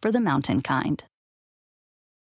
for the mountain kind.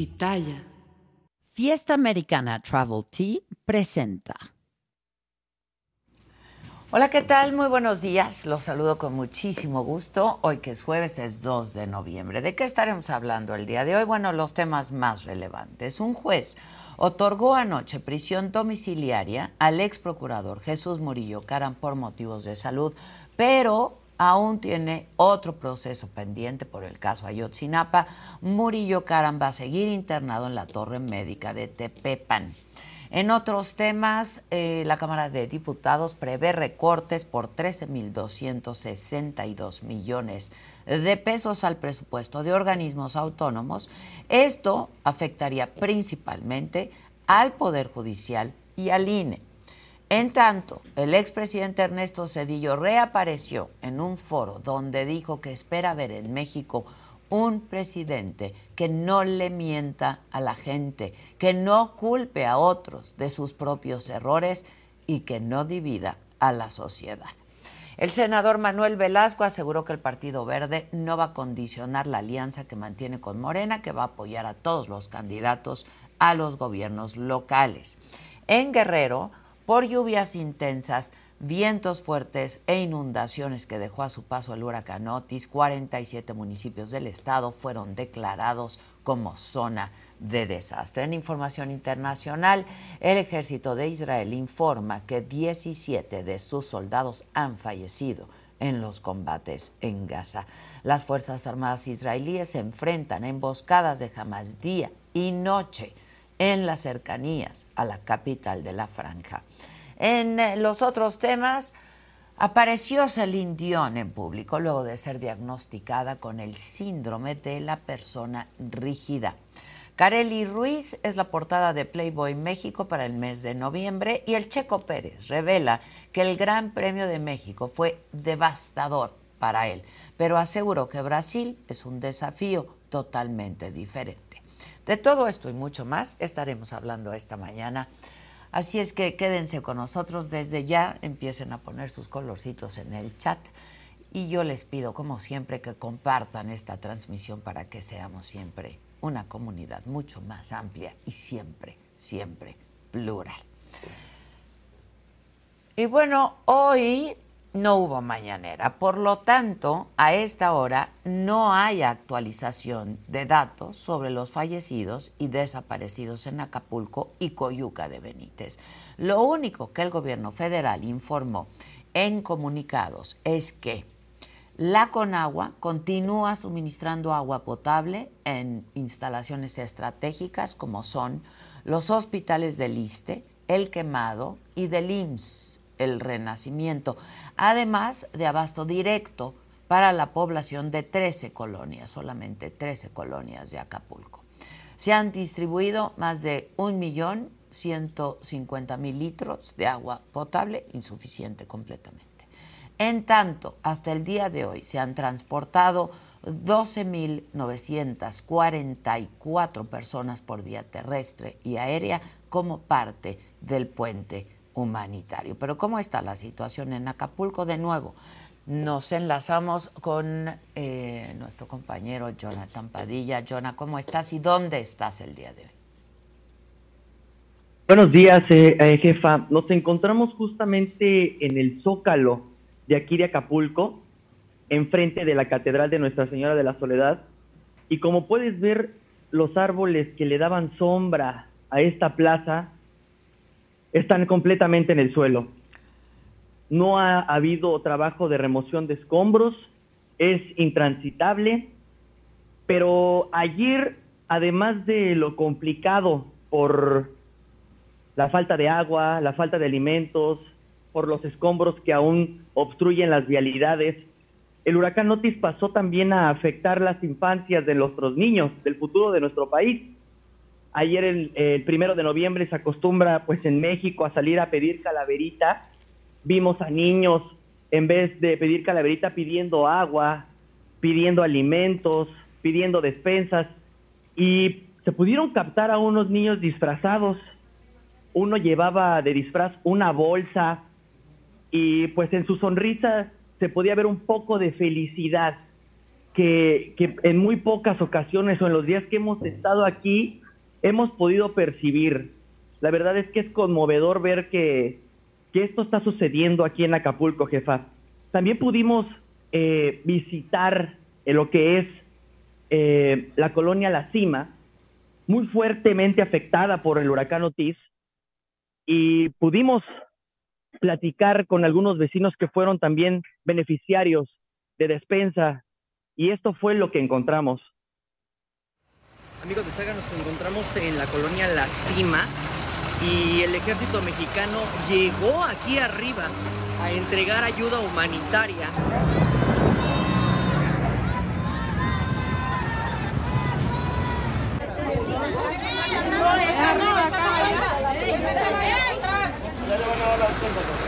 Pitaya. Fiesta Americana Travel Tea presenta. Hola, ¿qué tal? Muy buenos días. Los saludo con muchísimo gusto. Hoy que es jueves es 2 de noviembre. ¿De qué estaremos hablando el día de hoy? Bueno, los temas más relevantes. Un juez otorgó anoche prisión domiciliaria al ex procurador Jesús Murillo Caran por motivos de salud, pero aún tiene otro proceso pendiente por el caso Ayotzinapa. Murillo Caram va a seguir internado en la torre médica de Tepepan. En otros temas, eh, la Cámara de Diputados prevé recortes por 13.262 millones de pesos al presupuesto de organismos autónomos. Esto afectaría principalmente al Poder Judicial y al INE. En tanto, el expresidente Ernesto Cedillo reapareció en un foro donde dijo que espera ver en México un presidente que no le mienta a la gente, que no culpe a otros de sus propios errores y que no divida a la sociedad. El senador Manuel Velasco aseguró que el Partido Verde no va a condicionar la alianza que mantiene con Morena, que va a apoyar a todos los candidatos a los gobiernos locales. En Guerrero, por lluvias intensas, vientos fuertes e inundaciones que dejó a su paso el huracán Otis, 47 municipios del estado fueron declarados como zona de desastre. En información internacional, el ejército de Israel informa que 17 de sus soldados han fallecido en los combates en Gaza. Las Fuerzas Armadas israelíes se enfrentan a emboscadas de Hamas día y noche en las cercanías a la capital de la franja. En eh, los otros temas, apareció Celine en público luego de ser diagnosticada con el síndrome de la persona rígida. Carely Ruiz es la portada de Playboy México para el mes de noviembre y el Checo Pérez revela que el Gran Premio de México fue devastador para él, pero aseguró que Brasil es un desafío totalmente diferente. De todo esto y mucho más estaremos hablando esta mañana. Así es que quédense con nosotros desde ya, empiecen a poner sus colorcitos en el chat y yo les pido como siempre que compartan esta transmisión para que seamos siempre una comunidad mucho más amplia y siempre, siempre plural. Y bueno, hoy no hubo mañanera. Por lo tanto, a esta hora no hay actualización de datos sobre los fallecidos y desaparecidos en Acapulco y Coyuca de Benítez. Lo único que el gobierno federal informó en comunicados es que la Conagua continúa suministrando agua potable en instalaciones estratégicas como son los hospitales del ISTE, El Quemado y del IMSS el renacimiento, además de abasto directo para la población de 13 colonias, solamente 13 colonias de Acapulco. Se han distribuido más de 1.150.000 litros de agua potable, insuficiente completamente. En tanto, hasta el día de hoy se han transportado 12.944 personas por vía terrestre y aérea como parte del puente humanitario. Pero ¿cómo está la situación en Acapulco? De nuevo, nos enlazamos con eh, nuestro compañero Jonathan Padilla. Jonah, ¿cómo estás y dónde estás el día de hoy? Buenos días, eh, eh, jefa. Nos encontramos justamente en el Zócalo de aquí de Acapulco, enfrente de la Catedral de Nuestra Señora de la Soledad. Y como puedes ver, los árboles que le daban sombra a esta plaza están completamente en el suelo. No ha habido trabajo de remoción de escombros, es intransitable, pero ayer, además de lo complicado por la falta de agua, la falta de alimentos, por los escombros que aún obstruyen las vialidades, el huracán Otis pasó también a afectar las infancias de nuestros niños, del futuro de nuestro país. Ayer, el, primero de noviembre, se acostumbra, pues en México, a salir a pedir calaverita. Vimos a niños, en vez de pedir calaverita, pidiendo agua, pidiendo alimentos, pidiendo despensas. Y se pudieron captar a unos niños disfrazados. Uno llevaba de disfraz una bolsa y pues en su sonrisa se podía ver un poco de felicidad que, que en muy pocas ocasiones o en los días que hemos estado aquí hemos podido percibir. La verdad es que es conmovedor ver que, esto está sucediendo aquí en Acapulco, jefa. También pudimos eh, visitar lo que es eh, la colonia La Cima, muy fuertemente afectada por el huracán Otis, y pudimos platicar con algunos vecinos que fueron también beneficiarios de despensa, y esto fue lo que encontramos. Amigos de Saga, nos encontramos en la colonia La Cima y el ejército mexicano llegó aquí arriba a entregar ayuda humanitaria. estoy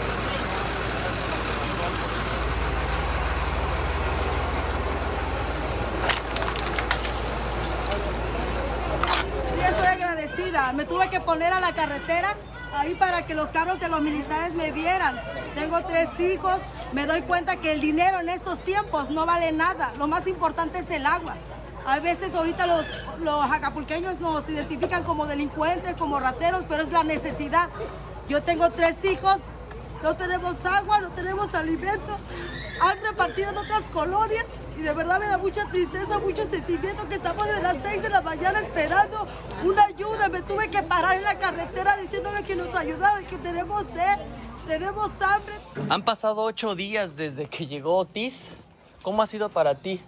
Me tuve que poner a la carretera ahí para que los carros de los militares me vieran. Tengo tres hijos. Me doy cuenta que el dinero en estos tiempos no vale nada. Lo más importante es el agua. A veces ahorita los, los acapulqueños nos identifican como delincuentes, como rateros, pero es la necesidad. Yo tengo tres hijos, no tenemos agua, no tenemos alimento. Han repartido en otras colonias y de verdad me da mucha tristeza, mucho sentimiento que estamos desde las 6 de la mañana esperando una ayuda. Me tuve que parar en la carretera diciéndole que nos ayudaran, que tenemos sed, tenemos hambre. Han pasado ocho días desde que llegó Otis. ¿Cómo ha sido para ti?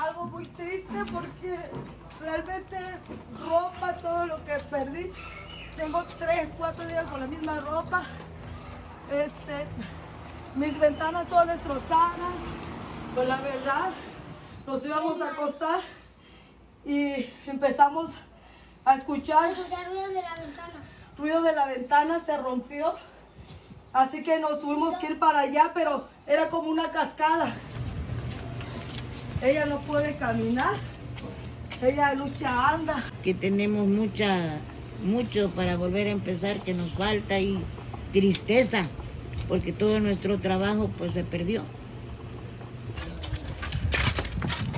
algo muy triste porque realmente ropa, todo lo que perdí. Tengo tres, cuatro días con la misma ropa. Este, mis ventanas todas destrozadas. Pues la verdad, nos íbamos a acostar y empezamos a escuchar. ruido de la ventana. Ruido de la ventana se rompió. Así que nos tuvimos que ir para allá, pero era como una cascada. Ella no puede caminar. Ella lucha anda. Que tenemos mucha, mucho para volver a empezar, que nos falta y tristeza, porque todo nuestro trabajo pues se perdió.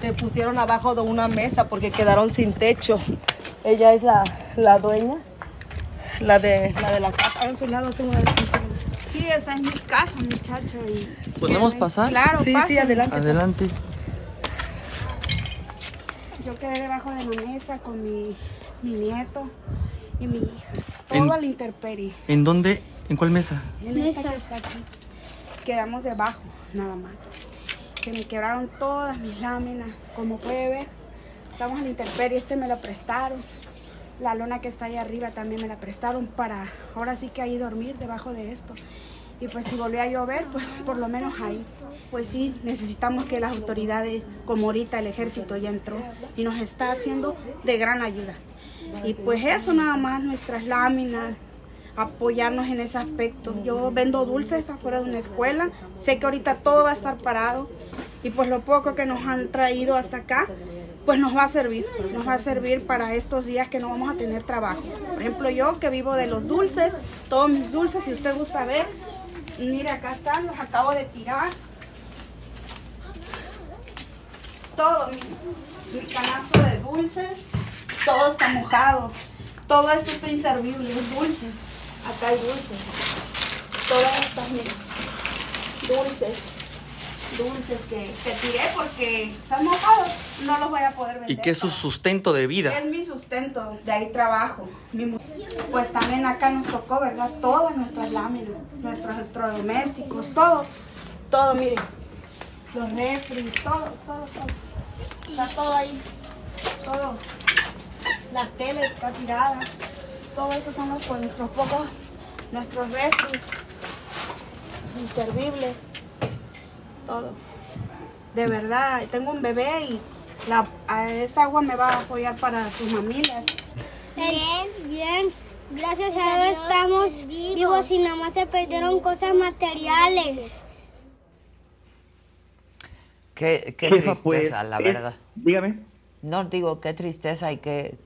Se pusieron abajo de una mesa porque quedaron sin techo. Ella es la, la dueña, la de, la de la casa. Hagan su lado, hacen una Sí, esa es mi casa, muchacho. Y ¿Podemos pasar? Claro, Sí, sí, adelante. Adelante. Yo quedé debajo de la mesa con mi, mi nieto y mi hija. Todo a la intemperie. ¿En dónde? ¿En cuál mesa? En esta que está aquí. Quedamos debajo, nada más. Se me quebraron todas mis láminas. Como puede ver, estamos la intemperie. Este me lo prestaron. La lona que está ahí arriba también me la prestaron para ahora sí que ahí dormir debajo de esto. Y pues si volvió a llover, pues por lo menos ahí. Pues sí, necesitamos que las autoridades, como ahorita el ejército ya entró y nos está haciendo de gran ayuda. Y pues eso nada más, nuestras láminas, apoyarnos en ese aspecto. Yo vendo dulces afuera de una escuela, sé que ahorita todo va a estar parado y pues lo poco que nos han traído hasta acá, pues nos va a servir, nos va a servir para estos días que no vamos a tener trabajo. Por ejemplo, yo que vivo de los dulces, todos mis dulces, si usted gusta ver, mire acá están, los acabo de tirar. Todo, mi, mi canasto de dulces, todo está mojado. Todo esto está inservible, es dulce. Acá hay dulces. Todas estas, miren, dulces. dulces que, tiré porque están mojados, no los voy a poder vender. ¿Y qué es su sustento de vida? Es mi sustento, de ahí trabajo. pues también acá nos tocó, ¿verdad? Todas nuestras láminas, nuestros electrodomésticos, todo, todo, miren. Los refris, todo, todo, todo. Está todo ahí, todo. La tele está tirada. Todo eso son los, pues, nuestros pocos, nuestros refris inservibles todo. De verdad, tengo un bebé y la, esa agua me va a apoyar para sus mamilas. Bien, bien. Gracias a Dios estamos vivos. y nada más se perdieron cosas materiales. Qué, qué tristeza, pues, la verdad. dígame. No, digo, qué tristeza y qué,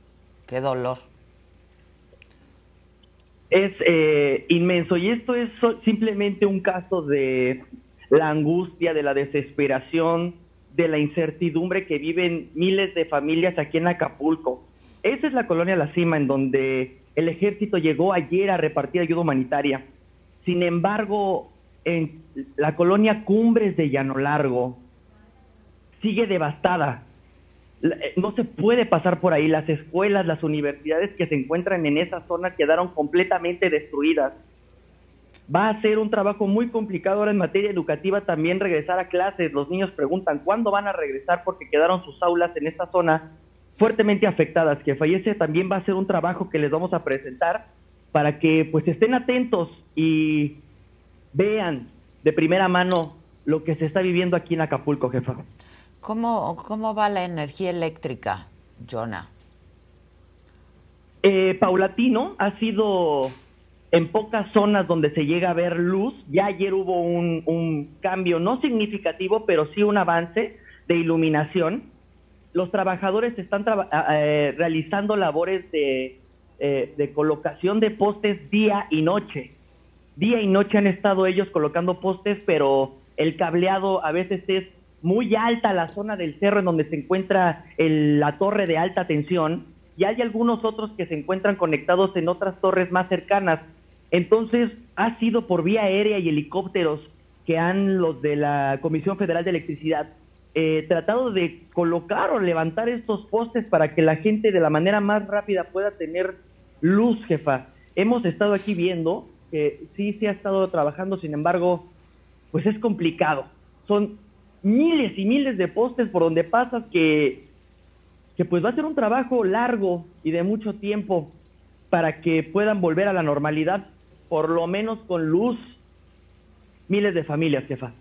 qué dolor. Es eh, inmenso y esto es simplemente un caso de la angustia, de la desesperación, de la incertidumbre que viven miles de familias aquí en Acapulco. Esa es la colonia La Cima, en donde el ejército llegó ayer a repartir ayuda humanitaria. Sin embargo, en la colonia Cumbres de Llano Largo sigue devastada. Eh, no se puede pasar por ahí. Las escuelas, las universidades que se encuentran en esa zona quedaron completamente destruidas. Va a ser un trabajo muy complicado ahora en materia educativa también regresar a clases. Los niños preguntan cuándo van a regresar porque quedaron sus aulas en esta zona fuertemente afectadas. Que fallece también va a ser un trabajo que les vamos a presentar para que pues estén atentos y vean de primera mano lo que se está viviendo aquí en Acapulco, jefa. ¿Cómo, cómo va la energía eléctrica, Jonah? Eh, paulatino, ha sido en pocas zonas donde se llega a ver luz. Ya ayer hubo un, cambio no significativo, pero sí un avance de iluminación. Los trabajadores están eh, realizando labores de, eh, de colocación de postes día y noche. Día y noche han estado ellos colocando postes, pero el cableado a veces es muy alta la zona del cerro en donde se encuentra la torre de alta tensión y hay algunos otros que se encuentran conectados en otras torres más cercanas. Entonces, ha sido por vía aérea y helicópteros que han los de la Comisión Federal de Electricidad eh, tratado de colocar o levantar estos postes para que la gente de la manera más rápida pueda tener luz, jefa. Hemos estado aquí viendo que sí se ha estado trabajando, sin embargo, pues es complicado. Son miles y miles de postes por donde pasas que, que pues va a ser un trabajo largo y de mucho tiempo para que puedan volver a la normalidad por lo menos con luz, miles de familias, jefa.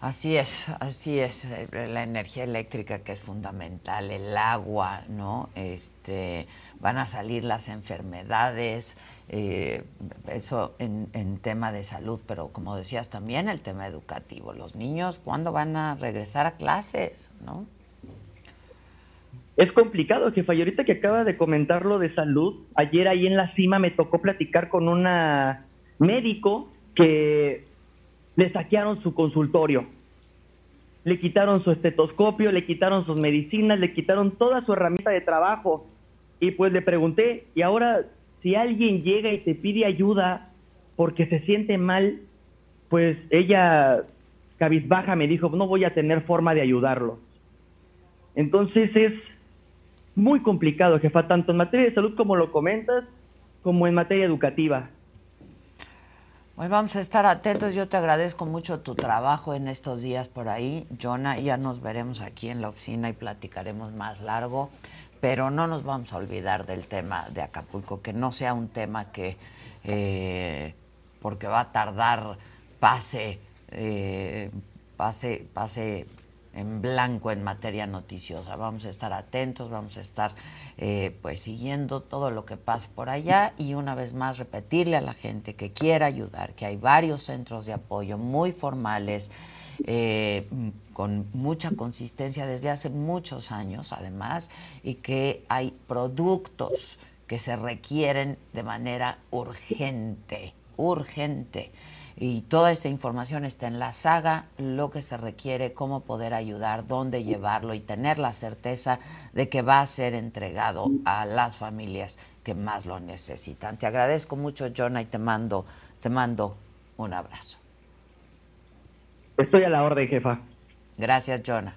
Así es, así es, eh, la energía eléctrica que es fundamental, el agua, ¿no? Este, van a salir las enfermedades, eh, eso en, en, tema de salud, pero como decías también el tema educativo, los niños, ¿cuándo van a regresar a clases, no? Es complicado, jefa. Y ahorita que acaba de comentar lo de salud, ayer ahí en la cima me tocó platicar con una médico que le saquearon su consultorio. Le quitaron su estetoscopio, le quitaron sus medicinas, le quitaron toda su herramienta de trabajo. Y pues le pregunté, y ahora si alguien llega y te pide ayuda porque se siente mal, pues ella cabizbaja me dijo, no voy a tener forma de ayudarlo. Entonces es muy complicado, jefa, tanto en materia de salud como lo comentas, como en materia educativa. Hoy vamos a estar atentos. Yo te agradezco mucho tu trabajo en estos días por ahí, Jonah. Ya nos veremos aquí en la oficina y platicaremos más largo. Pero no nos vamos a olvidar del tema de Acapulco, que no sea un tema que, eh, porque va a tardar, pase, eh, pase, pase en blanco en materia noticiosa. Vamos a estar atentos, vamos a estar eh, pues siguiendo todo lo que pasa por allá y una vez más repetirle a la gente que quiera ayudar, que hay varios centros de apoyo muy formales, eh, con mucha consistencia desde hace muchos años además y que hay productos que se requieren de manera urgente, urgente. Y toda esa información está en la saga, lo que se requiere, cómo poder ayudar, dónde llevarlo y tener la certeza de que va a ser entregado a las familias que más lo necesitan. Te agradezco mucho, Jonah, y te mando, te mando un abrazo. Estoy a la orden, jefa. Gracias, Jonah.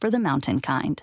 for the mountain kind.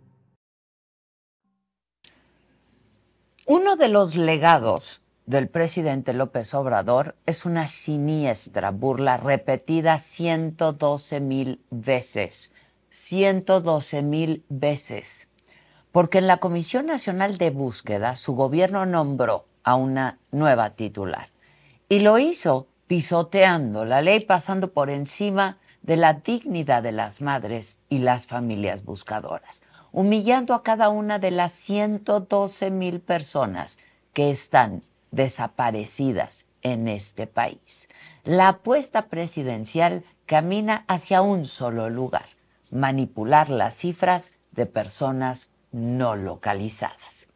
Uno de los legados del presidente López Obrador es una siniestra burla repetida 112 mil veces. 112 mil veces. Porque en la Comisión Nacional de Búsqueda su gobierno nombró a una nueva titular. Y lo hizo pisoteando la ley, pasando por encima de la dignidad de las madres y las familias buscadoras humillando a cada una de las 112 mil personas que están desaparecidas en este país. La apuesta presidencial camina hacia un solo lugar, manipular las cifras de personas no localizadas.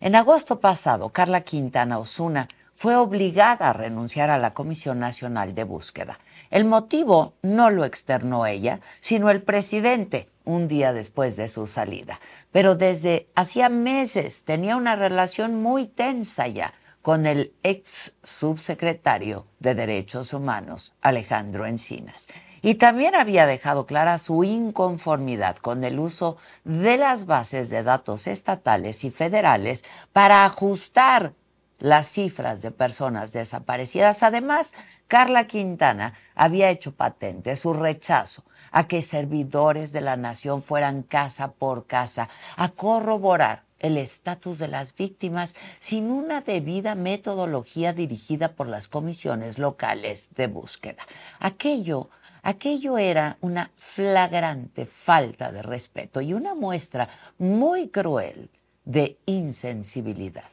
En agosto pasado, Carla Quintana Osuna fue obligada a renunciar a la Comisión Nacional de Búsqueda. El motivo no lo externó ella, sino el presidente, un día después de su salida. Pero desde hacía meses tenía una relación muy tensa ya con el ex subsecretario de Derechos Humanos, Alejandro Encinas. Y también había dejado clara su inconformidad con el uso de las bases de datos estatales y federales para ajustar las cifras de personas desaparecidas. Además, Carla Quintana había hecho patente su rechazo a que servidores de la nación fueran casa por casa a corroborar el estatus de las víctimas sin una debida metodología dirigida por las comisiones locales de búsqueda. Aquello, aquello era una flagrante falta de respeto y una muestra muy cruel de insensibilidad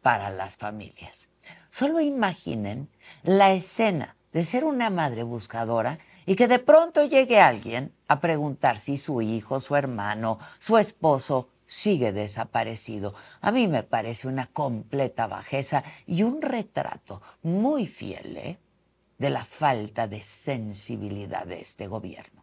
para las familias. Solo imaginen la escena de ser una madre buscadora y que de pronto llegue alguien a preguntar si su hijo, su hermano, su esposo sigue desaparecido. A mí me parece una completa bajeza y un retrato muy fiel ¿eh? de la falta de sensibilidad de este gobierno.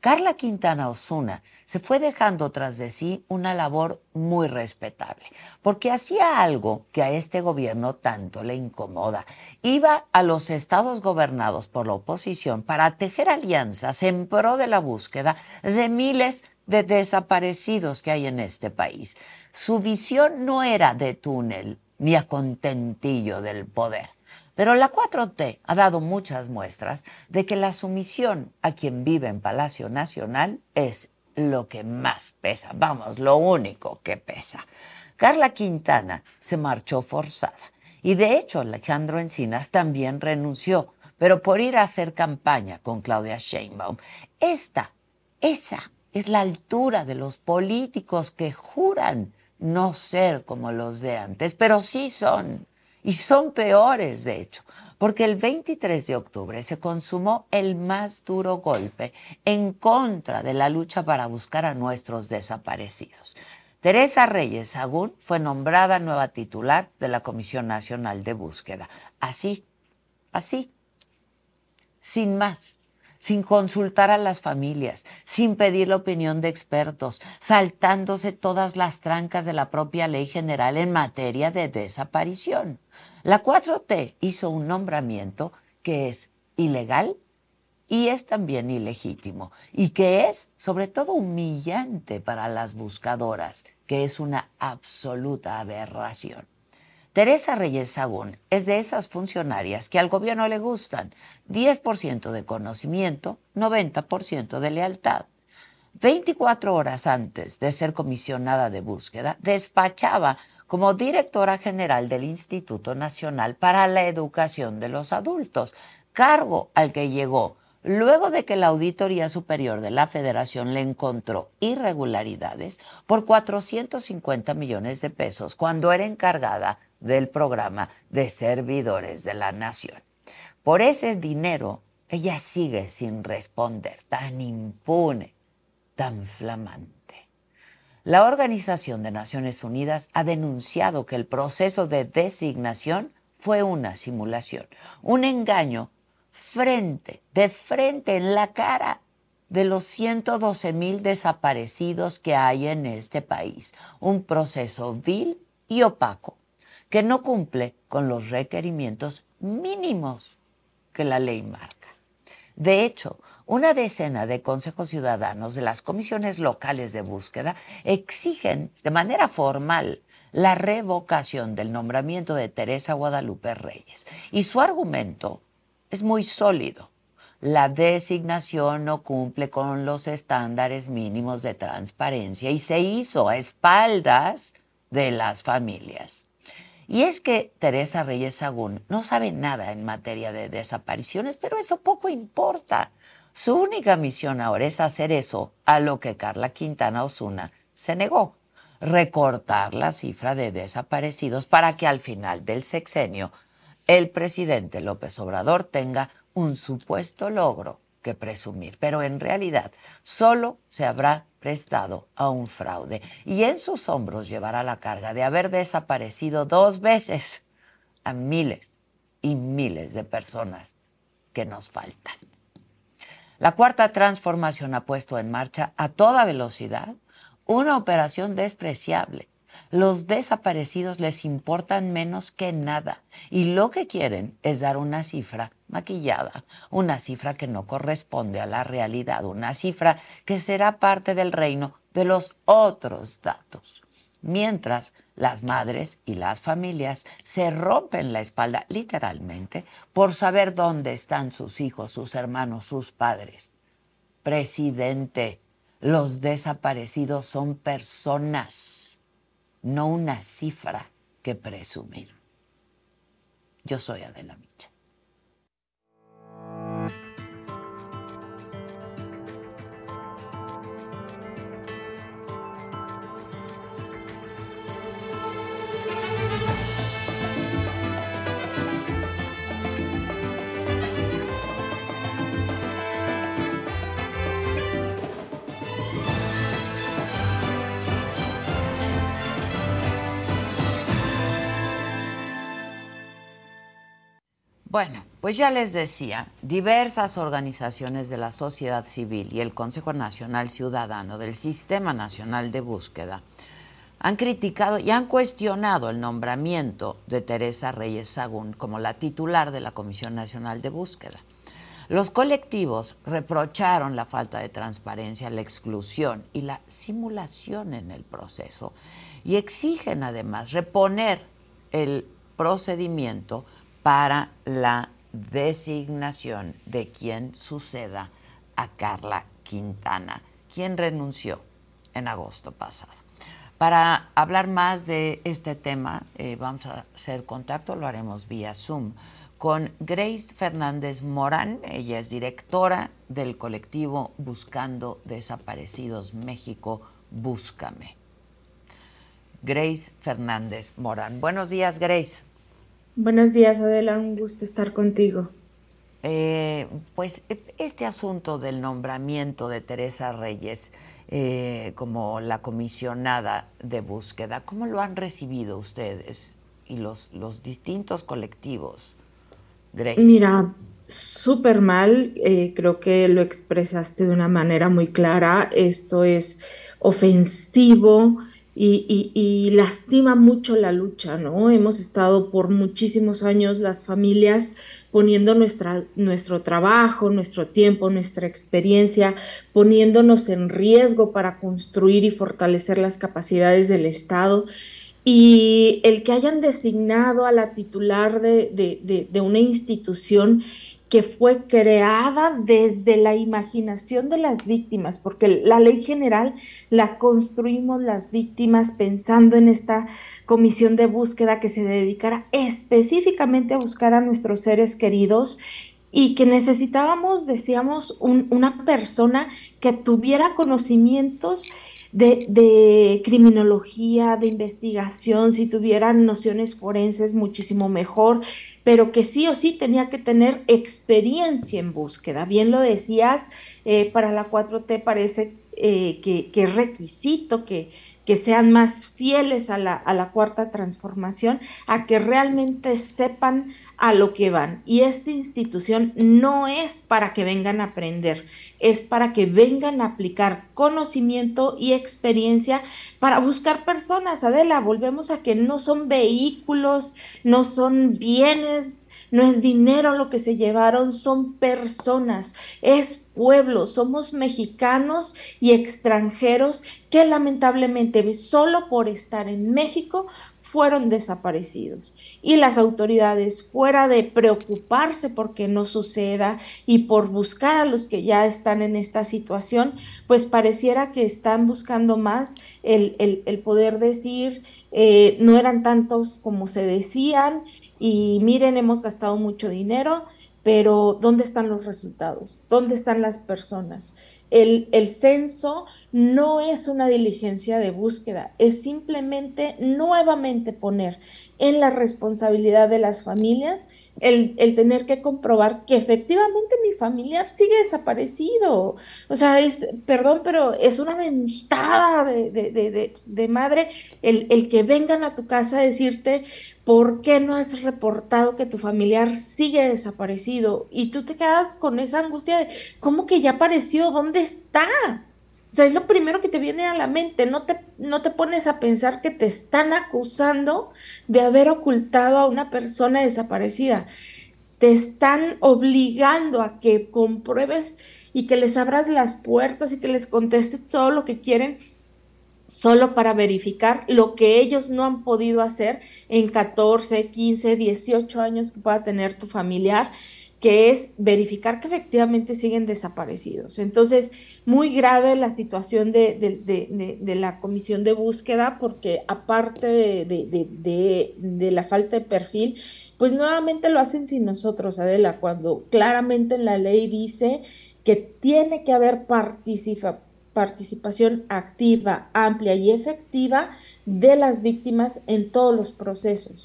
Carla Quintana Osuna se fue dejando tras de sí una labor muy respetable, porque hacía algo que a este gobierno tanto le incomoda. Iba a los estados gobernados por la oposición para tejer alianzas en pro de la búsqueda de miles de desaparecidos que hay en este país. Su visión no era de túnel ni a contentillo del poder pero la 4T ha dado muchas muestras de que la sumisión a quien vive en Palacio Nacional es lo que más pesa, vamos, lo único que pesa. Carla Quintana se marchó forzada y de hecho Alejandro Encinas también renunció, pero por ir a hacer campaña con Claudia Sheinbaum. Esta, esa es la altura de los políticos que juran no ser como los de antes, pero sí son. Y son peores, de hecho, porque el 23 de octubre se consumó el más duro golpe en contra de la lucha para buscar a nuestros desaparecidos. Teresa Reyes Sagún fue nombrada nueva titular de la Comisión Nacional de Búsqueda. Así, así, sin más sin consultar a las familias, sin pedir la opinión de expertos, saltándose todas las trancas de la propia ley general en materia de desaparición. La 4T hizo un nombramiento que es ilegal y es también ilegítimo y que es sobre todo humillante para las buscadoras que es una absoluta aberración. Teresa Reyes Sagún es de esas funcionarias que al gobierno le gustan 10% de conocimiento, 90% de lealtad. 24 horas antes de ser comisionada de búsqueda, despachaba como directora general del Instituto Nacional para la Educación de los Adultos, cargo al que llegó luego de que la Auditoría Superior de la Federación le encontró irregularidades por 450 millones de pesos cuando era encargada del programa de servidores de la nación. Por ese dinero, ella sigue sin responder, tan impune, tan flamante. La Organización de Naciones Unidas ha denunciado que el proceso de designación fue una simulación, un engaño frente, de frente, en la cara de los 112 mil desaparecidos que hay en este país. Un proceso vil y opaco que no cumple con los requerimientos mínimos que la ley marca. De hecho, una decena de consejos ciudadanos de las comisiones locales de búsqueda exigen de manera formal la revocación del nombramiento de Teresa Guadalupe Reyes. Y su argumento es muy sólido. La designación no cumple con los estándares mínimos de transparencia y se hizo a espaldas de las familias. Y es que Teresa Reyes Sagún no sabe nada en materia de desapariciones, pero eso poco importa. Su única misión ahora es hacer eso a lo que Carla Quintana Osuna se negó, recortar la cifra de desaparecidos para que al final del sexenio el presidente López Obrador tenga un supuesto logro que presumir, pero en realidad solo se habrá prestado a un fraude y en sus hombros llevará la carga de haber desaparecido dos veces a miles y miles de personas que nos faltan. La cuarta transformación ha puesto en marcha a toda velocidad una operación despreciable los desaparecidos les importan menos que nada y lo que quieren es dar una cifra maquillada, una cifra que no corresponde a la realidad, una cifra que será parte del reino de los otros datos. Mientras las madres y las familias se rompen la espalda literalmente por saber dónde están sus hijos, sus hermanos, sus padres. Presidente, los desaparecidos son personas no una cifra que presumir. Yo soy Adela Micha. Bueno, pues ya les decía, diversas organizaciones de la sociedad civil y el Consejo Nacional Ciudadano del Sistema Nacional de Búsqueda han criticado y han cuestionado el nombramiento de Teresa Reyes Sagún como la titular de la Comisión Nacional de Búsqueda. Los colectivos reprocharon la falta de transparencia, la exclusión y la simulación en el proceso y exigen además reponer el procedimiento para la designación de quien suceda a Carla Quintana, quien renunció en agosto pasado. Para hablar más de este tema, eh, vamos a hacer contacto, lo haremos vía Zoom, con Grace Fernández Morán. Ella es directora del colectivo Buscando Desaparecidos México, Búscame. Grace Fernández Morán. Buenos días, Grace. Buenos días, Adela, un gusto estar contigo. Eh, pues e, este asunto del nombramiento de Teresa Reyes eh, como la comisionada de búsqueda, ¿cómo lo han recibido ustedes y los, los distintos colectivos? Grace. Mira, súper mal, eh, creo que lo expresaste de una manera muy clara, esto es ofensivo, y, lastima mucho la lucha, ¿no? Hemos estado por muchísimos años las familias poniendo nuestra, nuestro trabajo, nuestro tiempo, nuestra experiencia, poniéndonos en riesgo para construir y fortalecer las capacidades del Estado. Y el que hayan designado a la titular de, de, de una institución que fue creada desde la imaginación de las víctimas, porque la ley general la construimos las víctimas pensando en esta comisión de búsqueda que se dedicara específicamente a buscar a nuestros seres queridos y que necesitábamos, decíamos, una persona que tuviera conocimientos de, de, criminología, de investigación, si tuvieran nociones forenses, muchísimo mejor, pero que sí o sí tenía que tener experiencia en búsqueda. Bien lo decías, eh, para la 4T parece eh, que, es requisito que, que sean más fieles a la, a la cuarta transformación, a que realmente sepan a lo que van. Y esta institución no es para que vengan a aprender, es para que vengan a aplicar conocimiento y experiencia para buscar personas. Adela, volvemos a que no son vehículos, no son bienes, no es dinero lo que se llevaron, son personas, es pueblo, somos mexicanos y extranjeros que lamentablemente solo por estar en México fueron desaparecidos. Y las autoridades, fuera de preocuparse por que no suceda y por buscar a los que ya están en esta situación, pues pareciera que están buscando más el, el, poder decir, eh, no eran tantos como se decían, y miren, hemos gastado mucho dinero, pero ¿dónde están los resultados? ¿Dónde están las personas? El, el censo no es una diligencia de búsqueda, es simplemente nuevamente poner en la responsabilidad de las familias el, tener que comprobar que efectivamente mi familiar sigue desaparecido. O sea, es, perdón, pero es una ventada de, de, de, madre el, el, que vengan a tu casa a decirte por qué no has reportado que tu familiar sigue desaparecido y tú te quedas con esa angustia de cómo que ya apareció, ¿dónde está? O sea, es lo primero que te viene a la mente, no te, no te pones a pensar que te están acusando de haber ocultado a una persona desaparecida. Te están obligando a que compruebes y que les abras las puertas y que les contestes todo lo que quieren solo para verificar lo que ellos no han podido hacer en 14, 15, 18 años que pueda tener tu familiar que es verificar que efectivamente siguen desaparecidos. Entonces, muy grave la situación de, la comisión de búsqueda, porque aparte de, la falta de perfil, pues nuevamente lo hacen sin nosotros, Adela, cuando claramente en la ley dice que tiene que haber participación activa, amplia y efectiva de las víctimas en todos los procesos.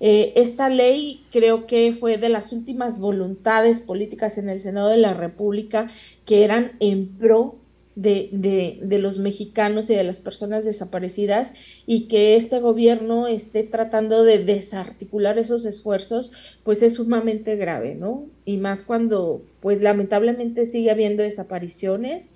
Eh, esta ley creo que fue de las últimas voluntades políticas en el Senado de la República que eran en pro de, de, los mexicanos y de las personas desaparecidas y que este gobierno esté tratando de desarticular esos esfuerzos, pues es sumamente grave, ¿no? Y más cuando, pues lamentablemente sigue habiendo desapariciones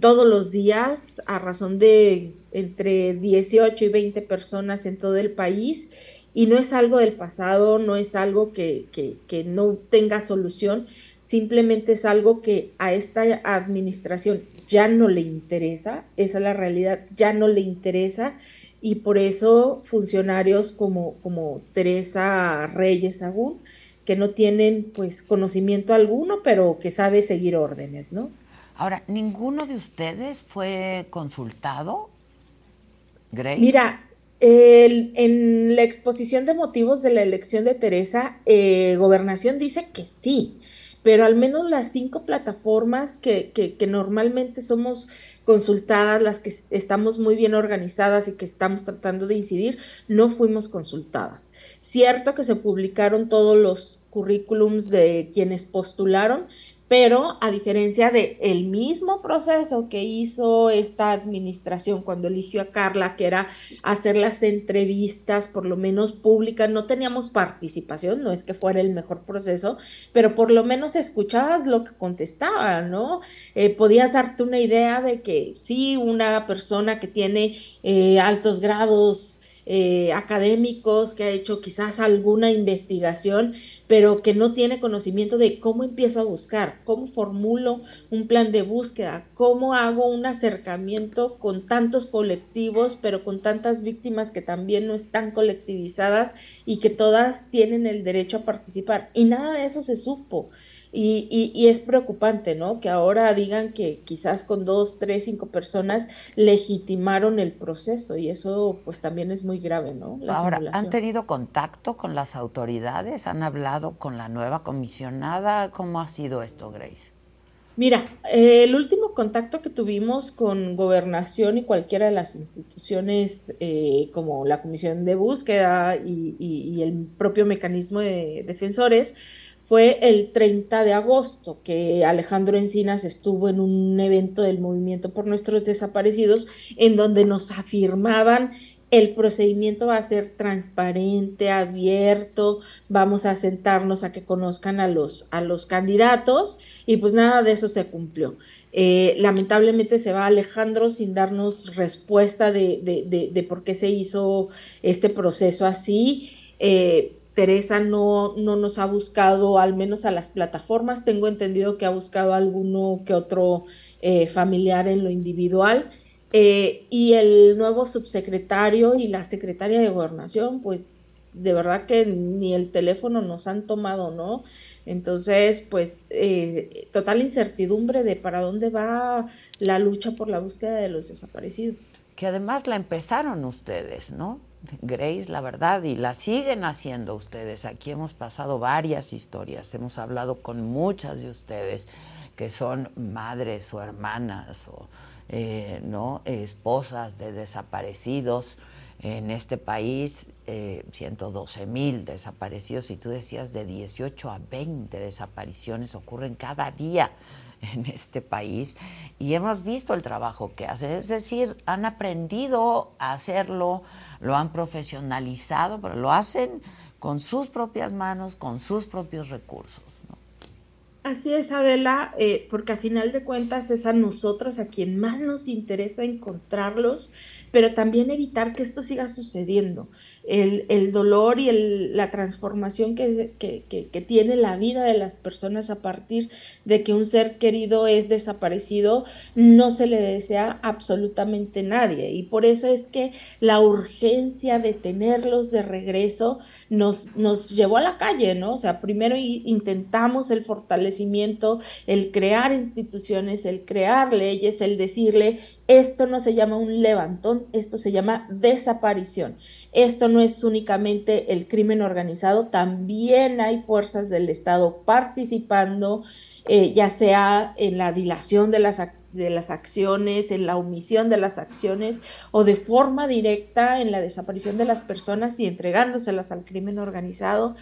todos los días a razón de entre 18 y 20 personas en todo el país y no es algo del pasado, no es algo que, que, no tenga solución, simplemente es algo que a esta administración ya no le interesa, esa es la realidad, ya no le interesa y por eso funcionarios como, como Teresa Reyes Agún, que no tienen pues conocimiento alguno, pero que sabe seguir órdenes, ¿no? Ahora, ¿ninguno de ustedes fue consultado? Grace. Mira, en la exposición de motivos de la elección de Teresa, eh, Gobernación dice que sí, pero al menos las cinco plataformas que, que, normalmente somos consultadas, las que estamos muy bien organizadas y que estamos tratando de incidir, no fuimos consultadas. Cierto que se publicaron todos los currículums de quienes postularon, pero a diferencia de el mismo proceso que hizo esta administración cuando eligió a Carla, que era hacer las entrevistas por lo menos públicas, no teníamos participación, no es que fuera el mejor proceso, pero por lo menos escuchabas lo que contestaba, ¿no? Eh, podías darte una idea de que sí, una persona que tiene eh, altos grados eh, académicos, que ha hecho quizás alguna investigación, pero que no tiene conocimiento de cómo empiezo a buscar, cómo formulo un plan de búsqueda, cómo hago un acercamiento con tantos colectivos, pero con tantas víctimas que también no están colectivizadas y que todas tienen el derecho a participar. Y nada de eso se supo. Y, y, es preocupante, ¿no? Que ahora digan que quizás con dos, tres, cinco personas legitimaron el proceso y eso pues también es muy grave, ¿no? ahora, ¿han tenido contacto con las autoridades? ¿Han hablado con la nueva comisionada? ¿Cómo ha sido esto, Grace? Mira, eh, el último contacto que tuvimos con gobernación y cualquiera de las instituciones eh, como la Comisión de Búsqueda y, y el propio mecanismo de defensores, fue el 30 de agosto que Alejandro Encinas estuvo en un evento del Movimiento por Nuestros Desaparecidos en donde nos afirmaban el procedimiento va a ser transparente, abierto, vamos a sentarnos a que conozcan a los, a los candidatos y pues nada de eso se cumplió. Eh, lamentablemente se va Alejandro sin darnos respuesta de, de, de, por qué se hizo este proceso así. Eh, Teresa no, no nos ha buscado, al menos a las plataformas. Tengo entendido que ha buscado alguno que otro eh, familiar en lo individual. Eh, y el nuevo subsecretario y la secretaria de gobernación, pues de verdad que ni el teléfono nos han tomado, ¿no? Entonces, pues, eh, total incertidumbre de para dónde va la lucha por la búsqueda de los desaparecidos. Que además la empezaron ustedes, ¿no? Grace, la verdad, y la siguen haciendo ustedes. Aquí hemos pasado varias historias, hemos hablado con muchas de ustedes que son madres o hermanas o eh, no esposas de desaparecidos en este país, 112 eh, mil desaparecidos, y tú decías de 18 a 20 desapariciones ocurren cada día en este país y hemos visto el trabajo que hacen, es decir, han aprendido a hacerlo, lo han profesionalizado, pero lo hacen con sus propias manos, con sus propios recursos. Así es, Adela, eh, porque a final de cuentas es a nosotros a quien más nos interesa encontrarlos, pero también evitar que esto siga sucediendo el, el dolor y el, la transformación que, que, que, tiene la vida de las personas a partir de que un ser querido es desaparecido, no se le desea absolutamente nadie. Y por eso es que la urgencia de tenerlos de regreso nos, nos llevó a la calle, ¿no? O sea, primero intentamos el fortalecimiento, el crear instituciones, el crear leyes, el decirle, esto no se llama un levantón, esto se llama desaparición. Esto no es únicamente el crimen organizado, también hay fuerzas del Estado participando, eh, ya sea en la dilación de las, de las acciones, en la omisión de las acciones o de forma directa en la desaparición de las personas y entregándoselas al crimen organizado.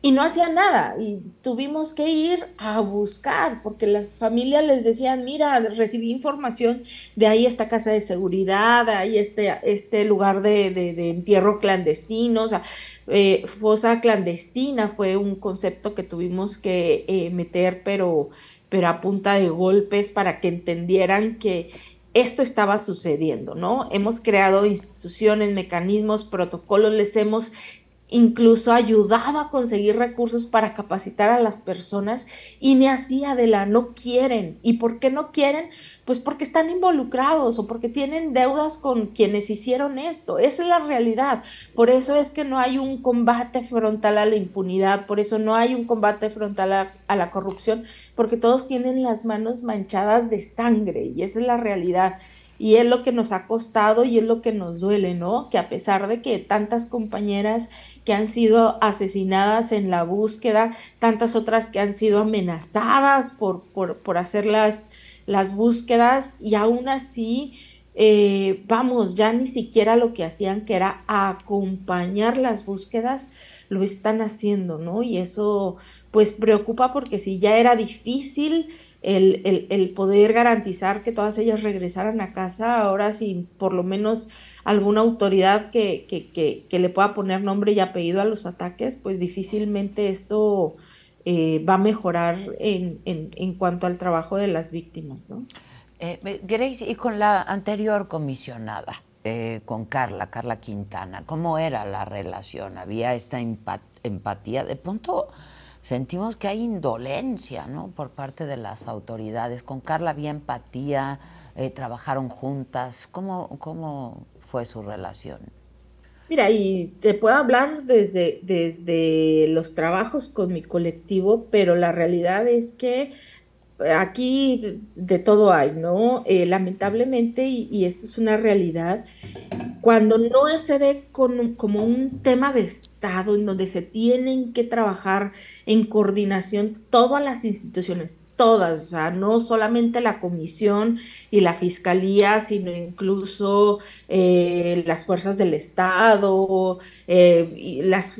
Y no hacían nada. Y tuvimos que ir a buscar porque las familias les decían mira recibí información de ahí esta casa de seguridad ahí este este lugar de, de, entierro clandestino o sea eh, fosa clandestina fue un concepto que tuvimos que eh, meter pero pero a punta de golpes para que entendieran que esto estaba sucediendo, ¿no? Hemos creado instituciones, mecanismos, protocolos, les hemos incluso ayudaba a conseguir recursos para capacitar a las personas y ni hacía de la no quieren. ¿Y por qué no quieren? Pues porque están involucrados o porque tienen deudas con quienes hicieron esto. Esa es la realidad. Por eso es que no hay un combate frontal a la impunidad, por eso no hay un combate frontal a, a la corrupción, porque todos tienen las manos manchadas de sangre y esa es la realidad y es lo que nos ha costado y es lo que nos duele, ¿no? Que a pesar de que tantas compañeras que han sido asesinadas en la búsqueda, tantas otras que han sido amenazadas por, por, por hacer las, búsquedas y aún así eh, vamos, ya ni siquiera lo que hacían, que era acompañar las búsquedas, lo están haciendo, ¿no? Y eso pues preocupa porque si ya era difícil el, el, poder garantizar que todas ellas regresaran a casa, ahora sin por lo menos alguna autoridad que, que, que, le pueda poner nombre y apellido a los ataques, pues difícilmente esto eh, va a mejorar en, en, en, cuanto al trabajo de las víctimas. ¿no? Eh, Grace, y con la anterior comisionada, eh, con Carla, Carla Quintana, ¿cómo era la relación? ¿Había esta empatía? De pronto sentimos que hay indolencia ¿no? por parte de las autoridades. Con Carla había empatía, eh, trabajaron juntas. ¿Cómo, ¿Cómo fue su relación? Mira, y te puedo hablar desde, desde los trabajos con mi colectivo, pero la realidad es que aquí de todo hay, ¿no? Eh, lamentablemente, y, esto es una realidad, cuando no se ve como un tema de Estado en donde se tienen que trabajar en coordinación todas las instituciones, todas, o sea, no solamente la comisión y la fiscalía, sino incluso eh, las fuerzas del Estado, eh, y las,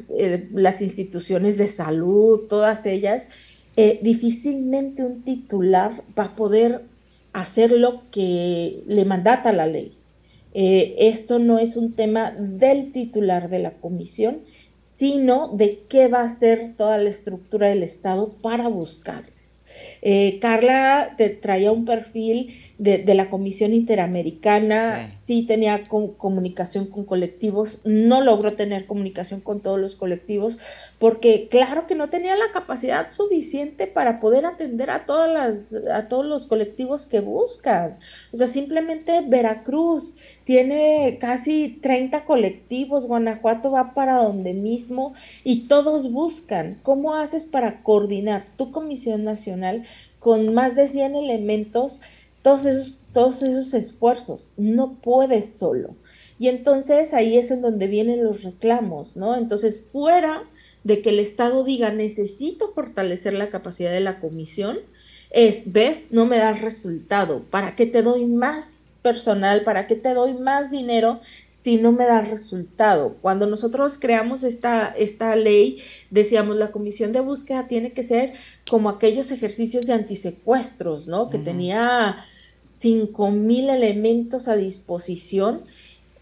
las instituciones de salud, todas ellas, eh, difícilmente un titular va a poder hacer lo que le mandata la ley. Eh, esto no es un tema del titular de la comisión, sino de qué va a hacer toda la estructura del Estado para buscarles. Eh, Carla te traía un perfil de, la Comisión Interamericana, sí, tenía comunicación con colectivos, no logró tener comunicación con todos los colectivos, porque claro que no tenía la capacidad suficiente para poder atender a, todas las, a todos los colectivos que buscan. O sea, simplemente Veracruz tiene casi 30 colectivos, Guanajuato va para donde mismo y todos buscan. ¿Cómo haces para coordinar tu Comisión Nacional con más de 100 elementos? Todos esos, todos esos esfuerzos. No puedes solo. Y entonces ahí es en donde vienen los reclamos, ¿no? Entonces, fuera de que el Estado diga necesito fortalecer la capacidad de la comisión, es, ves, no me das resultado, ¿para qué te doy más personal? ¿Para qué te doy más dinero si no me da resultado. Cuando nosotros creamos esta, esta ley, decíamos la comisión de búsqueda tiene que ser como aquellos ejercicios de antisecuestros, ¿no? Que tenía cinco mil elementos a disposición,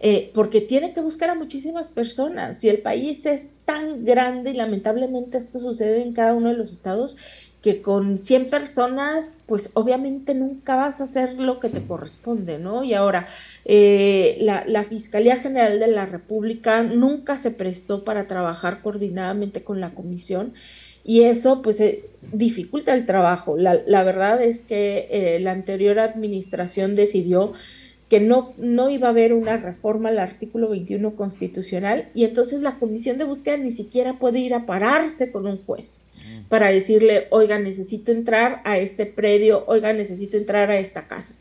eh, porque tiene que buscar a muchísimas personas. Si el país es tan grande y lamentablemente esto sucede en cada uno de los estados, que con 100 personas, pues obviamente nunca vas a hacer lo que te corresponde, ¿no? Y ahora, eh, la, Fiscalía General de la República nunca se prestó para trabajar coordinadamente con la comisión y eso pues eh, dificulta el trabajo. La, la verdad es que eh, la anterior administración decidió que no, no iba a haber una reforma al artículo 21 constitucional y entonces la comisión de búsqueda ni siquiera puede ir a pararse con un juez para decirle, oiga, necesito entrar a este predio, oiga, necesito entrar a esta casa.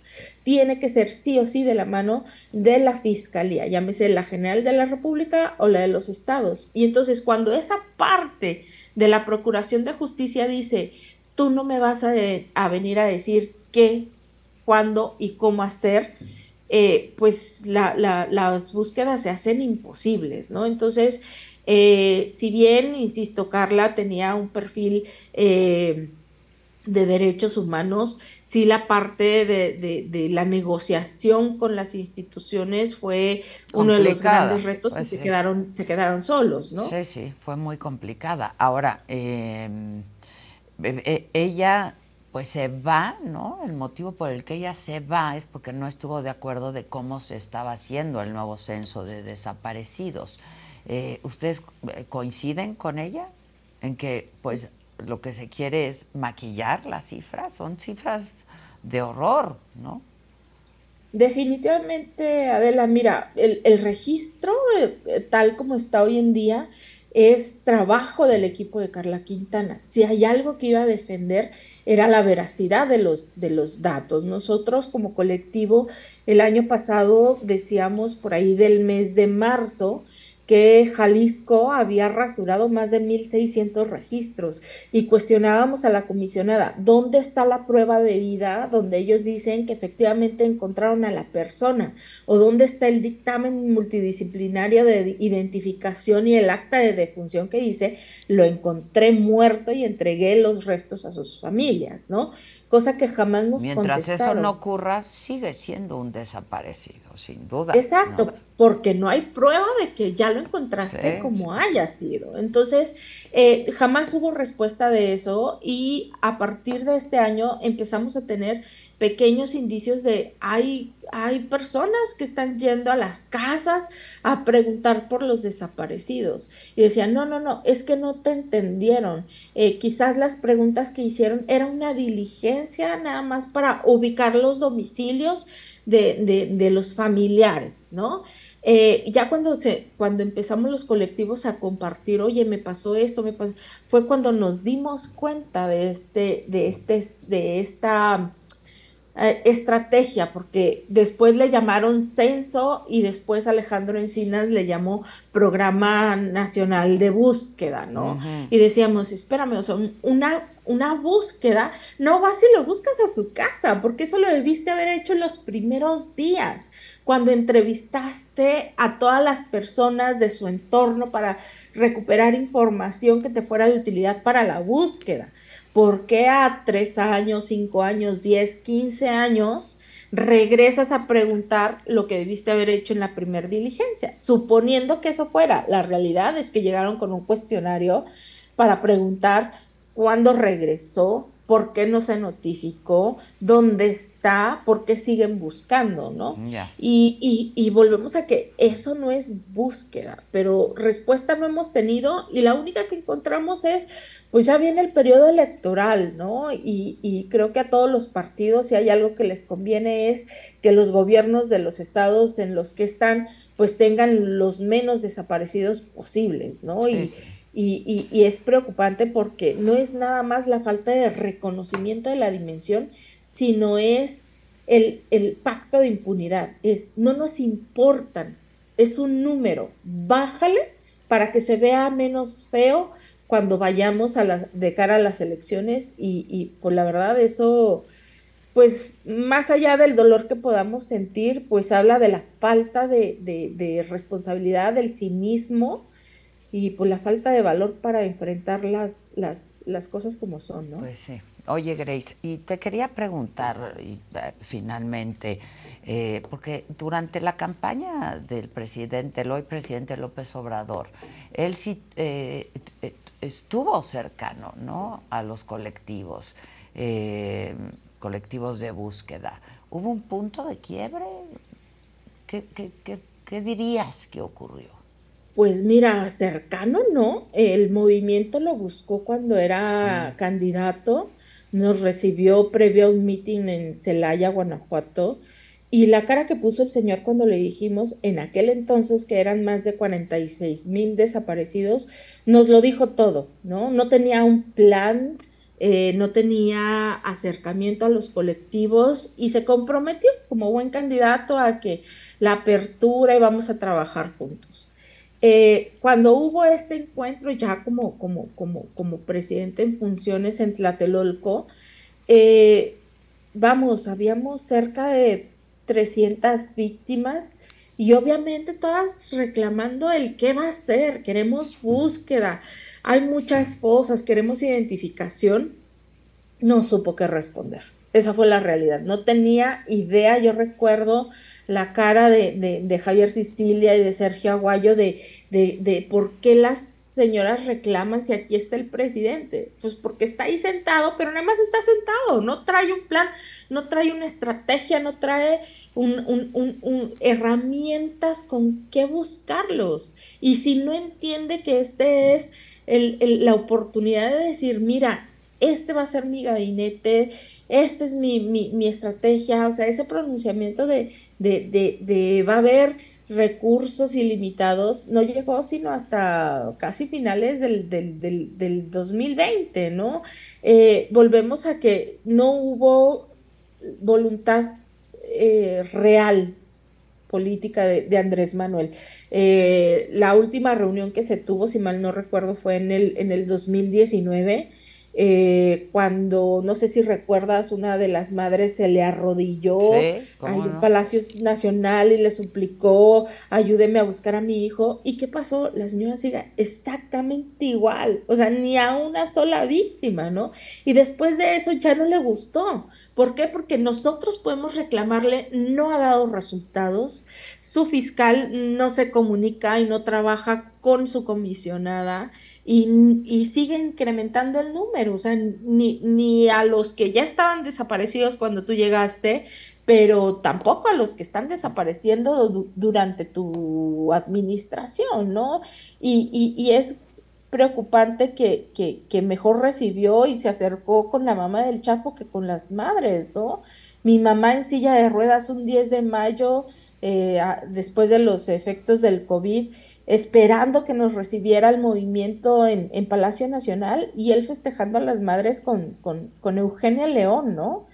Tiene que ser sí o sí de la mano de la Fiscalía, llámese la General de la República o la de los estados. Y entonces cuando esa parte de la Procuración de Justicia dice, tú no me vas a, venir a decir qué, cuándo y cómo hacer, eh, pues las búsquedas se hacen imposibles, ¿no? Entonces, eh, si bien, insisto, Carla tenía un perfil eh, de derechos humanos, sí la parte de, la negociación con las instituciones fue uno de los grandes retos y pues se, quedaron, se quedaron solos, ¿no? Sí, sí, fue muy complicada. Ahora, em, e, ella pues se va, ¿no? El motivo por el que ella se va es porque no estuvo de acuerdo de cómo se estaba haciendo el nuevo censo de desaparecidos. Eh, ¿Ustedes eh, coinciden con ella en que pues lo que se quiere es maquillar las cifras? Son cifras de horror, ¿no? Definitivamente, Adela, mira, el, registro eh, tal como está hoy en día es trabajo del equipo de Carla Quintana. Si hay algo que iba a defender era la veracidad de los, de los datos. Nosotros como colectivo el año pasado decíamos por ahí del mes de marzo que Jalisco había rasurado más de 1.600 registros y cuestionábamos a la comisionada, ¿dónde está la prueba de vida donde ellos dicen que efectivamente encontraron a la persona? ¿O dónde está el dictamen multidisciplinario de identificación y el acta de defunción que dice, lo encontré muerto y entregué los restos a sus familias, ¿no? Cosa que jamás nos Mientras eso no ocurra, sigue siendo un desaparecido, sin duda. Exacto, porque no hay prueba de que ya lo encontraste como haya sido. Entonces, eh, jamás hubo respuesta de eso y a partir de este año empezamos a tener pequeños indicios de hay, hay personas que están yendo a las casas a preguntar por los desaparecidos. Y decían, no, no, no, es que no te entendieron. Eh, quizás las preguntas que hicieron era una diligencia nada más para ubicar los domicilios de, de, de los familiares, ¿no? Eh, ya cuando se, cuando empezamos los colectivos a compartir, oye, me pasó esto, me pasó, fue cuando nos dimos cuenta de este, de este, de esta eh, estrategia, porque después le llamaron censo y después Alejandro Encinas le llamó Programa Nacional de Búsqueda, ¿no? Y decíamos, espérame, o sea, una, una búsqueda no va si lo buscas a su casa, porque eso lo debiste haber hecho en los primeros días, cuando entrevistaste a todas las personas de su entorno para recuperar información que te fuera de utilidad para la búsqueda. ¿Por qué a tres años, cinco años, diez, quince años regresas a preguntar lo que debiste haber hecho en la primera diligencia? Suponiendo que eso fuera. La realidad es que llegaron con un cuestionario para preguntar cuándo regresó, por qué no se notificó, dónde está, por qué siguen buscando, ¿no? Y, y, y, volvemos a que eso no es búsqueda, pero respuesta no hemos tenido y la única que encontramos es, pues ya viene el periodo electoral, ¿no? Y, y creo que a todos los partidos, si hay algo que les conviene es que los gobiernos de los estados en los que están, pues tengan los menos desaparecidos posibles, ¿no? y, y, y, es preocupante porque no es nada más la falta de reconocimiento de la dimensión, sino es el, el pacto de impunidad. Es, no nos importan, es un número, bájale para que se vea menos feo cuando vayamos a la, de cara a las elecciones y, y pues la verdad eso, pues más allá del dolor que podamos sentir, pues habla de la falta de, de, responsabilidad, del cinismo, y por la falta de valor para enfrentar las, las, las cosas como son, ¿no? Pues sí. Oye, Grace, y te quería preguntar y, eh, finalmente, eh, porque durante la campaña del presidente, el hoy presidente López Obrador, él sí eh, estuvo cercano, ¿no? A los colectivos, colectivos de búsqueda. ¿Hubo un punto de quiebre? ¿Qué, qué, qué, qué dirías que ocurrió? Pues mira, cercano no. El movimiento lo buscó cuando era mm. candidato. Nos recibió previo a un meeting en Celaya, Guanajuato. Y la cara que puso el señor cuando le dijimos en aquel entonces que eran más de 46 mil desaparecidos, nos lo dijo todo, ¿no? No tenía un plan, eh, no tenía acercamiento a los colectivos y se comprometió como buen candidato a que la apertura y vamos a trabajar juntos. Eh, cuando hubo este encuentro ya como, como, como, como presidente en funciones en Tlatelolco, eh, vamos, habíamos cerca de 300 víctimas y obviamente todas reclamando el qué va a ser, queremos búsqueda, hay muchas cosas, queremos identificación, no supo qué responder. Esa fue la realidad, no tenía idea, yo recuerdo la cara de, de, Javier Sicilia y de Sergio Aguayo de, de, por qué las señoras reclaman si aquí está el presidente. Pues porque está ahí sentado, pero nada más está sentado, no trae un plan, no trae una estrategia, no trae un, un, un, herramientas con qué buscarlos. Y si no entiende que este es el, la oportunidad de decir, mira, este va a ser mi gabinete, esta es mi, mi, mi estrategia, o sea, ese pronunciamiento de, de, de, de va a haber recursos ilimitados no llegó sino hasta casi finales del, del, del, del 2020, ¿no? Eh, volvemos a que no hubo voluntad eh, real política de, Andrés Manuel. Eh, la última reunión que se tuvo, si mal no recuerdo, fue en el, en el 2019 eh, cuando, no sé si recuerdas, una de las madres se le arrodilló ahí en Palacio Nacional y le suplicó, ayúdeme a buscar a mi hijo. ¿Y qué pasó? La señora sigue exactamente igual, o sea, ni a una sola víctima, ¿no? Y después de eso ya no le gustó. ¿Por qué? Porque nosotros podemos reclamarle, no ha dado resultados, su fiscal no se comunica y no trabaja con su comisionada y, sigue incrementando el número, o sea, ni, a los que ya estaban desaparecidos cuando tú llegaste, pero tampoco a los que están desapareciendo durante tu administración, ¿no? Y, y, es preocupante que, que, mejor recibió y se acercó con la mamá del Chapo que con las madres, ¿no? Mi mamá en silla de ruedas un 10 de mayo, eh, después de los efectos del COVID, esperando que nos recibiera el movimiento en, Palacio Nacional y él festejando a las madres con, con, Eugenia León, ¿no?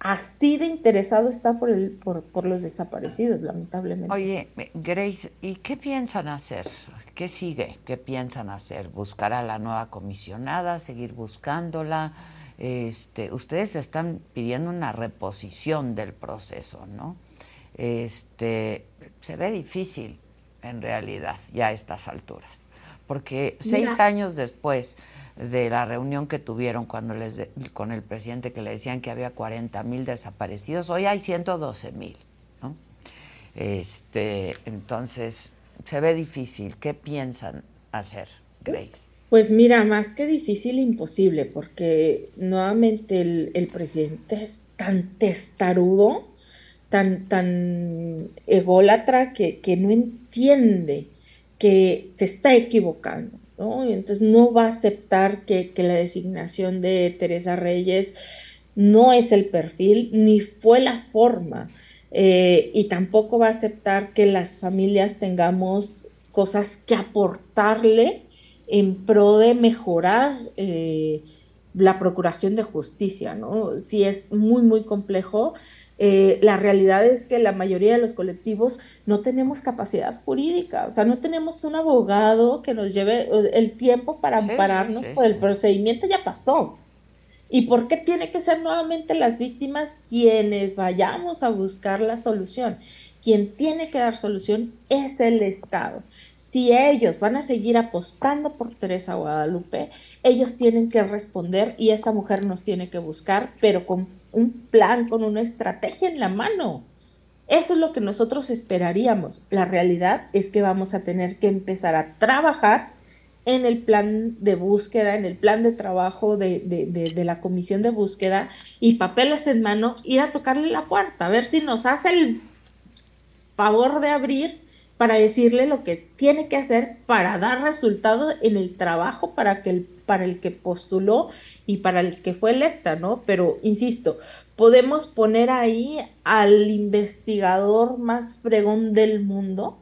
Así de interesado está por, el, por, por, los desaparecidos, lamentablemente. Oye, Grace, ¿y qué piensan hacer? ¿Qué sigue? ¿Qué piensan hacer? ¿Buscar a la nueva comisionada? ¿Seguir buscándola? Este, ustedes están pidiendo una reposición del proceso, ¿no? Este, se ve difícil, en realidad, ya a estas alturas. Porque seis años después de la reunión que tuvieron cuando les con el presidente que le decían que había 40 mil desaparecidos, hoy hay 112 mil. ¿no? Este, entonces, se ve difícil. ¿Qué piensan hacer, Grace? Pues mira, más que difícil, imposible, porque nuevamente el, el presidente es tan testarudo tan, tan ególatra que, no entiende que se está equivocando, ¿no? Y entonces no va a aceptar que, la designación de Teresa Reyes no es el perfil ni fue la forma. Eh, y tampoco va a aceptar que las familias tengamos cosas que aportarle en pro de mejorar eh, la procuración de justicia, ¿no? Sí es muy, muy complejo eh, la realidad es que la mayoría de los colectivos no tenemos capacidad jurídica, o sea, no tenemos un abogado que nos lleve el tiempo para ampararnos por el procedimiento, ya pasó. ¿Y por qué tiene que ser nuevamente las víctimas quienes vayamos a buscar la solución? Quien tiene que dar solución es el Estado. Si ellos van a seguir apostando por Teresa Guadalupe, ellos tienen que responder y esta mujer nos tiene que buscar, pero con un plan, con una estrategia en la mano. Eso es lo que nosotros esperaríamos. La realidad es que vamos a tener que empezar a trabajar en el plan de búsqueda, en el plan de trabajo de, de, la comisión de búsqueda y papeles en mano, ir a tocarle la puerta, a ver si nos hace el favor de abrir para decirle lo que tiene que hacer para dar resultado en el trabajo para que el, para el que postuló y para el que fue electa, ¿no? Pero insisto, podemos poner ahí al investigador más fregón del mundo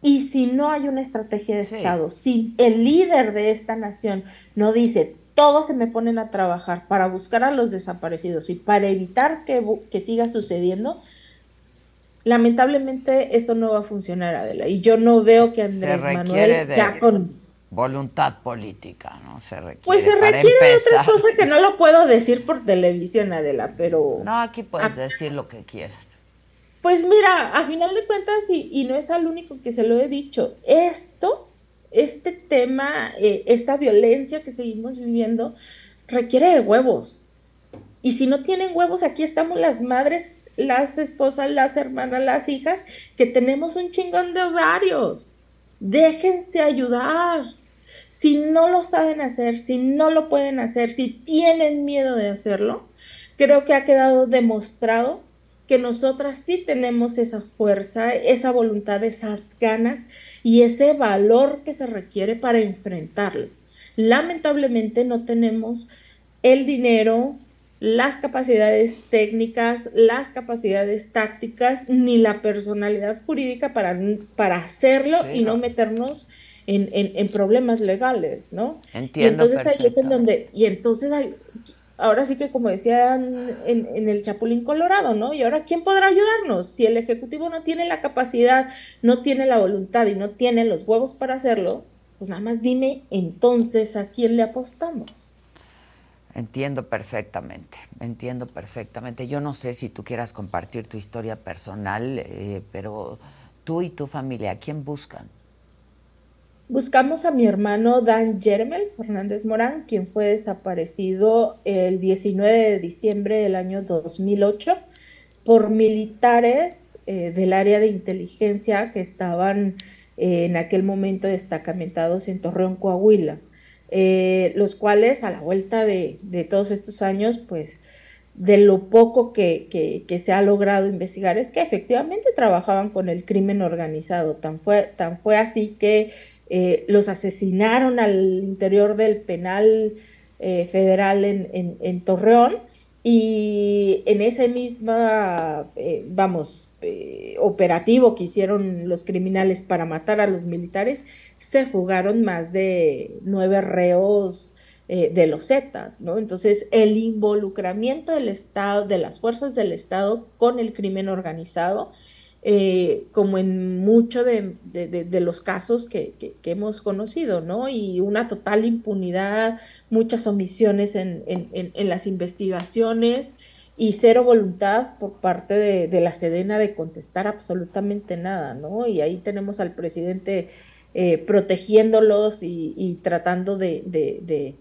y si no hay una estrategia de Estado, si el líder de esta nación no dice todos se me ponen a trabajar para buscar a los desaparecidos y para evitar que, que siga sucediendo, lamentablemente esto no va a funcionar, Adela. Y yo no veo que Andrés Manuel ya con voluntad política, ¿no? Se requiere. Pues se requiere otra cosa que no lo puedo decir por televisión, Adela, pero. No, aquí puedes decir lo que quieras. Pues mira, a final de cuentas, y, y, no es al único que se lo he dicho, esto, este tema, eh, esta violencia que seguimos viviendo, requiere de huevos. Y si no tienen huevos, aquí estamos las madres las esposas, las hermanas, las hijas, que tenemos un chingón de ovarios. Déjense ayudar. Si no lo saben hacer, si no lo pueden hacer, si tienen miedo de hacerlo, creo que ha quedado demostrado que nosotras sí tenemos esa fuerza, esa voluntad, esas ganas y ese valor que se requiere para enfrentarlo. Lamentablemente no tenemos el dinero, las capacidades técnicas, las capacidades tácticas, ni la personalidad jurídica para, para hacerlo y no, meternos en, en, problemas legales, ¿no? Entiendo. Y entonces ahí es en donde, y entonces ahora sí que como decían en, el Chapulín Colorado, ¿no? Y ahora, ¿quién podrá ayudarnos? Si el Ejecutivo no tiene la capacidad, no tiene la voluntad y no tiene los huevos para hacerlo, pues nada más dime entonces a quién le apostamos. Entiendo perfectamente, entiendo perfectamente. Yo no sé si tú quieras compartir tu historia personal, eh, pero tú y tu familia, ¿a quién buscan? Buscamos a mi hermano Dan Jermel Fernández Morán, quien fue desaparecido el 19 de diciembre del año 2008 por militares eh, del área de inteligencia que estaban eh, en aquel momento destacamentados en Torreón, Coahuila, eh, los cuales a la vuelta de, todos estos años, pues de lo poco que, que, se ha logrado investigar es que efectivamente trabajaban con el crimen organizado. Tan fue, así que eh, los asesinaron al interior del penal eh, federal en, Torreón y en ese mismo, eh, vamos, operativo que hicieron los criminales para matar a los militares, se fugaron más de nueve reos de los Zetas, ¿no? Entonces, el involucramiento del Estado, de las fuerzas del Estado con el crimen organizado, eh, como en muchos de, los casos que, hemos conocido, ¿no? Y una total impunidad, muchas omisiones en, las investigaciones y cero voluntad por parte de, la Sedena de contestar absolutamente nada, ¿no? Y ahí tenemos al presidente eh, protegiéndolos y, y tratando de,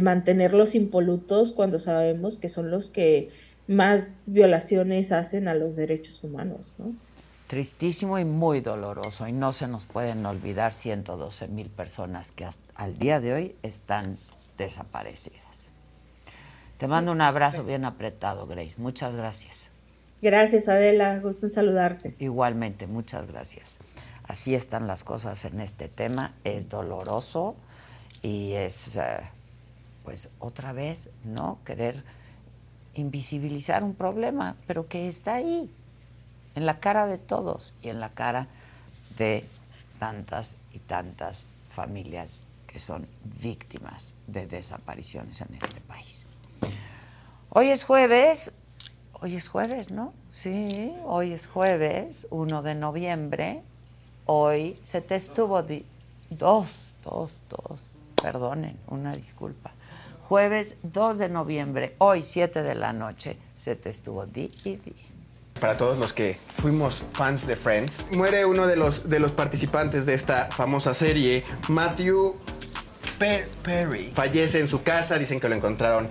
mantenerlos impolutos cuando sabemos que son los que más violaciones hacen a los derechos humanos, ¿no? tristísimo y muy doloroso. Y no se nos pueden olvidar 112 mil personas que al día de hoy están desaparecidas. Te mando un abrazo bien apretado, Grace. Muchas gracias. Gracias, Adela. Gusto en saludarte. Igualmente, muchas gracias. Así están las cosas en este tema. Es doloroso y es, eh, pues, otra vez, ¿no? Querer invisibilizar un problema, pero que está ahí en la cara de todos y en la cara de tantas y tantas familias que son víctimas de desapariciones en este país. Hoy es jueves, hoy es jueves, ¿no? Sí, hoy es jueves, 1 de noviembre. Hoy se te estuvo dos, dos, dos, perdonen, una disculpa. Jueves 2 de noviembre, hoy 7 de la noche, se te estuvo di y di para todos los que fuimos fans de Friends. Muere uno de los, de los participantes de esta famosa serie, Matthew Perry. Fallece en su casa, dicen que lo encontraron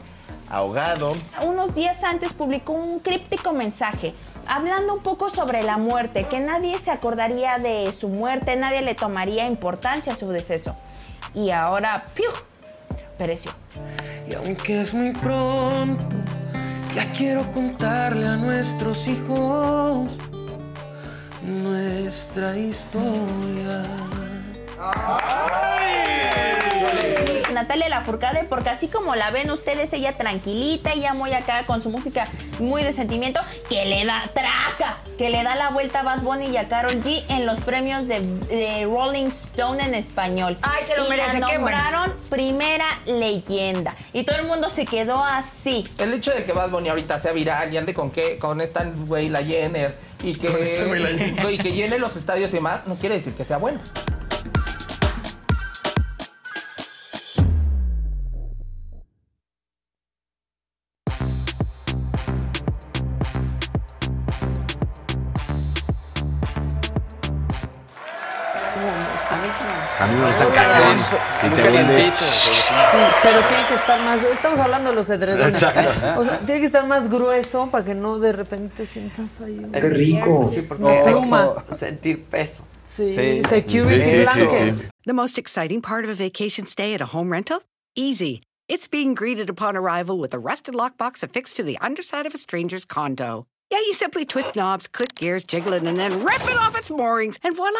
ahogado. Unos días antes publicó un críptico mensaje hablando un poco sobre la muerte, que nadie se acordaría de su muerte, nadie le tomaría importancia a su deceso. Y ahora, ¡piu! pereció. Y aunque es muy pronto ya quiero contarle a nuestros hijos nuestra historia. Natalia Lafourcade, porque así como la ven ustedes, ella tranquilita, ella muy acá con su música muy de sentimiento, que le da traca, que le da la vuelta a Bad Bunny y a Carol G en los premios de, Rolling Stone en español. Ay, se lo y merece, la nombraron primera leyenda. Y todo el mundo se quedó así. El hecho de que Bad Bunny ahorita sea viral y ande con qué, con esta güey la Jenner y que, y que llene los estadios y demás, no quiere decir que sea bueno. Me gustan cañón. Y te hundes. Sí, pero tiene que estar más. Estamos hablando de los edredones. Exacto. O sea, tiene que estar más grueso para que no de repente sientas ahí. Qué rico. Sí, porque pluma. sentir peso. Sí, sí. security sí, sí, sí, The most exciting part of a vacation stay at a home rental? Easy. It's being greeted upon arrival with a rusted lockbox affixed to the underside of a stranger's condo. Yeah, you simply twist knobs, click gears, jiggle it, and then rip it off its moorings, and voila!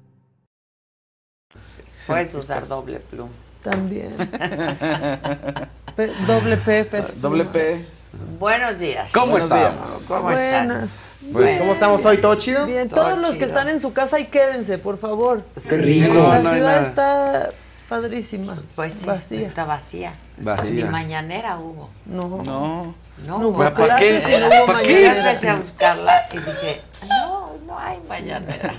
Puedes usar doble plum. También. P- doble P, peso. Doble P. Buenos días. ¿Cómo Buenos estamos? días. ¿Cómo están? Buenas. Pues, ¿Cómo estamos hoy? ¿Todo chido? Bien, Todo todos los que chido. están en su casa, ahí quédense, por favor. Qué rico. La No ciudad nada. está padrísima. Pues sí, Vacía. está vacía. Vacía. Ni mañanera hubo. No. No. No, No, hubo. ¿para clases qué? y no hubo ¿Para Yo qué? empecé a buscarla y dije, no, no hay mañanera.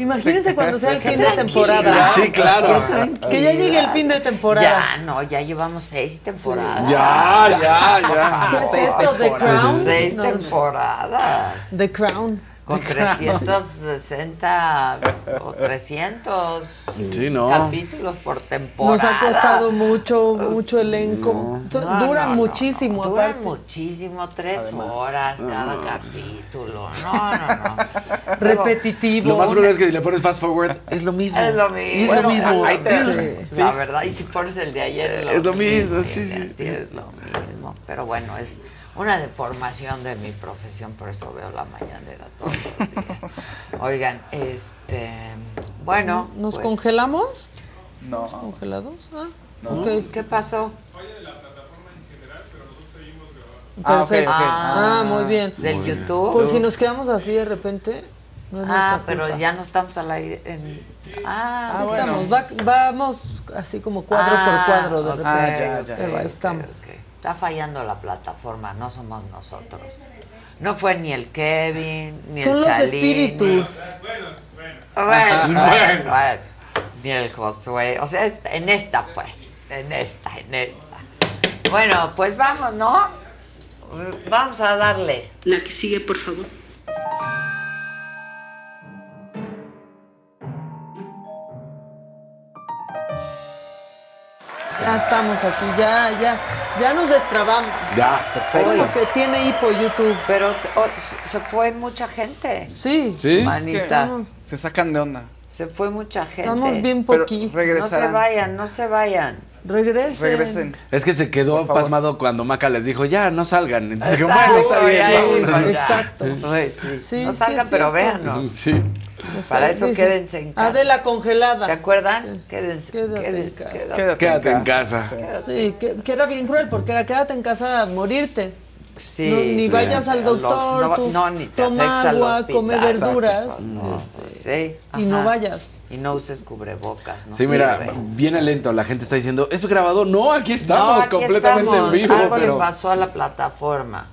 Imagínense cuando sea el fin de temporada. Sí, claro. Que ya llegue el fin de temporada. Ya, no, ya llevamos seis temporadas. Ya, ya, ya. ¿Qué es Seis esto? ¿The Crown? Seis No. temporadas. The Crown. Con 360 o 300 Sí, no. capítulos por temporada. Nos ha costado mucho, mucho elenco. No, Duran no, no. muchísimo, Duran aparte. muchísimo, tres horas cada capítulo. No, no, no. Repetitivo. Lo más probable es que si le pones fast forward, es lo mismo. Es lo mismo. Y es lo mismo. Ahí te- Sí. La verdad, y si pones el de ayer, Es lo mismo, sí, sí, sí. Es lo mismo. Pero bueno, es una deformación de mi profesión, por eso veo la mañanera todos los días. Oigan, este. Bueno. ¿Nos pues, congelamos? No. ¿Congelados? Ah, No. ok. ¿Qué pasó? Ah, ok, Perfecto. ok. Ah, muy bien. ¿Del YouTube? Por si nos quedamos así de repente. No es Ah, pero culpa. ya no estamos al aire. En... Ah, Sí bueno. estamos, va- vamos así como cuadro Ah, por cuadro de repente. Ah, ya, ya. Pero ahí ok, estamos. Está fallando la plataforma, no somos nosotros. No fue ni el Kevin, ni Son el los Chalín. espíritus. Bueno, bueno, Bueno. bueno. Ni el Josué. O sea, en esta, pues. En esta, en esta. Bueno, pues vamos, ¿no? Vamos a darle. La que sigue, por favor. Ya estamos aquí, ya, ya, ya nos destrabamos. Ya, Es como que tiene hipo YouTube. Pero oh, se fue mucha gente. Sí. ¿Sí? Manita. Se sacan de onda. Se fue mucha gente. estamos bien Pero poquitos. No se vayan, no se vayan. Regresen. Regresen. Es que se quedó pasmado cuando Maca les dijo, ya, no salgan. Entonces dijo, Exacto, bueno, está bien. ya, vamos". ya, ya. Exacto. Ay, sí. Sí, no salgan, pero véanos. Sí. Para eso quédense en casa. Adela congelada. ¿Se acuerdan? Quédense. Quédate en casa. quédate. Quédate en casa. Sí, que, que era bien cruel porque era quédate en casa a morirte. Sí, No, ni sí. vayas al Los- doctor, no, tú no, ni te toma agua, come verduras No, sí, y no vayas. Y no uses cubrebocas. No Sí, mira, sirve. viene lento. La gente está diciendo, ¿es grabado? No, aquí estamos, No, aquí completamente estamos. en vivo. Algo le pero... pasó a la plataforma.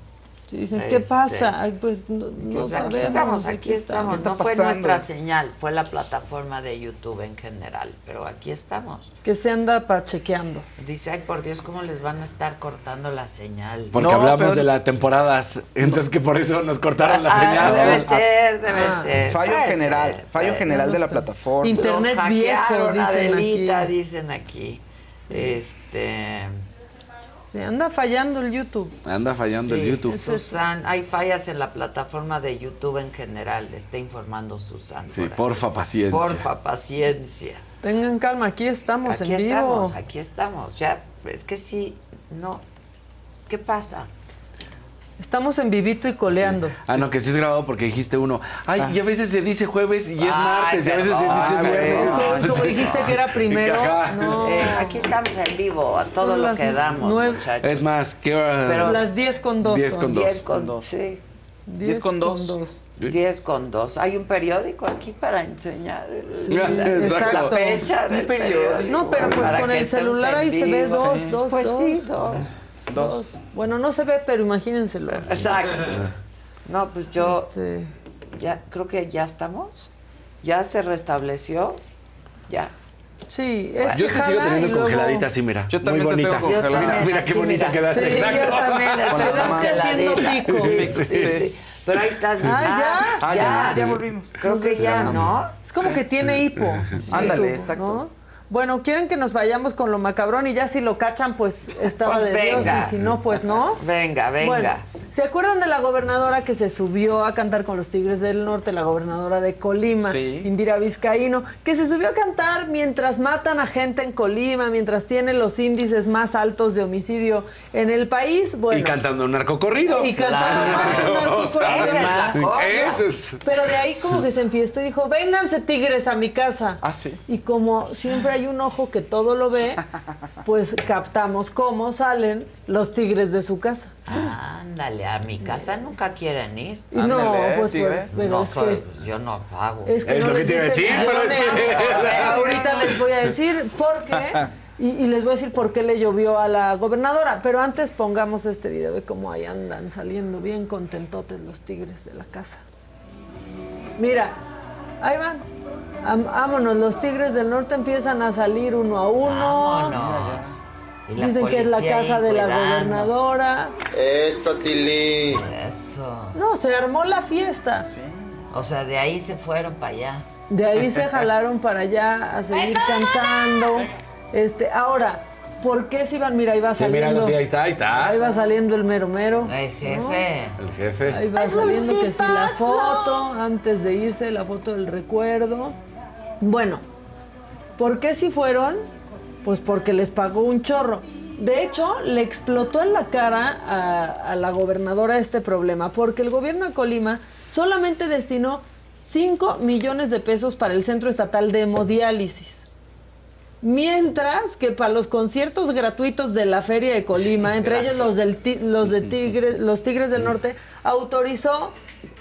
Sí, dicen, ¿qué Este, pasa? Ay, pues no, no Pues sabemos. aquí estamos, aquí estamos. está No fue pasando? nuestra señal, fue la plataforma de YouTube en general, pero aquí estamos. Que se anda pachequeando. Dice, ay por Dios, ¿cómo les van a estar cortando la señal? Porque No, hablamos pero- de las temporadas. Entonces que por eso nos cortaron la Ah, señal. debe ser, debe Ah, ser. Fallo general, ser, fallo general de la plataforma. Inter- Internet viejo, dicen Adelita, aquí. dicen aquí. Este. Sí, anda fallando el YouTube. Anda fallando el sí, YouTube. Susan, hay fallas en la plataforma de YouTube en general, le está informando Susan. Sí, por porfa, paciencia. Porfa, paciencia. Tengan calma, aquí estamos aquí en vivo. estamos, aquí estamos. Ya, es que sí, no. ¿Qué pasa? Estamos en vivito y coleando. Ah, no, que sí es grabado porque dijiste uno. Ay, y a veces se dice jueves y es Ay, martes, y a veces se perdón, dice viernes. Como, Sí. dijiste que era primero. No. Eh, aquí estamos en vivo, a todo Son lo que damos, nueve- muchachos. Es más, ¿qué hora? Pero- Las 10 con 2. 10 con dos. 10 con, sí, 10 con dos. 2. 10 con 2. Hay un periódico aquí para enseñar la, exacto. la fecha del Un periódico. No, pero pues para con el celular ahí se ve vivo. dos, Sí. dos, Pues dos. sí, dos. Dos. Bueno, no se ve, pero imagínenselo. Exacto. No, pues yo Este, ya creo que ya estamos. Ya se restableció. Ya. sí, es Yo que te sigo teniendo luego- congeladita así, mira. Yo Muy también te bonita. tengo congelada. Mira, mira qué bonita mira. quedaste. Sí, Exacto. Yo también haciendo pico. Sí, sí, Sí. sí. Pero ahí estás. Ah, ya. Ah, ya, ya volvimos. Creo que ya, ¿no? Es como que tiene hipo. Ándale, exacto. ¿no? Bueno, quieren que nos vayamos con lo macabrón y ya si lo cachan, pues estaba Pues de Dios venga. y si no, pues no. Venga, venga. Bueno, ¿se acuerdan de la gobernadora que se subió a cantar con los Tigres del Norte, la gobernadora de Colima, Sí. Indira Vizcaíno, que se subió a cantar mientras matan a gente en Colima, mientras tiene los índices más altos de homicidio en el país? Bueno, Y cantando un narcocorrido. Y cantando un narcocorrido. Es es. Pero de ahí como que se enfiestó y dijo, vénganse tigres a mi casa. Ah, sí. Y como siempre hay un ojo que todo lo ve, pues captamos cómo salen los tigres de su casa. Ándale, a mi casa nunca quieren ir. No, Ándale, pues tigre. pero, pero no, es soy- que... yo no pago. Es que Es no lo que te iba a decir, pero es que- Ahorita les voy a decir por qué. Y, y les voy a decir por qué le llovió a la gobernadora. Pero antes pongamos este video de cómo ahí andan saliendo bien contentotes los tigres de la casa. Mira, ahí van. Am- Vámonos, los tigres del norte empiezan a salir uno a uno. Vámonos. Dicen que es la casa de la gobernadora. Eso, Tili. Eso. No, se armó la fiesta. O sea, de ahí se fueron para allá. De ahí se jalaron para allá a seguir cantando. Este, ahora, ¿por qué se iban? Mira, ahí va Sí, mira, saliendo. sí, ahí está, ahí está. Ahí va saliendo el mero mero. El jefe. El jefe. Ahí va saliendo que si la foto, antes de irse, la foto del recuerdo. Bueno, ¿por qué si fueron? Pues porque les pagó un chorro. De hecho, le explotó en la cara a, a la gobernadora este problema, porque el gobierno de Colima solamente destinó 5 millones de pesos para el Centro Estatal de Hemodiálisis. Mientras que para los conciertos gratuitos de la Feria de Colima, entre ellos los, del ti- los de Tigres, los Tigres del Norte, autorizó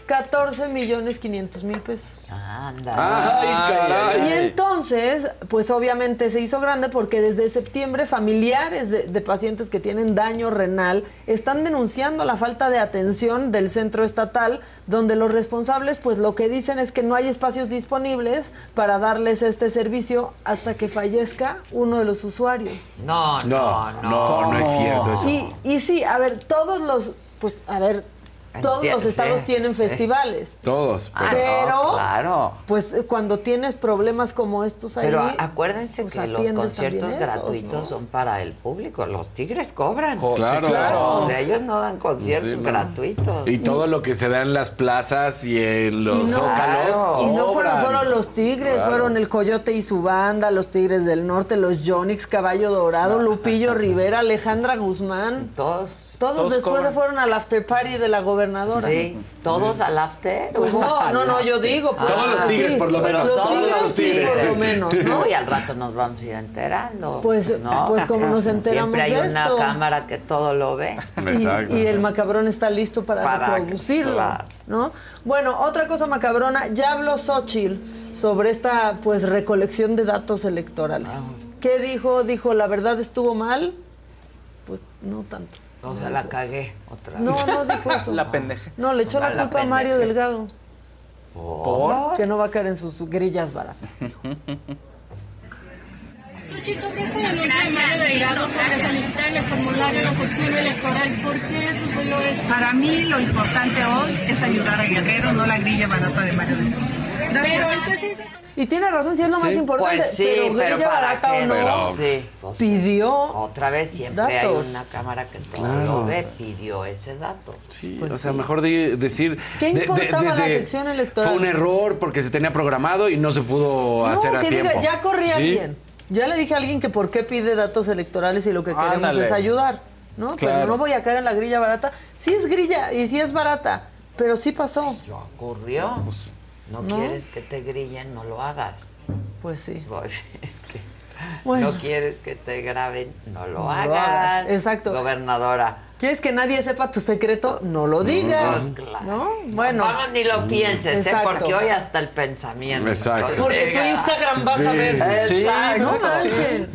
14 millones 500 mil pesos. Anda. Ay, caray. Y entonces, pues obviamente se hizo grande porque desde septiembre familiares de, de pacientes que tienen daño renal están denunciando la falta de atención del centro estatal, donde los responsables pues lo que dicen es que no hay espacios disponibles para darles este servicio hasta que fallezca uno de los usuarios. No, No, no, no, no. no, es cierto eso. Y, y sí, a ver, todos los, pues a ver, todos los estados sí, tienen sí. festivales. Todos. Ah, Pero, no, claro. pues eh, cuando tienes problemas como estos ahí, Pero acuérdense pues, que los conciertos esos, gratuitos ¿no? son para el público. Los tigres cobran. Claro. claro. O sea, ellos no dan conciertos Sí, no. gratuitos. Y todo lo que se da en las plazas y en los Y no- zócalos. Claro. Y no fueron solo los Tigres, Claro. fueron el Coyote y su banda, los Tigres del Norte, los Jonix, Caballo Dorado, Lupillo Rivera, Alejandra Guzmán. Todos. Todos, después se fueron al after party de la gobernadora. Sí, todos al after. Pues no, no, no, yo digo. pues, Todos los Tigres, por lo menos. Los Todos Tigres, los sí, Tigres. por lo menos, ¿no? Y al rato nos vamos a ir enterando. Pues- ¿no? pues como nos enteramos Siempre hay de una esto. cámara que todo lo ve. Exacto. Y, y el macabrón está listo para, Para- reproducirlo, claro. ¿no? Bueno, otra cosa macabrona, ya habló Xochitl sobre esta pues recolección de datos electorales. Ah. ¿Qué dijo? Dijo, la verdad estuvo mal. Pues no tanto. O sea, la cagué otra No, vez. no dijo eso. La pendeja. No, le echó la La culpa a Mario. Delgado. ¿Por? Que no va a caer en sus grillas baratas. dijo. Sí, sobre anuncio de Mario Delgado sobre solicitar en el formulario la sección electoral, ¿por qué sucedió eso? Para mí lo importante hoy es ayudar a Guerrero, no la grilla barata de Mario Delgado. Pero entonces... Y tiene razón, sí es lo más importante. Pues sí, pero, pero, grilla para barata qué o no. Sí, pues, pidió otra vez siempre hay datos. una cámara que todo Claro. lo ve, pidió ese dato. Sí, Pues o sea, sí. mejor di- decir. ¿Qué importaba la sección electoral? Fue un error porque se tenía programado y no se pudo hacer no, a que tiempo. diga, ya corrí a Sí. alguien. Ya le dije a alguien que por qué pide datos electorales y lo que queremos Ándale. es ayudar, ¿no? Pero no voy a caer en la grilla barata. Sí es grilla y sí es barata, pero sí pasó. Ocurrió. No, ¿No? quieres que te grillen, no lo hagas. Pues sí. Pues, es que Bueno. no quieres que te graben, no lo No lo hagas. Exacto. Gobernadora. ¿Quieres que nadie sepa tu secreto? No lo digas. Pues, claro. ¿No? Bueno. Vamos, ni lo pienses, ¿eh? Exacto. Porque hoy hasta el pensamiento. Exacto. Porque tu. Instagram vas a ver. Sí, Exacto. no sí.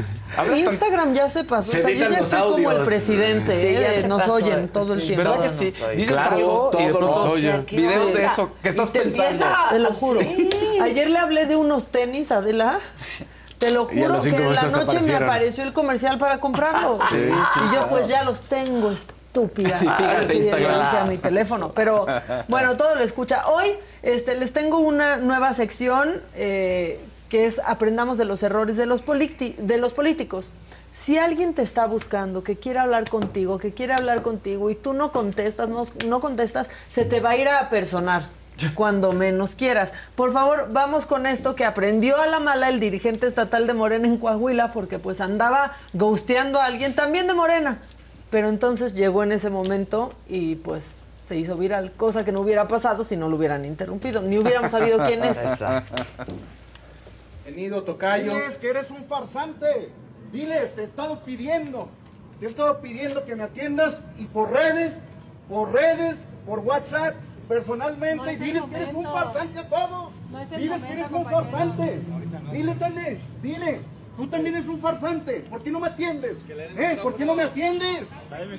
Instagram ya se pasó. Se o sea, yo ya soy como el audios. presidente. Sí, ¿eh? Nos pasó. oyen todo el Sí, tiempo. ¿Verdad que sí? Dices Claro, algo y de todos nos pronto oyen. videos de eso. ¿Qué estás pensando? empieza- Te lo juro. Ayer le hablé de unos tenis, Adela. Te lo juro que en la noche me apareció el comercial para comprarlos. Sí, sí, y yo claro. pues ya los tengo. estúpida. Sí, fíjate, Instagram. a mi teléfono. Pero bueno, todo lo escucha. Hoy este, les tengo una nueva sección eh, que es Aprendamos de los errores de los, politi- de los políticos. Si alguien te está buscando, que quiere hablar contigo, que quiere hablar contigo y tú no contestas, no, no contestas, se te va a ir a personar cuando menos quieras. Por favor, vamos con esto que aprendió a la mala el dirigente estatal de Morena en Coahuila porque pues andaba ghosteando a alguien también de Morena. Pero entonces llegó en ese momento y pues se hizo viral, cosa que no hubiera pasado si no lo hubieran interrumpido, ni hubiéramos sabido quién es. Venido, tocayo. Diles que eres un farsante. Diles, te he estado pidiendo. Te he estado pidiendo que me atiendas y por redes, por redes, por WhatsApp, personalmente. No es diles que eres un farsante a todos. No es el diles que eres un farsante. Dile, dale, dile. Tú también eres un farsante. ¿Por qué no me atiendes? ¿Eh? ¿Por qué no me atiendes?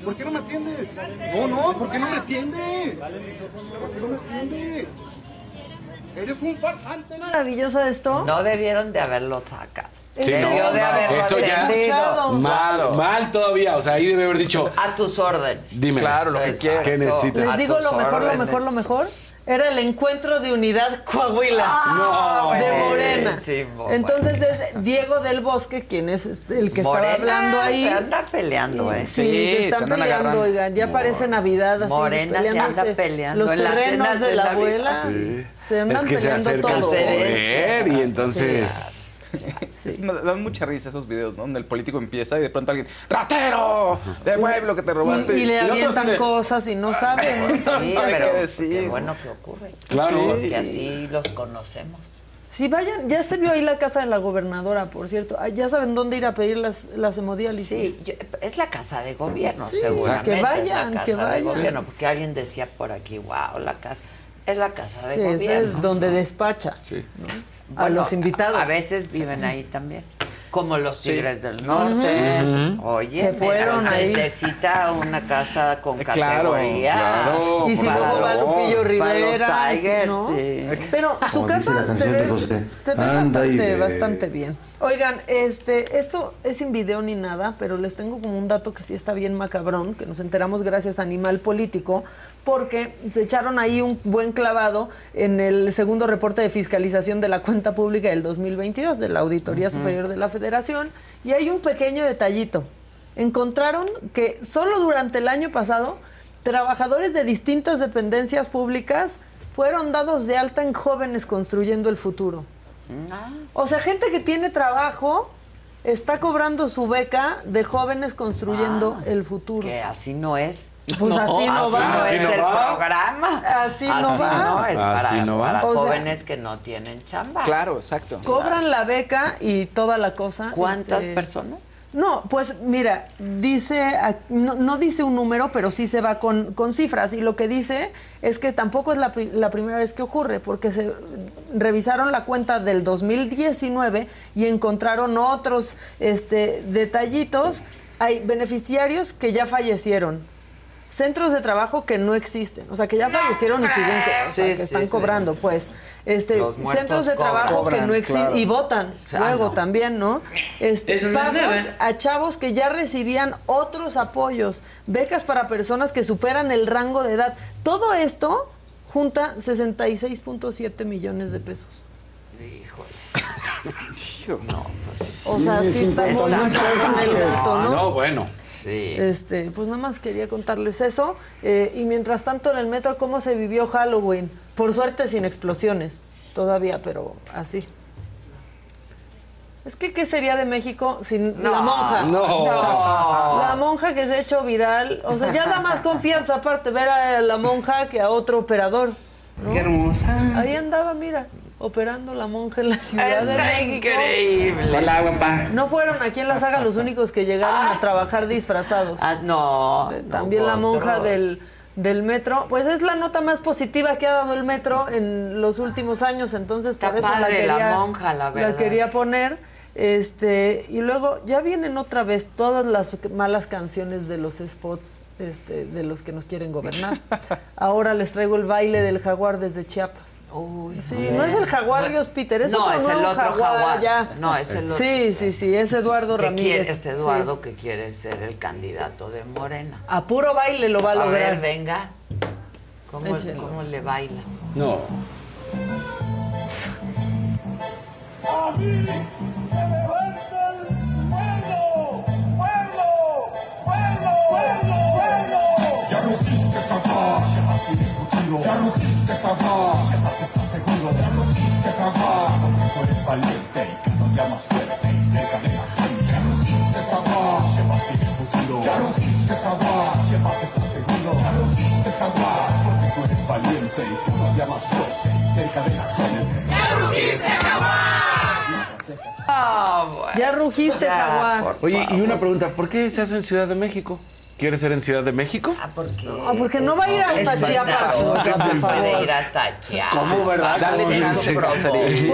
¿Por qué no me atiendes? No, no, ¿por qué no me atiendes? ¿Por qué no me atiendes? Eres un farsante. Maravilloso esto. No debieron de haberlo sacado. Sí, Debió no, de haberlo eso ya mal, mal todavía. O sea, ahí debe haber dicho. A tus órdenes. Dime. Claro, lo que quieras. ¿Qué necesitas? Les digo lo mejor, lo mejor, lo mejor. Era el encuentro de unidad Coahuila Ah, de Morena. Entonces es Diego del Bosque quien es este, el que estaba Morena hablando ahí. se anda peleando, ¿eh? Sí, Sí, se se están peleando, agarrando. oigan, ya parece Navidad así. Morena se anda peleando Los terrenos de, de la Navidad. abuela Sí. se andan Es que se peleando acerca el todo. poder y entonces. Es- me dan mucha risa esos videos, ¿no? Donde el político empieza y de pronto alguien, ¡ratero! Devuelve lo que te robaste. Y, y le avientan de, cosas y no saben. no Sí, saben qué pero decir. qué bueno que ocurre. Claro. Que Sí. así los conocemos. Sí, vayan, ya se vio ahí la casa de la gobernadora, por cierto. Ah, Ya saben dónde ir a pedir las, las hemodiálisis. Sí, yo- es la casa de gobierno, Sí, seguramente. que es la vayan, casa que de vayan. gobierno, porque alguien decía por aquí, wow, la casa. Es la casa de Sí, gobierno. es donde despacha Sí. A Bueno, los invitados. A veces viven ahí también. Como los Sí. Tigres del Norte. Oye, Que fueron ahí. necesita una casa con Claro, categoría. claro, Y si luego va. Lupillo Para los Rivera, Tigers, ¿no? sí. Pero su Como casa se ve, se ve bastante, bastante bien. Oigan, este, esto es sin video ni nada, pero les tengo como un dato que sí está bien macabrón, que nos enteramos gracias a Animal Político, porque se echaron ahí un buen clavado en el segundo reporte de fiscalización de la cuenta pública del 2022 de la Auditoría Superior de la Federación, y hay un pequeño detallito. Encontraron que solo durante el año pasado, trabajadores de distintas dependencias públicas fueron dados de alta en jóvenes construyendo el futuro. Ah, O sea, gente que tiene trabajo está cobrando su beca de jóvenes construyendo el futuro. Que así no es. Pues así no así va. no Así es no el va. programa. Así no va. no, es Así para, no va. para O sea, jóvenes que no tienen chamba. Claro, exacto. Cobran la beca y toda la cosa. ¿Cuántas este, personas? No, pues mira, dice, no, no dice un número, pero sí se va con, con cifras. Y lo que dice es que tampoco es la, la primera vez que ocurre, porque se revisaron la cuenta del 2019 y encontraron otros este, detallitos. Hay beneficiarios que ya fallecieron. Centros de trabajo que no existen, o sea, que ya fallecieron y siguen, co- o sea, Sí, que están sí. cobrando, pues, este, centros de cobran. trabajo que no existen claro. y votan luego no. también, ¿no? Este, es pagos a chavos que ya recibían otros apoyos, becas para personas que superan el rango de edad. Todo esto junta 66.7 millones de pesos. No, pues sí. O sea, sí Está muy el dato, ¿no? no, bueno. Sí. Este, pues nada más quería contarles eso. Eh, y mientras tanto en el metro, ¿cómo se vivió Halloween? Por suerte sin explosiones, todavía, pero así. Es que, ¿qué sería de México sin la monja? No. La monja que se ha hecho viral. O sea, ya da más confianza aparte ver a la monja que a otro operador. ¿no? Qué hermosa. Ahí andaba, mira, operando la monja en la Ciudad de México. increíble. Hola, guapa. No fueron aquí en la saga los únicos que llegaron a trabajar disfrazados. Ah, no. También no, la monja otros. del, del metro. Pues es la nota más positiva que ha dado el metro en los últimos años, entonces Está por eso la padre la quería, monja, la verdad. quería poner. Este, y luego ya vienen otra vez todas las malas canciones de los spots este, de los que nos quieren gobernar. Ahora les traigo el baile del jaguar desde Chiapas. sí, no es el jaguar Dios Peter, es No, otro es el nuevo otro jaguar. ya. No, es el otro. Sí, sí, sí, es Eduardo Que Ramírez. quiere, es Eduardo sí. que quiere ser el candidato de Morena. A puro baile lo va a A lograr. ver, venga. ¿Cómo, cómo le baila? No. Futuro. Ya rugiste jaguar, llevas estás seguro. Ya rugiste jaguar, porque tú eres valiente y cada día más fuerte y cerca de la gente. Ya rugiste jaguar, llevas sin futuro. Ya rugiste jaguar, llevas estás seguro. Ya rugiste jaguar, porque tú eres valiente y cada día más fuerte y cerca de la gente. Ya rugiste Ya rugiste, jaguar. Oye, y una pregunta, ¿por qué se hace en Ciudad de México? ¿Quieres ser en Ciudad de México? Ah, porque. Ah, porque no va a ir hasta Chiapas. no por se puede ir hasta Chiapas. ¿Cómo, verdad? Dale ¿Cómo chance. ¿Por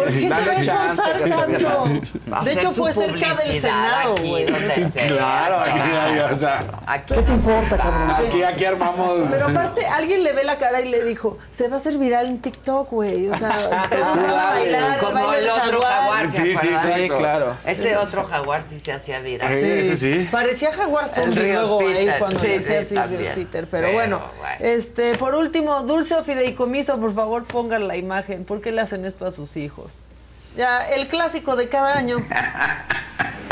qué se va a Dale esforzar tanto? De hecho, fue cerca del Senado, güey. Sí, claro, aquí, o sea, Aquí ¿Qué te importa, cabrón? aquí, aquí armamos. Pero aparte, alguien le ve la cara y le dijo, se va a hacer viral en TikTok, güey. O sea, todos Sí, van a bailar, Como el otro jaguar, ¿se Sí, sí, sí, claro. Ese otro jaguar sí se hacía viral. Sí, ese sí. Parecía jaguar zombie río luego Peter. Cuando Sí, decía sí, Peter. Pero, Pero, bueno, bueno. este, por último, Dulce o Fideicomiso, por favor, pongan la imagen. ¿Por qué le hacen esto a sus hijos? Ya, el clásico de cada año.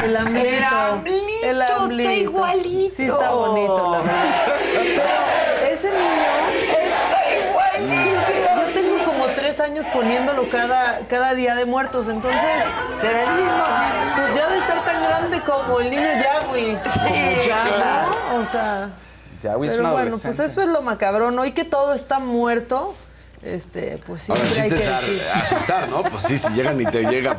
El amblito. El amblito, El está amblito. igualito. Sí, está bonito, la verdad. Pero ese niño. Está igualito. Yo tengo como tres años poniéndolo cada, cada día de muertos, entonces. ¿Será el mismo? Pues ya de estar tan grande como el niño Yahweh. Sí, ya, claro. ¿no? O sea. Ya, güey, es Pero un bueno, pues eso es lo macabrón. Hoy que todo está muerto, este, pues Ahora siempre el hay que es decir. asustar, ¿no? Pues sí, si llegan y te llegan.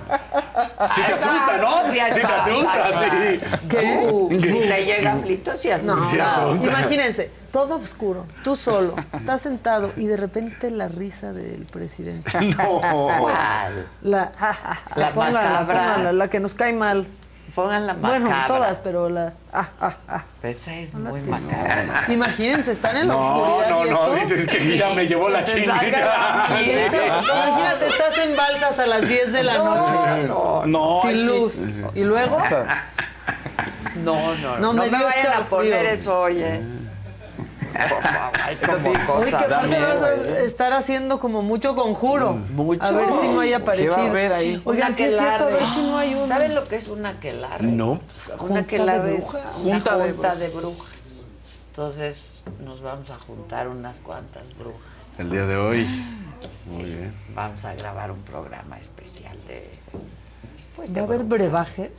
Si te asusta, ¿no? Sí, Si te asusta, sí. ¿Qué? Uh, si te llega amblito, sí No, asusta. Sí asusta. imagínense, todo oscuro, tú solo, estás sentado y de repente la risa del presidente. No. ¿Cuál? La, La póngala, macabra. póngala, la que nos cae mal. Pongan la macabra. Bueno, todas, pero la. ah, ah, ah. Esa es muy macabra. Imagínense, están en la No, oscuridad. no, no, esto. dices que ya me llevó la Te chinga. saca Sí, la te- Imagínate, estás en balsas a las 10 de la noche. No, No, sin ay, sí. luz. Y luego. no, no, No no, me me, vayan a poner eso, oye. Por favor, hay como que cosas. aparte vas a güey. estar haciendo como mucho conjuro. Mucho. A ver si no hay ¿Qué aparecido. va a haber ahí? Oigan, sí es cierto, a ver si no hay un. ¿Saben lo que es un aquelarre? No. Un Junta aquelarre de es brujas. una Junta de junta de brujas. Entonces nos vamos a juntar unas cuantas brujas. El día de hoy. Muy bien. Vamos a grabar un programa especial de. Pues, ¿Va de a haber brujas. brebajes?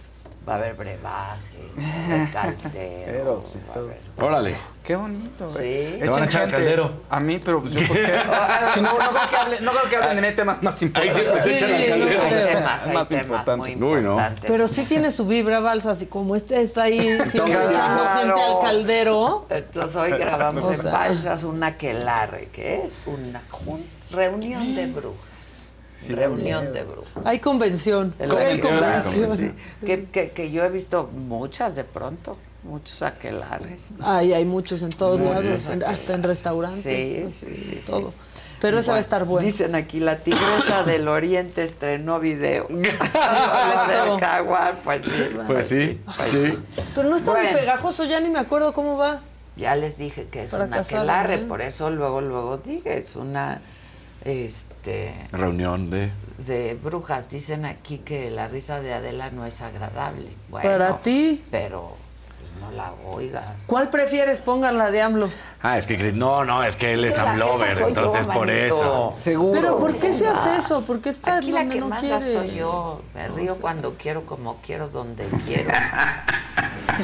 Va a haber brebaje, va a haber caldero. Pero sí, va a todo. haber- Órale. Qué bonito, güey. Sí. Te van a echar al gente. caldero. A mí, pero yo por qué. Si no, no creo que hablen, no creo que hablen de temas más importantes. siempre se Sí, echan al caldero. Hay temas, Es hay más temas importante. muy Uy, no. importantes. Pero sí tiene su vibra balsas y como este está ahí siempre Claro. echando gente al caldero. Entonces hoy grabamos O en sea. Balsas un aquelarre, que es una jun- reunión de brujas. Reunión de brujas. Hay convención. El Hay convención. sí. que, que, que yo he visto muchas de pronto, muchos aquelares. Ay, hay muchos en todos Muchos lados, hasta en restaurantes. Sí, así, sí, sí, sí. todo. Pero esa va a estar buena. Dicen aquí, la tigresa del oriente estrenó video. Del jaguar, pues sí. Pues sí, pues sí. Pero no está muy Bueno. pegajoso, ya ni me acuerdo cómo va. Ya les dije que es Para un aquelarre, por eso luego, luego dije, es una, este, Reunión de. de brujas. Dicen aquí que la risa de Adela no es agradable. Bueno, Para ti. Pero, pues no la oigas. ¿Cuál prefieres? Pongan la de AMLO. Ah, es que no, no, es que él es Pero Amlover, yo, entonces por eso. Seguro. Pero ¿por qué se hace eso? ¿Por qué está Aquí la donde que no manda quiere? soy yo. Me río cuando quiero, como quiero, donde quiero.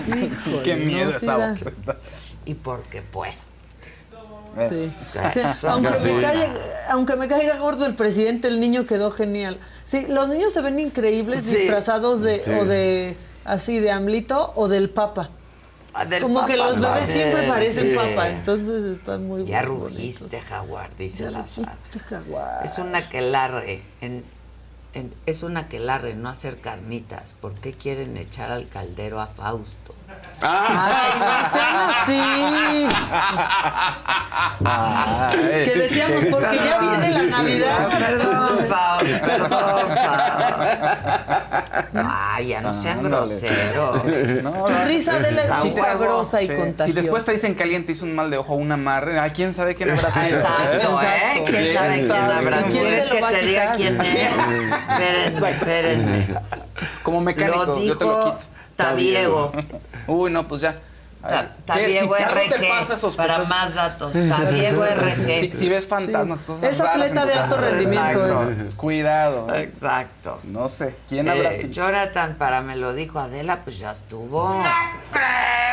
Híjole, Qué no, miedo sí esa voz. y porque puedo. Sí. Eso. Sí, aunque, me caiga, aunque me caiga gordo el presidente, el niño quedó genial. Sí, los niños se ven increíbles disfrazados de o de así de AMLito o del Papa. Ah, del Como que los bebés siempre parecen. Papa, entonces están muy Ya rugiste, jaguar, dice Ya la jaguar. Es una aquelarre en en- es una que larre no hacer carnitas. ¿Por qué quieren echar al caldero a Fausto? Ay, no sean así. Que decíamos, porque ya viene la Navidad. Perdón, Faust, perdón, Faust. Ay, ya no sean Ándale. groseros. No, Tu risa de la es sabrosa y sí. contagiosa. Si después te dicen caliente, hizo un mal de ojo, un amarre, ay, quién sabe quién habrá sido. Exacto, ¿eh? ¿Quién sabe quién habrá ¿Quieres que a te diga quién es? Espérenme, espérenme. Como mecánico, Lo yo te lo dijo quito. Tabiego. Uy, no, pues ya. Tabiego si RG, pasa sospechoso- para más datos. Tabiego RG. Si, si ves fantasmas, cosas Es atleta de alto rendimiento, Exacto. Cuidado. Exacto. No sé, ¿quién habrá Eh, sido? Jonathan, para me lo dijo Adela, pues ya estuvo.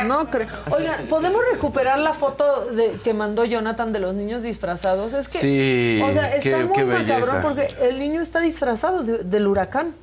No creo. Oigan, ¿podemos recuperar la foto de, que mandó Jonathan de los niños disfrazados? Es que, Sí, o sea, está qué- muy qué belleza. porque el niño está disfrazado de- del huracán.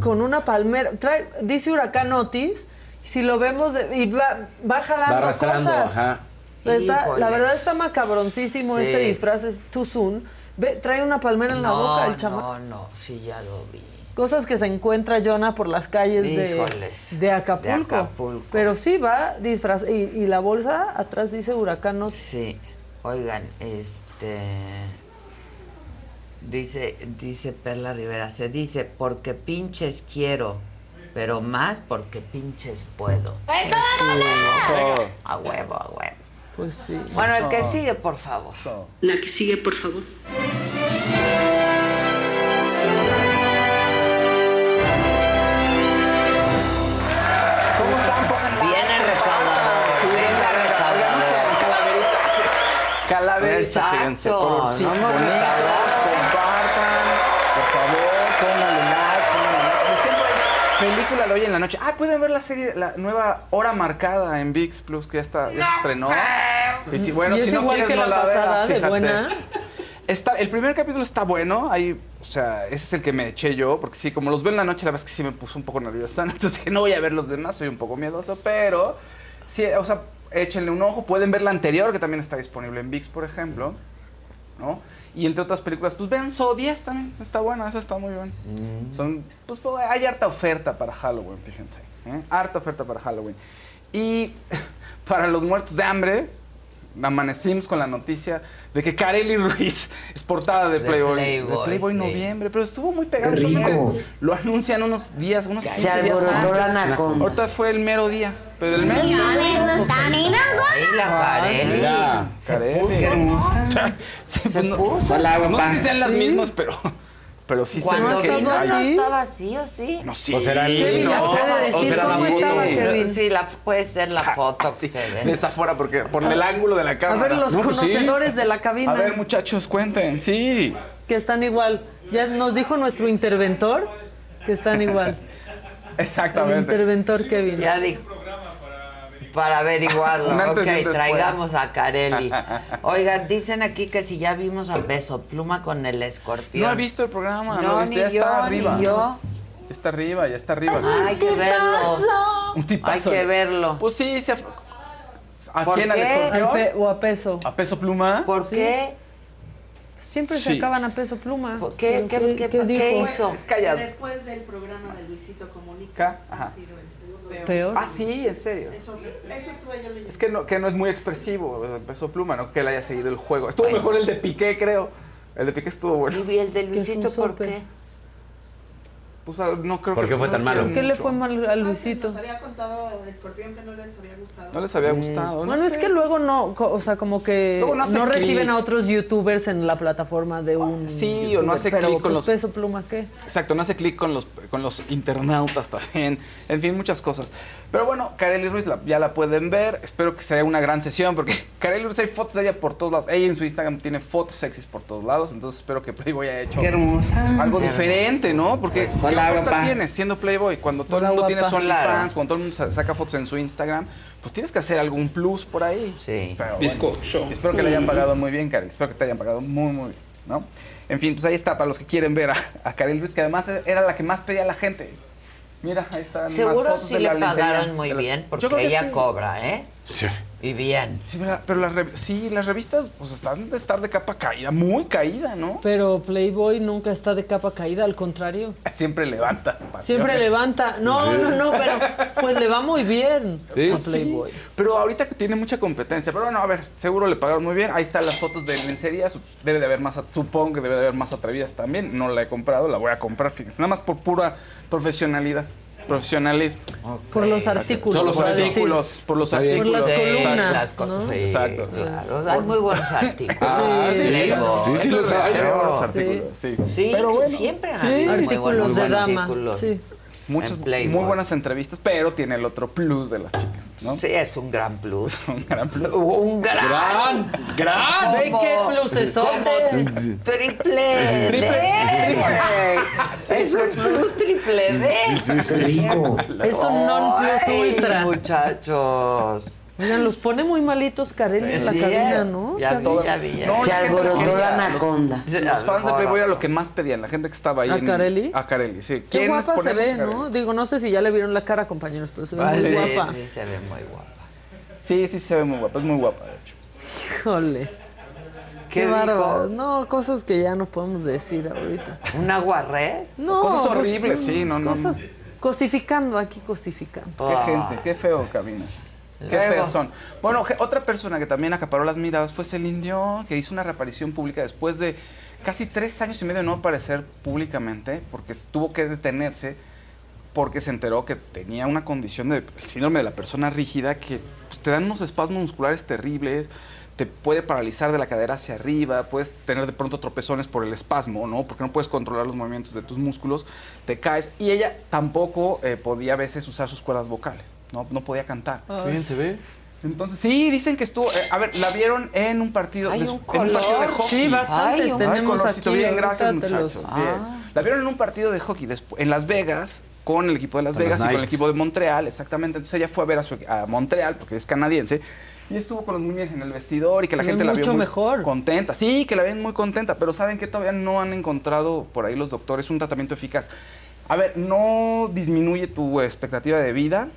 Con una palmera. Trae, dice huracán Otis. Si lo vemos de- y va, va jalando Va arrastrando, cosas. ajá. O sea, está- Híjole. la verdad está macabroncísimo Sí. este disfraz, es too soon. Ve, trae una palmera en la No, boca el chamaco. No, no, sí, ya lo vi. Cosas que se encuentra Jonah por las calles de, Híjoles, de, Acapulco. de Acapulco. Pero sí va disfraz y, y la bolsa atrás dice huracán. Otis. Sí. Oigan, este. Dice, dice Perla Rivera, se dice porque pinches quiero, pero más porque pinches puedo. Eso. A huevo, a huevo. Pues sí. Bueno, el que sigue, por favor. La que sigue, por favor. Viene recaudador, venga recaudador. Calaveritas, Exacto, fíjense, colorcitos no de hoy en la noche. Ah, pueden ver la serie, la nueva Hora Marcada en VIX Plus, que ya está, ya se estrenó. Y si, bueno, Y es si no igual quieres, que no la la pasada, veas, de buena. Está, el primer capítulo está bueno, ahí, o sea, ese es el que me eché yo, porque sí, como los veo en la noche, la verdad es que sí me puso un poco nerviosa, entonces dije, no voy a ver los demás, soy un poco miedoso, pero sí, o sea, échenle un ojo, pueden ver la anterior, que también está disponible en VIX, por ejemplo, ¿no? Y entre otras películas, pues vean So 10 también, está buena, esa está muy buena. Son, pues pues, hay harta oferta para Halloween, fíjense, ¿eh? harta oferta para Halloween. Y para los muertos de hambre, amanecimos con la noticia de que Kareli Ruiz es portada de De Playboy. Playboy, de Playboy sí. noviembre, pero estuvo muy pegado. Qué rico. solamente Lo anuncian unos días, unos Se 15 días alborotó la. Anaconda. Ahorita fue el mero día, pero el mes. Ahí la Kareli. Mira. Se Kareli. puso hermosa. Sí, Se pues no, puso. no sé si sean las mismas, pero, pero sí se Cuando ve que vino hay- no estaba así, ¿o sí? No, sí. O será el Kevin, no, o, puede o decir será la cómo foto. estaba Kevin. Sí, la, puede ser la foto que Sí, se ve. de esa fuera, porque por el ángulo de la A cámara. ver, los No, pues sí. conocedores de la cabina A ver, muchachos, cuenten. Sí. que están igual. Ya nos dijo nuestro interventor que están igual. El Exactamente. interventor Kevin. Ya dijo. Para averiguarlo. Ok, traigamos a Kareli. Oigan, dicen aquí que si ya vimos a Peso Pluma con el escorpión. No he visto el programa. No, visto, ni ya yo, está ni arriba. yo. Ya está arriba, ya está arriba. Hay que verlo. Un Hay tipazo. que verlo. Pues sí, se... ¿A ¿Por quién? ¿Al qué? Al escorpión? o a peso. ¿A peso pluma? ¿Por qué? Siempre se acaban a peso pluma. ¿Por qué? ¿Qué- qué- qué dijo? hizo? Es callado. Después del programa de Luisito Comunica, Ca- ha sido el peor. Peor. Ah, sí, en serio. Eso, eso estuve yo leyendo. Es que no, que no es muy expresivo, el peso pluma, no que él haya seguido el juego. Estuvo mejor el de Piqué, creo. El de Piqué estuvo bueno. ¿Y el de Luisito por qué? Pues ah, no creo ¿Por que fue no tan malo? quieren ¿Qué le fue mal a Luisito? Nos había contado Escorpión que no les había gustado. No les había gustado. no Bueno, es que luego no, co- o sea, como que no no, reciben a otros youtubers en la plataforma de un. Sí, o no hace clic con pues, los- peso pluma, ¿qué? Exacto, no hace clic con los, con los internautas también. En fin, muchas cosas. Pero bueno, Kareli Ruiz la- ya la pueden ver. Espero que sea una gran sesión porque Kareli Ruiz hay fotos de ella por todos lados. Ella en su Instagram tiene fotos sexys por todos lados. Entonces espero que Playboy haya hecho Qué hermosa. algo Qué diferente, ¿no? Porque ¿qué Hola, guapa. tienes siendo Playboy? Cuando todo Hola, el mundo tiene guapa. su OnlyFans, Claro. cuando todo el mundo sa- saca fotos en su Instagram, pues tienes que hacer algún plus por ahí. Sí. Pero bueno, Bizcocho. espero que le hayan pagado muy bien, Karel. Espero que te hayan pagado muy, muy bien, ¿no? En fin, pues ahí está, para los que quieren ver a, a Karel Ruiz, que además era la que más pedía la gente. Mira, ahí están más Seguro fotos sí de le la lencería, pagaron muy de las- bien Yo porque creo que ella sí. cobra, ¿eh? Sí. Y bien. Sí, pero, las, sí, las revistas pues están de estar de capa caída, muy caída, ¿no? Pero Playboy nunca está de capa caída, al contrario. Siempre levanta. pasiones. Siempre levanta. No, Sí. no, no, pero pues le va muy bien Sí, a sí. Playboy. Pero ahorita que tiene mucha competencia. Pero bueno, a ver, seguro le pagaron muy bien. Ahí están las fotos de lencería. Debe de haber más, supongo que debe de haber más atrevidas también. No la he comprado, la voy a comprar, fíjense. Nada más por pura profesionalidad. Profesionalismo. Por los artículos. Por los decir. artículos. Por los Por las artículos. columnas, las co- ¿no? sí, Exacto. claro, hay muy buenos artículos. Ah, sí, sí, sí los hay. Claro. Buenos artículos, sí. Sí, Pero bueno, siempre muy Artículos buenos de dama, artículos. sí. Muchas en muy buenas entrevistas, pero tiene el otro plus de las chicas, ¿no? Sí, es un gran plus. un gran plus. Un gran. Gran, gran. Ve qué plusesote. como Triple Triple. Es un plus triple D. Sí, sí, sí. Es un non plus Ay, ultra. Muchachos. Oigan, los pone muy malitos Kareli en la Sí, cabina. ¿no? Ya vi, ya vi. ya No, vi. la los- anaconda. Los, fans de Playboy era lo que más pedían, la gente que estaba ahí. ¿A en- Carelli? A Carelli, sí. Qué ¿Quiénes guapa se ve, Carelli? ¿no? Digo, no sé si ya le vieron la cara, compañeros, pero se ve Ah, muy sí, guapa. sí, se ve muy guapa. Sí, sí, se ve muy guapa, es muy guapa, de hecho. Híjole. ¿Qué Qué, bárbaro. No, cosas que ya no podemos decir ahorita. ¿Un aguarrés? No, Cosas pues, horribles, sí, no, no. Cosas cosificando aquí, cosificando. Qué gente, qué feo camina. Qué feos son. Bueno, otra persona que también acaparó las miradas fue Celine Dion, que hizo una reaparición pública después de casi tres años y medio de no aparecer públicamente, porque tuvo que detenerse, porque se enteró que tenía una condición de el síndrome de la persona rígida que pues, te dan unos espasmos musculares terribles, te puede paralizar de la cadera hacia arriba, puedes tener de pronto tropezones por el espasmo, ¿no? Porque no puedes controlar los movimientos de tus músculos, te caes. Y ella tampoco eh, podía a veces usar sus cuerdas vocales, ¿no? No podía cantar. Qué bien se ve. Entonces, sí, dicen que estuvo. eh, a ver, la vieron en un partido, Hay un en un partido de color. hockey. Sí, bastantes Ay, un- tenemos aquí. Bien, gracias, los- muchachos. Ah. Bien. La vieron en un partido de hockey despu- en Las Vegas con el equipo de Las Vegas y con el equipo de Montreal, exactamente. Entonces ella fue a ver a, su- a Montreal porque es canadiense. Y estuvo con los niños en el vestidor y que la gente la vio mucho muy mejor. contenta. Sí, que la ven muy contenta, pero saben que todavía no han encontrado por ahí los doctores un tratamiento eficaz. A ver, no disminuye tu expectativa de vida,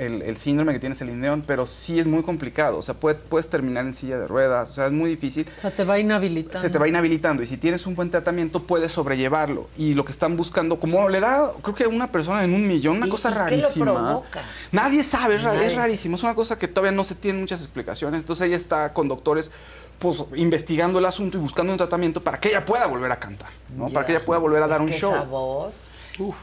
el, el síndrome que tienes el León, pero sí es muy complicado. O sea, puede- puedes terminar en silla de ruedas, o sea, es muy difícil. O sea, te va inhabilitando. Se te va inhabilitando y si tienes un buen tratamiento puedes sobrellevarlo. Y lo que están buscando, como le da, creo que una persona en un millón, una ¿Y- cosa y qué lo rarísima. provoca? Nadie sabe, es, Nadie es rarísimo. Es una cosa que todavía no se tienen muchas explicaciones. Entonces ella está con doctores pues investigando el asunto y buscando un tratamiento para que ella pueda volver a cantar, ¿no? Ya. Para que ella pueda volver a dar un que show. esa voz.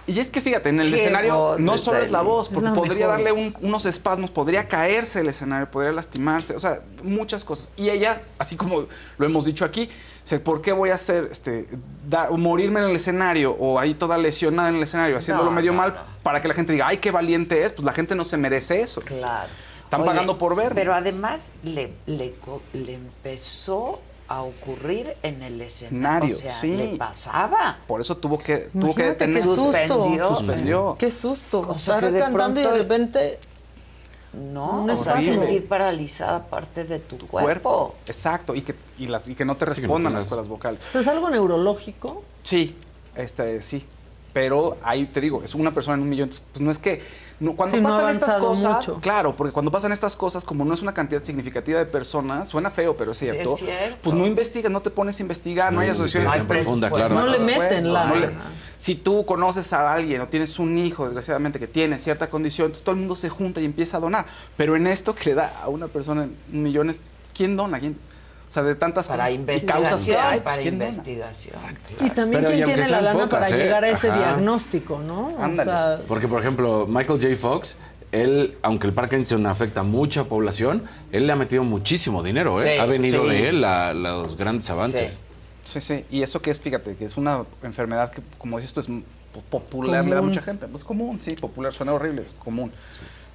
Y es que fíjate, en el escenario no solo es la voz, porque podría mejor. darle un- unos espasmos, podría caerse el escenario, podría lastimarse, o sea, muchas cosas. Y ella, así como lo hemos dicho aquí, dice, ¿por qué voy a hacer, este, da- morirme en el escenario o ahí toda lesionada en el escenario, haciéndolo No, medio no, mal no. para que la gente diga, ay, qué valiente es? Pues la gente no se merece eso. Claro. Están Oye, pagando por ver. Pero además le, le, co- le empezó a ocurrir en el escenario. O sea, sí. le pasaba. Por eso tuvo que, tuvo que Imagínate qué susto. Suspendió. Suspendió. Qué susto. O sea, Estar cantando y de repente No, Un o sea, espasmo. sentir paralizada parte de tu, Tu cuerpo. cuerpo. Exacto. Y que, y las, y que no te Sí, no respondan las cuerdas vocales. O sea, es algo neurológico. Sí, este, sí. Pero ahí te digo, es una persona en un millón. Pues no es que. No- cuando Sí, no ha pasan estas cosas. mucho. Claro, porque cuando pasan estas cosas, como no es una cantidad significativa de personas, suena feo, pero es Sí, es cierto. cierto. Pues no investigas, no te pones a investigar, no, No hay hay asociaciones que profunda, claro. No le Por meten la- no le- si tú conoces a alguien o tienes un hijo, desgraciadamente, que tiene cierta condición, entonces todo el mundo se junta y empieza a donar. Pero en esto que le da a una persona millones, ¿quién dona? ¿Quién? O sea, de tantas Para cosas y investigación. causas que hay, pues, para investigación. Y también Pero, quién tiene la lana pocas, para ¿eh? llegar a ese Ajá. diagnóstico, ¿no? Ándale. O sea, Porque, por ejemplo, Michael J. Fox, él, aunque el Parkinson afecta a mucha población, él le ha metido muchísimo dinero, ¿eh? Sí, ha venido sí. de él la- los grandes avances. Sí, sí. Y eso que es, fíjate, que es una enfermedad que, como dices tú, es po- popular, le da Común. mucha gente. Pues común, sí, popular, suena horrible, es común.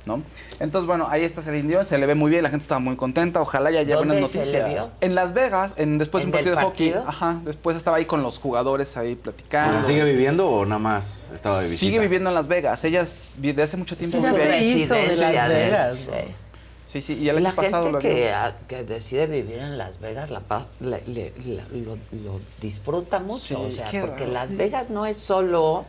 ¿No? Entonces, bueno, ahí está Celine Dion, se le ve muy bien, la gente estaba muy contenta, ojalá ya haya ¿Dónde buenas se noticias. le vio? En Las Vegas, en, después de ¿En un partido de hockey. Ajá, después estaba ahí con los jugadores ahí platicando. ¿Sigue viviendo o nada más estaba de visita? Sigue viviendo en Las Vegas, ella de hace mucho tiempo Sí, se ahí. hizo de Las Vegas. sí. Sí, sí, y el año la pasado gente que, a- que decide vivir en Las Vegas la paz, le- le- la- lo, lo disfruta mucho, Sí, o sea, porque raro, Las sí. Vegas no es solo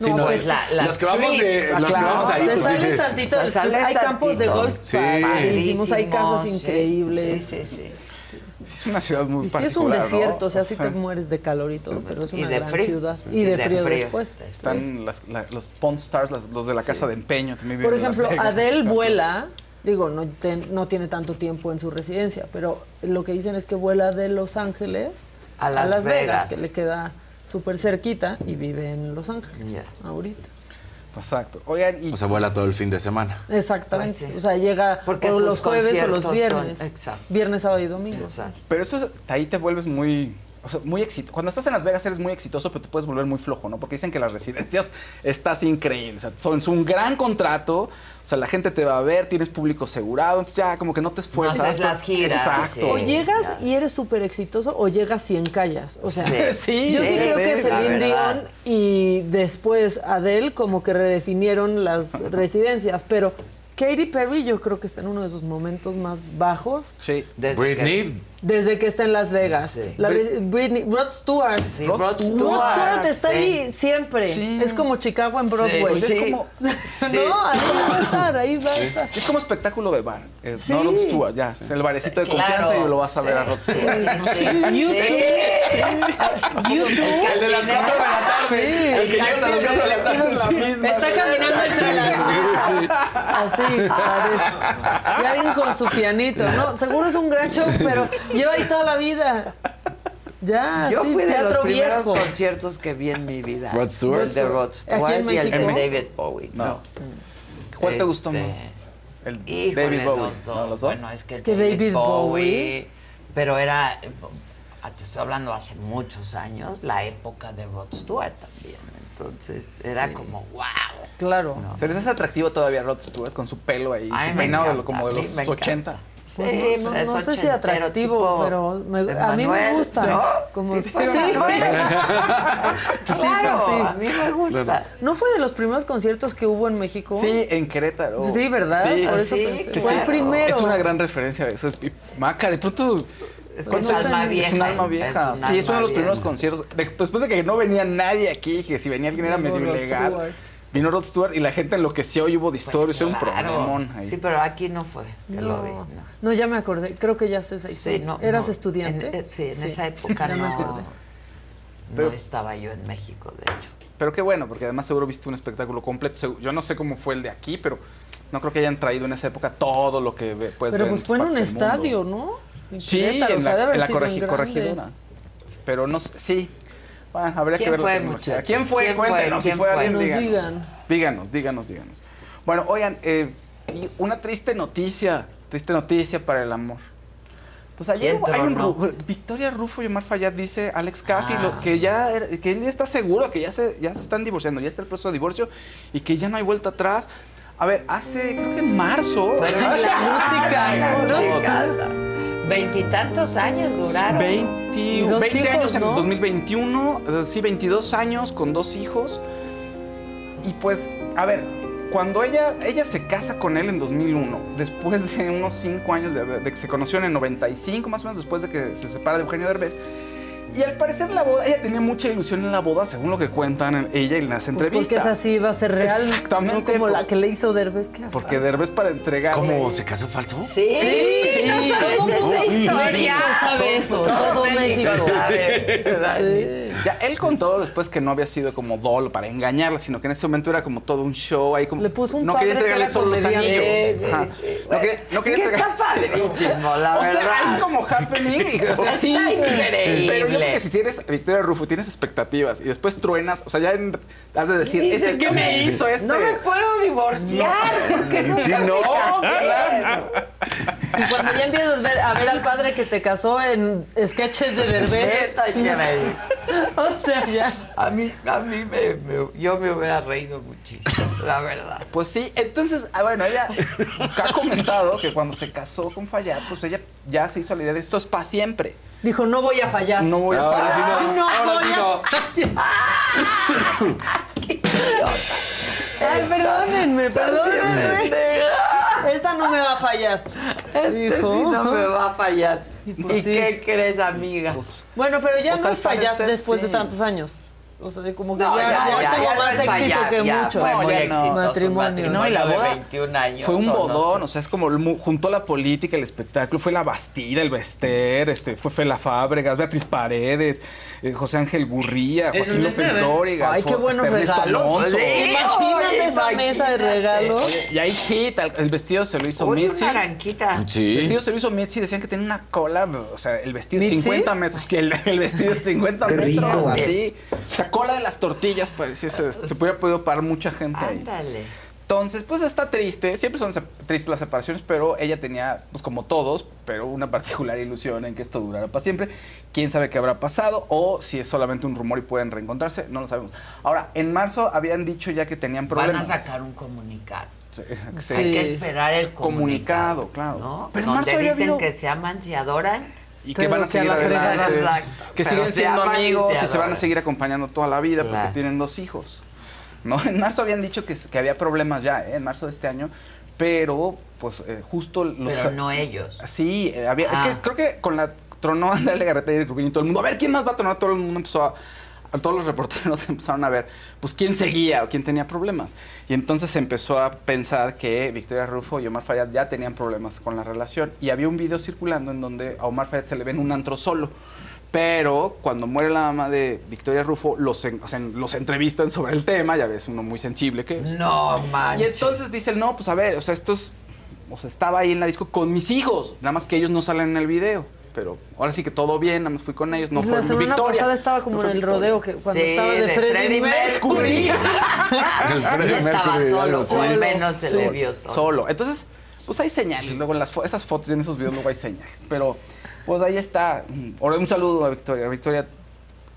No, pues es- la, la los que vamos de- los que claro. vamos ahí, pues sales dices- tantito Te del sales strip. Hay campos de golf Sí. padrísimos, hay casas sí. increíbles. Sí, sí, es una ciudad muy Y sí es un particular, ¿no? desierto, o sea, sí te mueres de calor y todo, pero es Y una de gran frío. ciudad. Sí. Y de, De frío, frío. después. Están las- la- los Pawn Stars, las- los de la casa de empeño también Por Las ejemplo. Adele vuela, digo, no, te- no tiene tanto tiempo en su residencia, pero lo que dicen es que vuela de Los Ángeles A Las Vegas. que le queda súper cerquita y vive en Los Ángeles ahorita. Exacto. Oigan, y... O sea, vuela todo el fin de semana. Exactamente. Pues sí. O sea, llega Porque o los jueves o los son- viernes. exacto. Viernes, sábado y domingo. Pero eso, ahí te vuelves muy... O sea, muy exitoso. Cuando estás en Las Vegas eres muy exitoso, pero te puedes volver muy flojo, ¿no? Porque dicen que las residencias estás increíble. O sea, son, es un gran contrato. O sea, la gente te va a ver, tienes público asegurado. Entonces ya como que no te esfuerzas. haces las giras, Exacto. O llegas y eres súper exitoso o llegas y encallas. O sea, Sí, yo sí, sí, creo sí, que Celine. Dion y después Adele como que redefinieron las residencias, pero Katy Perry yo creo que está en uno de sus momentos más bajos Sí. Britney. Desde que está en Las Vegas. Sí. La Britney, Rod Stewart. Sí, Rod Rod Rod Stewart. Stewart está sí. ahí siempre. Sí. Es como Chicago en Broadway. pues es sí. como- no, ahí va a estar, ahí va a estar. Es como espectáculo de bar. Es, Sí. No Rod Stewart, ya. El barecito de Claro. confianza y lo vas a ver a Rod Stewart. sí, sí. YouTube. YouTube. El de las cuatro de la tarde. Sí. El que llegas a las cuatro de la tarde es la misma. Está caminando entre las mesas. Así, parece. Y alguien con su pianito, ¿no? Seguro es un gran show, pero lleva ahí toda la vida. Ya, Yo sí, fui de los primeros viejo. conciertos que vi en mi vida. Rod Stewart. El de Rod Stewart y el de. David Bowie. No. ¿Cuál te gustó Este, más? El Híjole, David Bowie. los dos. ¿No, los dos? Bueno, es que, Es que David Bowie- Pero era, ah, te estoy hablando hace muchos años, la época de Rod Stewart también. Entonces era Sí. como, wow. Claro. ¿Se les hace atractivo todavía Rod Stewart con su pelo ahí, Ay, su peinado como de los me encanta. 80? Sí, Pues no, no, es no sé si atractivo, tipo pero me- a mí me gusta. ¿no? Como Tipo sí. Emanuel. Claro, Sí. a mí me gusta. ¿No fue de los primeros conciertos que hubo en México? Sí, en Querétaro. Sí, ¿verdad? Sí. Por eso Sí, pensé. sí, fue el primero. Es una gran referencia. Eso es, y Maca, de pronto... Es que es alma vieja. Es un alma vieja. un sí, es uno de los primeros vieja. conciertos. De- después de que no venía nadie aquí, que si venía alguien era medio ilegal. Stewart. Vino Rod Stewart y la gente enloqueció y hubo disturbios. Era un Pues Claro. problemón ahí. Sí, pero aquí no fue, te lo No, digo. no, ya me acordé. Creo que ya sé esa Sí, historia. no, ¿Eras no, estudiante? en- eh, sí, en esa época ya no, me acordé. Pero- no estaba yo en México, de hecho. Pero qué bueno, porque además seguro viste un espectáculo completo. Yo no sé cómo fue el de aquí, pero no creo que hayan traído en esa época todo lo que puedes Pero ver pues en fue en un estadio, mundo. ¿no? En Sí, Querétaro, en o sea, la, en la corregi- corregidora. Pero no sé, sí. Bueno, habría ¿Quién que fue, muchachos? ¿Quién fue? ¿Quién fue? Cuéntenos. ¿Quién si fue fue? alguien, Nos díganos. digan. Díganos, díganos, díganos. Bueno, oigan, eh, y una triste noticia, triste noticia para el amor. Pues ayer ¿Quién hubo- hay un? Ru- Victoria Rufo y Omar Fayad dice Alex Caffi Ah. lo- que ya era- que él está seguro que ya se ya se están divorciando, ya está el proceso de divorcio y que ya no hay vuelta atrás. A ver, hace creo que en marzo hace- la música, ¿no? Veintitantos años duraron. 20, Y dos 20 hijos, años en ¿no? 2021, eh, sí, 22 años con dos hijos. Y pues, a ver, cuando ella, ella se casa con él en 2001, después de unos 5 años de, de que se conocieron en 95, más o menos después de que se separa de Eugenio Derbez. Y al parecer la boda, ella tenía mucha ilusión en la boda, según lo que cuentan en- ella en las Pues entrevistas. porque esa sí iba a ser real. Exactamente, No como por- la que le hizo Derbez. era Porque falsa. Derbez para entregar. ¿Cómo? ¿Se casó falso? Sí, Sí, no sí, sabes todo esa México historia. sabe eso, todo México. sabe. Ya, él contó después que no había sido como dolo para engañarla, sino que en ese momento era como todo un show ahí como Le puso un no padre quería que entregarle solo los anillos. Sí, Ajá. sí, sí. No quería, no quería que está entregar- padrísimo, la o sea, hay como happening y, o sea, sí. Está increíble. Pero yo creo que si tienes Victoria Rufo, tienes expectativas y después truenas, o sea, ya en- has de decir, es, dices, que no me hizo este. No me puedo divorciar porque Sí, nunca no, me casé. claro. Y cuando ya empiezas a ver, a ver al padre que te casó en sketches de Derbez. O sea, ya. A mí, a mí me, me- yo me hubiera reído muchísimo, la verdad. Pues sí, entonces, ah, bueno, ella ha comentado que cuando se casó con Fayad, pues ella ya se hizo la idea de esto es para siempre. Dijo, no voy a fallar. No voy a Ahora sí fallar. no. no Ahora voy sí a no. fallar. Ay, perdónenme, perdónenme. Esta no me va a fallar. Este Dijo. sí no me va a fallar. ¿Y pues sí. qué crees, amiga? Bueno, pero ya Pues no es fallar después de tantos años. O sea, como que No, ya, ya, ya ya, tuvo más éxito que ya mucho. fue muy exitoso, Matrimonio. un No, y la de boda 21 años. fue un ¿o no? bodón, o sea, es como juntó la política, el espectáculo, fue la Bastida, el Bester, este, fue Fela Fábregas, Beatriz Paredes, eh, José Ángel Gurría, Joaquín López Dóriga. Ay, qué buenos este, regalos. Sí, Imagínate esa mesa de regalos. Oye, y ahí sí, tal- el vestido se lo hizo Mitzi. una. Sí. El vestido se lo hizo Mitzi, decían que tenía una cola, o sea, el vestido de ¿Mitzi? 50 metros, que el, el vestido de 50 Qué metros, así. La cola de las tortillas, parecía, se, se hubiera podido parar mucha gente ahí. Ándale. Entonces, pues está triste, siempre son tristes las separaciones, pero ella tenía, pues como todos, pero una particular ilusión en que esto durara para siempre. Quién sabe qué habrá pasado o si es solamente un rumor y pueden reencontrarse, no lo sabemos. Ahora, en marzo habían dicho ya que tenían Van a problemas. sacar un comunicado. Sí, Hay que esperar el comunicado. Comunicado, claro. ¿no? Pero en Donde marzo dicen habido- que se aman, se adoran. Y que van a seguir la adelante, Exacto. que Pero siguen se siendo amigos y se, van a seguir acompañando toda la vida Claro. porque tienen dos hijos. ¿no? En marzo habían dicho que, que había problemas ya, ¿eh? en marzo de este año, pero pues eh, justo los... Pero no ellos. Sí, eh, había, es que Ah. creo que con la tronó Andrea Legarreta y Rubín y todo el mundo, a ver quién más va a tronar, todo el mundo empezó a todos los reporteros empezaron a ver, pues quién seguía o quién tenía problemas. Y entonces se empezó a pensar que Victoria Rufo y Omar Fayad ya tenían problemas con la relación. Y había un video circulando en donde a Omar Fayad se le ve en un antro solo. Pero cuando muere la mamá de Victoria Rufo, los, en- o sea, los entrevistan sobre el tema, ya ves, uno muy sensible que es. No, Y manches. entonces dicen, no, pues a ver, o sea, estos, o sea, estaba ahí en la disco con mis hijos, nada más que ellos no salen en el video. Pero ahora sí que todo bien, nada más fui con ellos, no la fue semana Victoria. pasada estaba como No en el Victoria. rodeo que cuando Sí, estaba de de Freddie, Freddie Mercury. Freddie Ya estaba Mercury, solo, algo o así. al menos se le vio solo. Solo. Entonces, pues hay señales. Luego en las fo- esas fotos y en esos videos luego hay señales. Pero, pues ahí está. Ahora un saludo a Victoria. Victoria,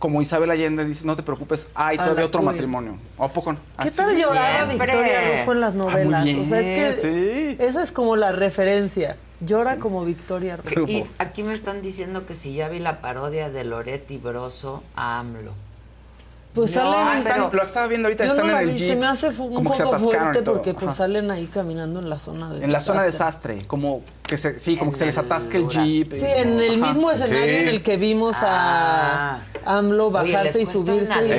como Isabel Allende dice, no te preocupes, hay todavía otro cuy. matrimonio. ¿O a poco no? ¿Qué tal lloraba. Victoria Rufo en las Ah, muy novelas? o sea, es que esa es como la referencia. Llora como Victoria Rufo. Y aquí me están diciendo que si ya vi la parodia de Loretti Broso a AMLO. Pues No, salen. Ah, están- lo estaba viendo ahorita, Yo están no en la el vi, Jeep. Se me hace un poco fuerte porque pues Ajá. salen ahí caminando en la zona de En la zona de desastre, como que se, sí, como En que se les el atasca el jeep. Sí, en el Ajá. mismo escenario Sí. en el que vimos a AMLO Oye, bajarse y subirse.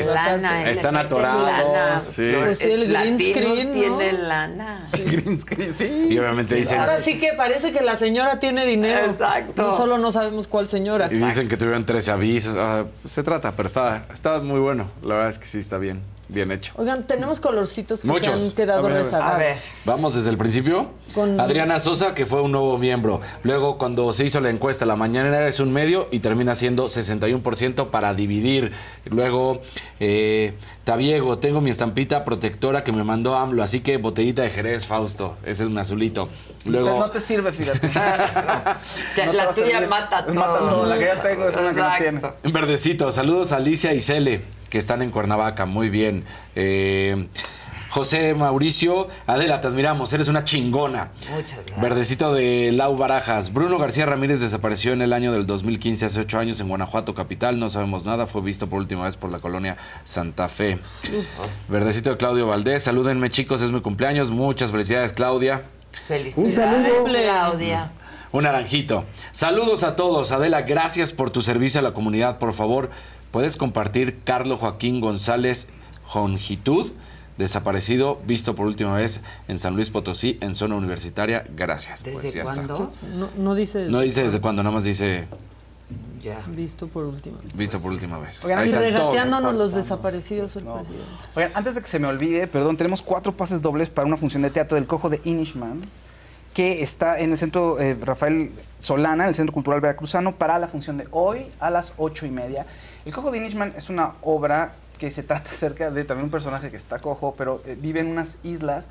Están atorados, sí. Pues sí, el green Latinos screen, ¿no? tienen lana. Green screen, sí. Y obviamente dicen, Ahora sí que parece que la señora tiene dinero. Exacto. No solo no sabemos cuál señora. y dicen que tuvieron 13 avisos. Ah, se trata, pero está, está muy bueno. La verdad es que sí está bien, bien hecho. Oigan, tenemos colorcitos que Muchos. se han quedado A ver, a ver. rezagados. A ver. Vamos desde el principio. Con- Adriana Sosa, que fue un nuevo miembro. Luego, cuando se hizo la encuesta, la mañana es un medio y termina siendo 61% para dividir. Luego, eh, Tabiego, tengo mi estampita protectora que me mandó AMLO, así que botellita de Jerez, Fausto. Ese es un azulito. Luego, No te sirve, fíjate. No la tuya mata todo. Mata todo. La que ya tengo es una que no tiene. Verdecito, saludos a Alicia y Cele, que están en Cuernavaca, muy bien. Eh, José Mauricio, Adela, te admiramos, eres una chingona. Muchas gracias. Verdecito de Lau Barajas. Bruno García Ramírez desapareció en el año del 2015, hace ocho años, en Guanajuato capital. No sabemos nada. Fue visto por última vez por la colonia Santa Fe. Verdecito de Claudio Valdés. Salúdenme, chicos, es mi cumpleaños. Muchas felicidades, Claudia. Felicidades, Claudia. Un naranjito. Saludos a todos. Adela, gracias por tu servicio a la comunidad. Por favor, ¿puedes compartir Carlos Joaquín González Jongitud? Desaparecido, visto por última vez en San Luis Potosí, en zona universitaria. Gracias. ¿Desde Pues ya está. cuándo? No, no dice. No dice desde cuándo, nada más dice Ya. Visto por último. visto por última vez. Oigan, Ahí Y regateándonos los desaparecidos el presidente. Oigan, antes de que se me olvide, perdón, tenemos cuatro pases dobles para una función de teatro del Cojo de Inishman, que está en el centro eh, Rafael Solana, en el Centro Cultural Veracruzano, para la función de hoy a las ocho y media. El Cojo de Inishman es una obra que se trata acerca de también un personaje que está cojo, pero eh, vive en unas islas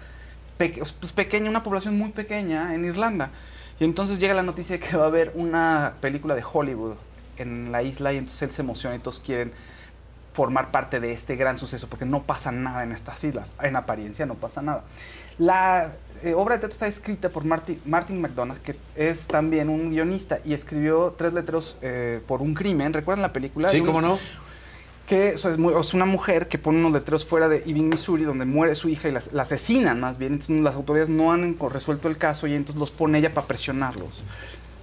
peque- pues, pequeña, una población muy pequeña en Irlanda. Y entonces llega la noticia de que va a haber una película de Hollywood en la isla y entonces él se emociona y todos quieren formar parte de este gran suceso, porque no pasa nada en estas islas, en apariencia no pasa nada. La eh, obra de teatro está escrita por Martin, Martin McDonagh, que es también un guionista y escribió tres letreros eh, por un crimen. ¿Recuerdan la película? Sí, cómo no. Que es, una mujer que pone unos letreros fuera de Ebbing, Missouri, donde muere su hija y las- la asesinan más bien. Entonces las autoridades no han resuelto el caso y entonces los pone ella para presionarlos.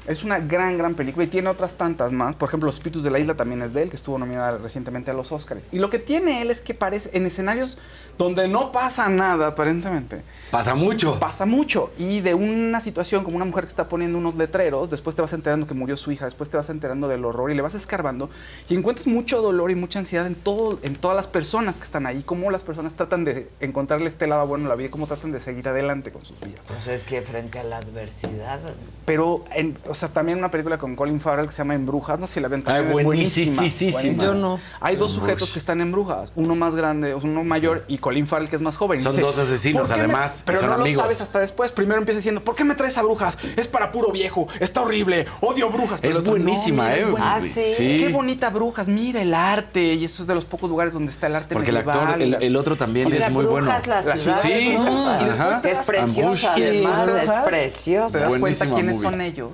Es una gran, gran película y tiene otras tantas más. Por ejemplo, Los Espíritus de la Isla también es de él, que estuvo nominada recientemente a los Oscars. Y lo que tiene él es que parece en escenarios donde no pasa nada, aparentemente. Pasa mucho. Pasa mucho. Y de una situación como una mujer que está poniendo unos letreros, después te vas enterando que murió su hija, después te vas enterando del horror y le vas escarbando y encuentras mucho dolor y mucha ansiedad en, todo, en todas las personas que están ahí. Cómo las personas tratan de encontrarle este lado bueno a la vida, cómo tratan de seguir adelante con sus vidas. Pues es que frente a la adversidad. Pero, en, o sea, también una película con Colin Farrell que se llama Embrujas, no sé si la ven, Ah, también es buenísima, buenísima. Yo no. Hay dos sujetos que están en brujas, uno más grande, uno mayor y Colin Farrell que es más joven. Son Dice, dos asesinos, además, Pero son no amigos. lo sabes hasta después. Primero empieza diciendo, ¿por qué me traes a brujas? Es para puro viejo, está horrible, odio brujas. Pero Es el otro, buenísima, ¿eh? buena". Ah, ¿sí? Sí. Qué bonita brujas, mira el arte. Y eso es de los pocos lugares donde está el arte Porque el medieval. actor, el, el otro también O sea, es muy bueno. Brujas, la ciudad sí. Y después te Es preciosa, además, es Brujas, preciosa. Te das cuenta quiénes movie. son ellos.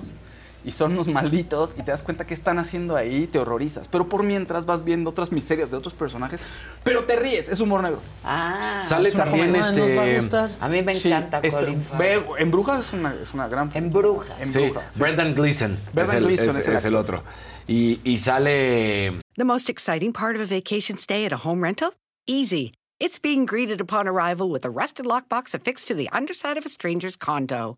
Y son unos malditos y te das cuenta qué están haciendo ahí y te horrorizas. Pero por mientras vas viendo otras miserias de otros personajes, pero te ríes, es humor negro. Ah, Sale Es también comedia. este. Nos va a gustar. A mí me Sí, encanta este, Colin ve- en Brujas es una, es una gran En Brujas. En Sí, Brujas, sí. Brendan Gleeson. Brendan es el, Gleeson es- es el es el otro. Y, y sale. The most exciting part of a vacation stay at a home rental? Easy. It's being greeted upon arrival with a rusted lockbox affixed to the underside of a stranger's condo.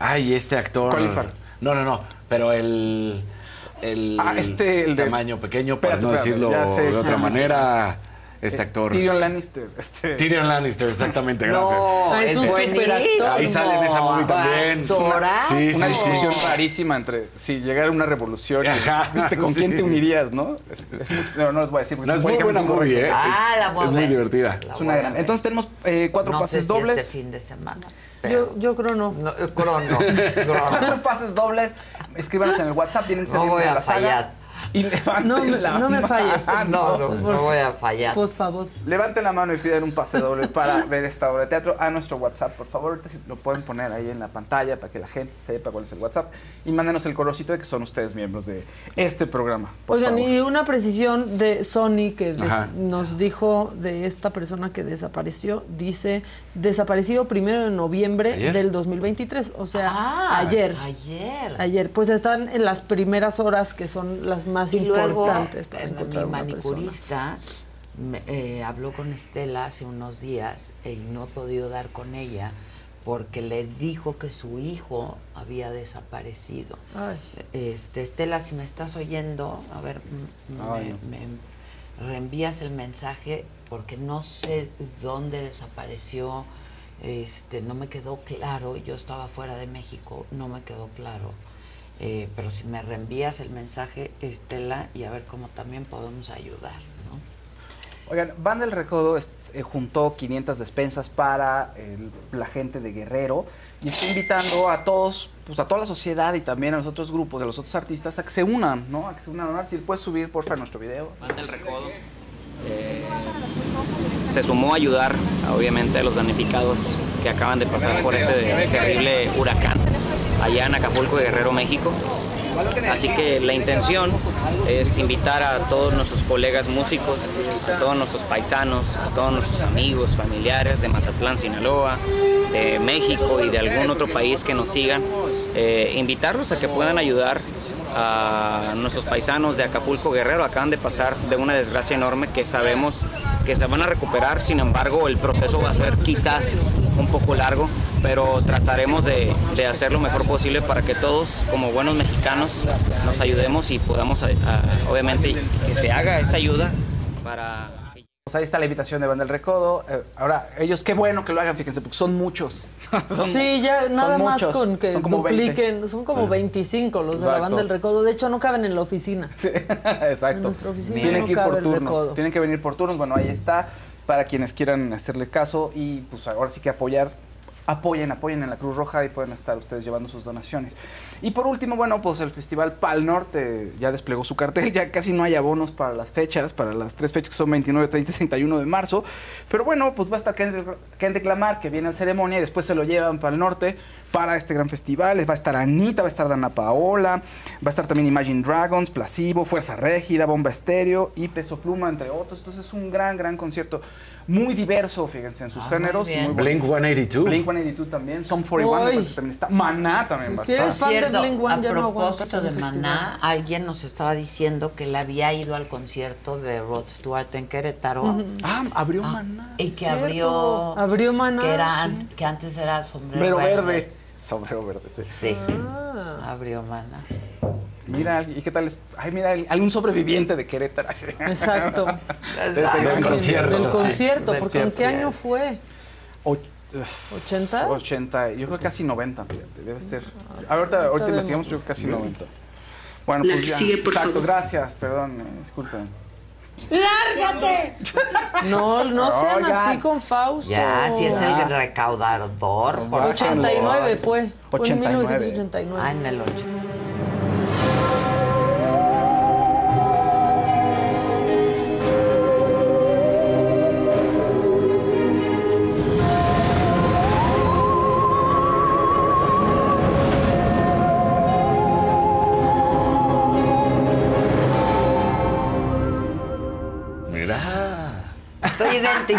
Ay, este actor. No, no, no. Pero el. El Ah, este, el de- tamaño pequeño, para Espérate, no decirlo de otra manera. Este Eh, actor. Tyrion Lannister. Este. Tyrion Lannister, exactamente, gracias. No, es es un superactor. Ahí sale en esa movie también. Actorazo. Sí, Una sí, sí. discusión rarísima entre si llegara una revolución, y, Ajá, ¿viste, ¿con sí. quién te unirías, no? Este, es muy- no, no les voy a decir. porque No, es muy buena movie. ¿eh? Ah, la es, voy a es muy ver. divertida. La Es una gran. Entonces tenemos eh, cuatro no sé pases si dobles. este fin de semana. Yo, yo creo no. No, crono, crono. Cuatro pases dobles. Escríbanos en el WhatsApp. Tienen que ser No voy de a la saga. Y levanten No me- la no me falles. No, no, no voy a fallar. Por favor. Levanten la mano y piden un pase doble para ver esta obra de teatro a nuestro WhatsApp. Por favor, ahorita lo pueden poner ahí en la pantalla para que la gente sepa cuál es el WhatsApp. Y mándenos el colorcito de que son ustedes miembros de este programa. Oigan, favor. y una precisión de Sony que des- nos dijo de esta persona que desapareció, dice desaparecido primero de noviembre ¿Ayer? del 2023, o sea, Ah, ayer. Ayer. Ayer, pues están en las primeras horas que son las más Y luego, importantes para eh, encontrar mi una manicurista me- eh, habló con Estela hace unos días y no he podido dar con ella porque le dijo que su hijo había desaparecido. Ay. Este, Estela, si me estás oyendo, a ver, Ay, me, me reenvías el mensaje porque no sé dónde desapareció, este, no me quedó claro, yo estaba fuera de México, no me quedó claro. Eh, pero si me reenvías el mensaje, Estela, y a ver cómo también podemos ayudar, ¿no? Oigan, Van del Recodo eh, juntó 500 despensas para la gente de Guerrero y está invitando a todos, pues a toda la sociedad y también a los otros grupos, de los otros artistas, a que se unan, ¿no? A que se unan a donar. Si puedes subir, porfa, nuestro video. Van del Recodo eh, se sumó a ayudar, obviamente, a los damnificados que acaban de pasar por ese terrible huracán allá en Acapulco, Guerrero, México. Así que la intención es invitar a todos nuestros colegas músicos, a todos nuestros paisanos, a todos nuestros amigos, familiares de Mazatlán, Sinaloa, de México y de algún otro país que nos sigan, eh, invitarlos a que puedan ayudar a nuestros paisanos de Acapulco Guerrero. Acaban de pasar de una desgracia enorme que sabemos que se van a recuperar, sin embargo el proceso va a ser quizás un poco largo, pero trataremos de, de hacer lo mejor posible para que todos, como buenos mexicanos, nos ayudemos y podamos, a- a- obviamente, que se haga esta ayuda para... Pues ahí está la invitación de Banda del Recodo. Eh, ahora, ellos, qué bueno que lo hagan, fíjense, porque son muchos. Son- sí, ya nada más muchos. con que Son como 20. dupliquen. Son como Sí. 25 los de la banda del recodo. De hecho, no caben en la oficina. Exacto. En nuestra oficina Tienen no que ir por turnos. recodo. Tienen que venir por turnos. Bueno, ahí está. Para quienes quieran hacerle caso y pues ahora sí que apoyar. Apoyen, apoyen en la Cruz Roja y pueden estar ustedes llevando sus donaciones. Y por último, bueno, pues el Festival Pal Norte ya desplegó su cartel. Ya casi no hay abonos para las fechas, para las tres fechas que son 29, 30 y 31 de marzo. Pero bueno, pues va a estar Kendrick, Kendrick Lamar, que viene a la ceremonia y después se lo llevan para el norte para este gran festival. Va a estar Anita, va a estar Dana Paola, va a estar también Imagine Dragons, Placebo, Fuerza Régida, Bomba Estéreo y Peso Pluma, entre otros. Entonces es un gran, gran concierto. Muy diverso, fíjense, en sus Ah, géneros. muy muy Blink bonito. 182. Blink 182 también. Son 41 me parece también está. Maná también va a Si estar. eres fan de Blink One, a ya no de Maná, festival. alguien nos estaba diciendo que él había ido al concierto de Rod Stewart en Querétaro. Ujú. Ah, abrió Maná. Y que cierto. abrió... Abrió Maná, Que, era, sí. que antes era sombrero, verde. verde. Sombrero verde, sí. Sí. Ah. Abrió Maná. Mira, ¿y qué tal? es? Ay, mira, algún sobreviviente de Querétaro. Exacto. De ese gran concierto. Del concierto, porque ¿en qué año fue? Och- ¿80? 80, yo creo que casi 90, fíjate, debe ser. Ahorita, ahorita investigamos, yo creo que casi 90. Bueno, La pues ya. sigue, por Exacto, favor. gracias, perdón, eh, disculpen. ¡Lárgate! No, no sean Oigan. así con Fausto. Ya, si es el recaudador. por 89 favor. fue. Fue en 89. 1989. Ah, en el 80.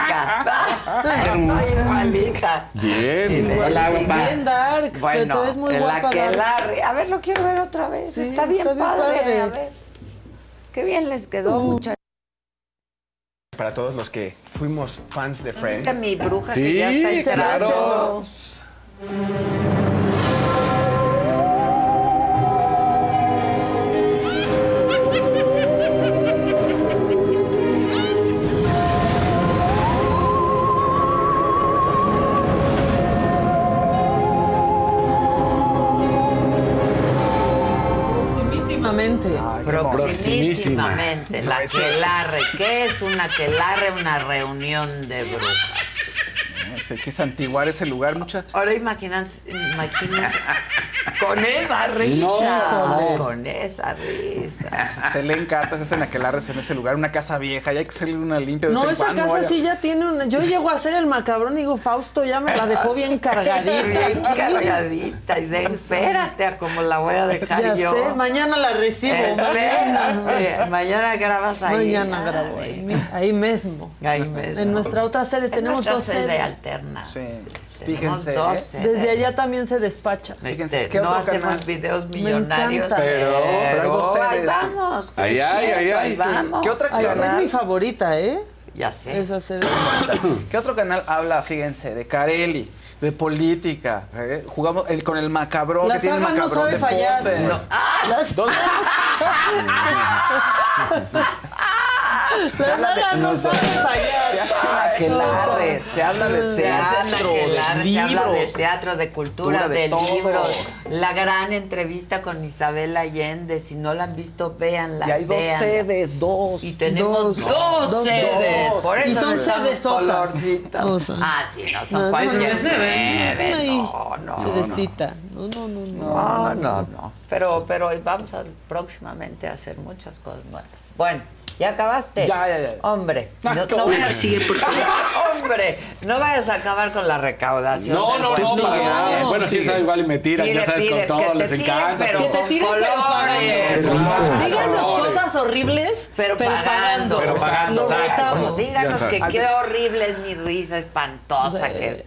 Estoy idéntica. Estoy igualita. Bien. Hola, Bien pero Bueno, te ves muy guapa, aquelarre. A ver, lo quiero ver otra vez. Sí, está bien está bien padre. padre. A ver. Qué bien les quedó, muchachos. Para todos los que fuimos fans de Friends. ¿Viste mi bruja Sí, que ya está claro. Proximísimamente. La aquelarre. ¿Qué es una aquelarre? Una reunión de brujas. Sé qué santiguar ese lugar, mucha. Ahora imagínense, imagínense con esa risa. No. Con esa risa. Se leen cartas, se hacen aquelarres en ese lugar, una casa vieja, y hay que hacerle una limpia. de No, esa cuando, casa vaya. sí ya tiene una. Yo llego a hacer el macabrón y digo, Fausto ya me la dejó bien cargadita. Bien cargadita. Y de, espérate a cómo la voy a dejar Ya yo. sé, mañana la recibo. Espérate. Mañana grabas ahí. Mañana grabo ahí, ahí mismo. Ahí mismo. En nuestra otra sede Es tenemos dos sede sedes. Alterna. Sí. Tenemos Fíjense, dos ¿eh? sedes. Desde allá también se despacha. Este, ¿qué no hacemos canal? videos Me millonarios, encanta. Pero- pero dos ahí vamos. Ahí ahí hay, sí. vamos. ¿Qué otra Ay, es canal? mi favorita, ¿eh? Ya sé. Esa sede. ¿Qué otro canal habla, fíjense, de Carelli, de política? ¿eh? Jugamos el, con el macabrón. La que tiene el saga no sabe de fallar. No. Las- Dos- La saga no sabe fallar. Se habla de Se hacen teatro, aquelarres, de se habla de libros. teatro, de cultura, de de, libros. La gran entrevista con Isabel Allende. Si no la han visto, véanla. Y hay dos véanla. sedes, dos. Y tenemos Dos. dos, Dos, sedes. dos. Por Y eso son se llaman sedesotas. colorcitos. O sea. Ah, sí, no son No, cualquier no, no, sedes. no, ahí. No, no, no. Sedecita. No, no, no, no. No, no, no. Pero, pero vamos a próximamente a hacer muchas cosas nuevas. Bueno, ¿ya acabaste? Ya, ya, ya. Hombre, Ah, no, no vayas, Sigue, por favor. Hombre, no vayas a acabar con la recaudación. No, no, no, fin. para nada. Bueno, quién sabe, igual y me tiran, ya sabes, con todo, les tiren, encanta. pero Que te tiren, pero. Díganos colores. cosas horribles, Pero, pagando. Pero pagando, exacto. Díganos que qué horrible es mi risa espantosa, que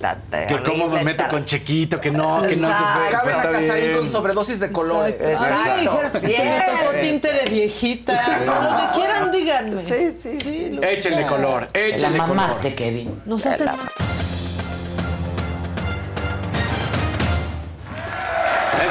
Que cómo me meto con Chequito, que no, que no se puede. Casarín bien. con sobredosis de colores. Exacto. Se me tocó Bien. tinte de viejita. Quieran, díganme. Sí, sí, sí. Échenle sea. color, La échenle color. mamaste, Kevin. Nos hace Es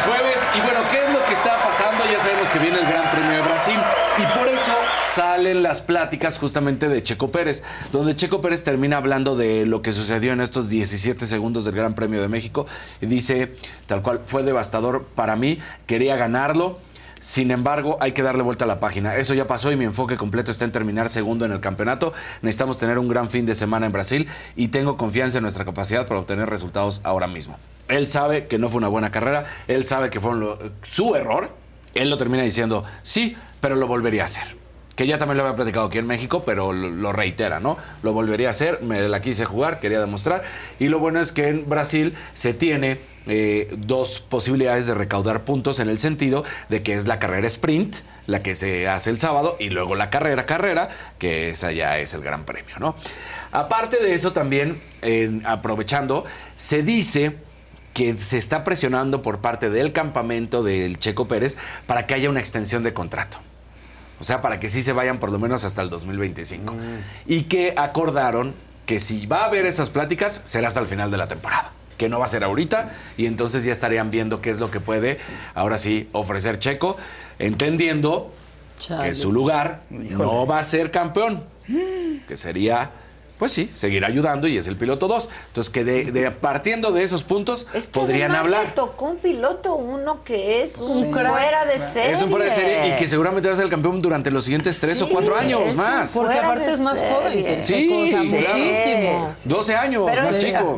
jueves y bueno, ¿qué es lo que está pasando? Ya sabemos que viene el Gran Premio de Brasil y por eso salen las pláticas justamente de Checo Pérez, donde Checo Pérez termina hablando de lo que sucedió en estos 17 segundos del Gran Premio de México y dice, tal cual, fue devastador para mí, quería ganarlo. Sin embargo, hay que darle vuelta a la página. Eso ya pasó y mi enfoque completo está en terminar segundo en el campeonato. Necesitamos tener un gran fin de semana en Brasil y tengo confianza en nuestra capacidad para obtener resultados ahora mismo. Él sabe que no fue una buena carrera, él sabe que fue su error. Él lo termina diciendo, sí, pero lo volvería a hacer. Que ya también lo había platicado aquí en México, pero lo, reitera, ¿no? Lo volvería a hacer, me la quise jugar, quería demostrar. Y lo bueno es que en Brasil se tiene eh, dos posibilidades de recaudar puntos en el sentido de que es la carrera sprint, la que se hace el sábado, y luego la carrera, carrera, que esa ya es el gran premio, ¿no? Aparte de eso, también, aprovechando, se dice que se está presionando por parte del campamento del Checo Pérez para que haya una extensión de contrato. O sea, para que sí se vayan por lo menos hasta el 2025. Y que acordaron que si va a haber esas pláticas, será hasta el final de la temporada. Que no va a ser ahorita. Y entonces ya estarían viendo qué es lo que puede, ahora sí, ofrecer Checo, entendiendo que su lugar no va a ser campeón. Que sería, pues sí, seguir ayudando y es el piloto 2. Entonces, que de, de- partiendo de esos puntos, podrían Además, hablar. le tocó un piloto uno que es un Sí. fuera de serie. Es un fuera de serie y que seguramente va a ser el campeón durante los siguientes tres o cuatro años es más. Porque aparte es más joven serie. que Sí, claro. muchísimo. 12 años, Pero más es, chico.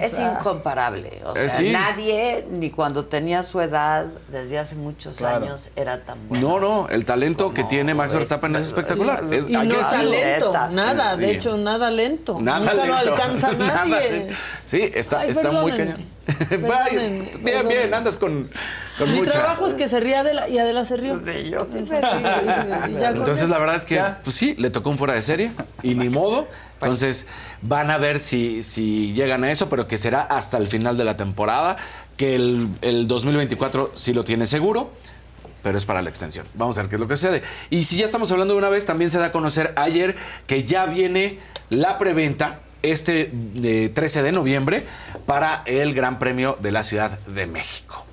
es incomparable. O Eh, sea, sí. nadie, ni cuando tenía su edad, desde hace muchos Claro. años, era tan bueno. No, no, el talento que tiene Max Verstappen es espectacular. Es- Y no que está decirlo. lento, nada, de Sí. hecho, nada lento. Nada Nunca lento. lo alcanza Nada nadie. Sí, está, Ay, está muy cañón. perdónenme, bien, bien, andas con, con Mi mucha. trabajo es que se ría Adela y Adela se rió. Sí, yo sí me río. Entonces la verdad es que, pues sí, le tocó un fuera de serie y ni modo. Entonces van a ver si, si llegan a eso, pero que será hasta el final de la temporada, que el, el 2024 sí lo tiene seguro. Pero es para la extensión. Vamos a ver qué es lo que sucede. Y si ya estamos hablando de una vez, también se da a conocer ayer que ya viene la preventa este eh, 13 de noviembre para el Gran Premio de la Ciudad de México.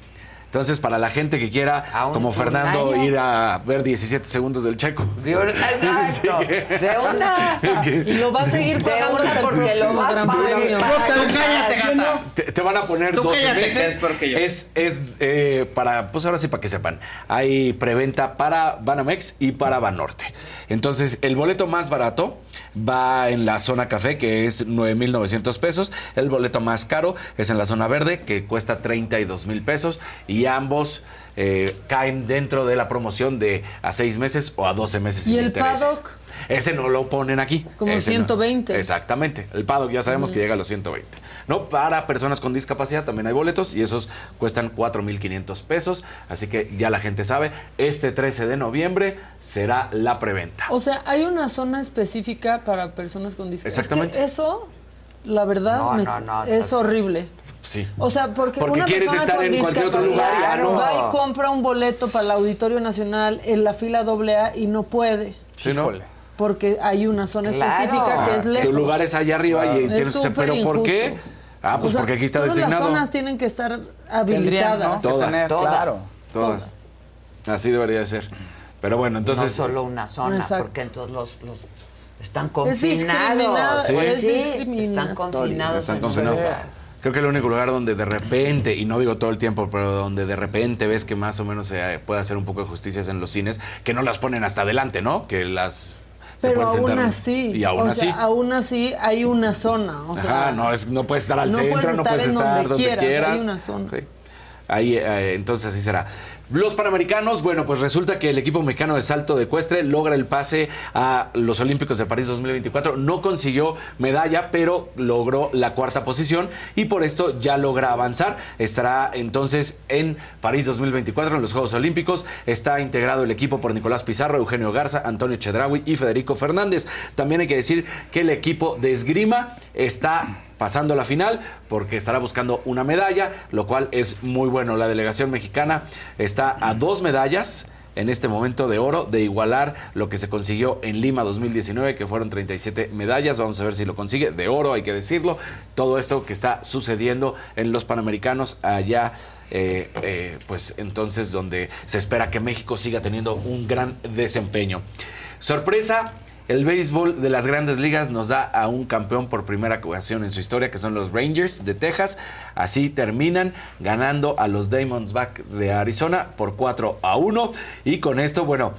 Entonces, para la gente que quiera, como Fernando, año. ir a ver 17 segundos del checo. De una, exacto, de una. Que- Y lo va a seguir pagando una, hasta el porque lo Gran pagando. Premio. Cállate, gata. Te, te van a poner Tú 12 cállate, que meses. Es, es eh, para, pues ahora sí, para que sepan. Hay preventa para Banamex y para Banorte. Entonces, el boleto más barato va en la zona café, que es 9,900 pesos. El boleto más caro es en la zona verde, que cuesta 32 mil pesos. Y ambos eh, caen dentro de la promoción de a seis meses o a 12 meses ¿Y sin el intereses. paddock? Ese no lo ponen aquí. Como Ese no. 120. Exactamente. El paddock ya sabemos que llega a los 120. No, para personas con discapacidad también hay boletos y esos cuestan 4.500 pesos. Así que ya la gente sabe, este 13 de noviembre será la preventa. O sea, hay una zona específica para personas con discapacidad. Exactamente. Es que eso, la verdad, No, me- no, no, es horrible. Sí. O sea, porque, Porque una quieres persona estar con en cualquier otro lugar y ya discapacidad no. va y compra un boleto para el Auditorio Nacional en la fila AA y no puede. Sí, ¿no? Porque hay una zona Claro. específica que es lejos. Tu lugar es allá arriba y Es tienes que estar. ¿Pero por qué? Ah, pues O sea, porque aquí está todas designado. las zonas tienen que estar habilitadas. Todas. Todas. Todas. Así debería de ser. Pero bueno, entonces. no solo una zona, Exacto. porque entonces los, los están confinados. Pues es sí, están confinados. Están confinados. Creo que el único lugar donde de repente, y no digo todo el tiempo, pero donde de repente ves que más o menos se puede hacer un poco de justicia es en los cines, que no las ponen hasta adelante, ¿no? Que las Pero aún sentar. así, Y aún o así. sea, aún así hay una zona. O sea, Ajá, no, es, no puedes estar al no centro, puedes no estar puedes en estar donde donde, quieras, quieras. hay una zona. Sí. Ahí, eh, entonces así será. Los Panamericanos, bueno, pues resulta que el equipo mexicano de salto de ecuestre logra el pase a los Olímpicos de París 2024. No consiguió medalla, pero logró la cuarta posición y por esto ya logra avanzar. Estará entonces en París 2024 en los Juegos Olímpicos. Está integrado el equipo por Nicolás Pizarro, Eugenio Garza, Antonio Chedraui y Federico Fernández. También hay que decir que el equipo de esgrima está pasando a la final porque estará buscando una medalla, lo cual es muy bueno. La delegación mexicana está a dos medallas en este momento de oro de igualar lo que se consiguió en Lima 2019, que fueron 37 medallas. Vamos a ver si lo consigue. De oro, hay que decirlo. Todo esto que está sucediendo en los Panamericanos allá, eh, eh, pues entonces donde se espera que México siga teniendo un gran desempeño. sorpresa, el béisbol de las grandes ligas nos da a un campeón por primera ocasión en su historia, que son los Rangers de Texas. Así terminan ganando a los Diamondbacks de Arizona por 4 a 1. Y con esto, bueno,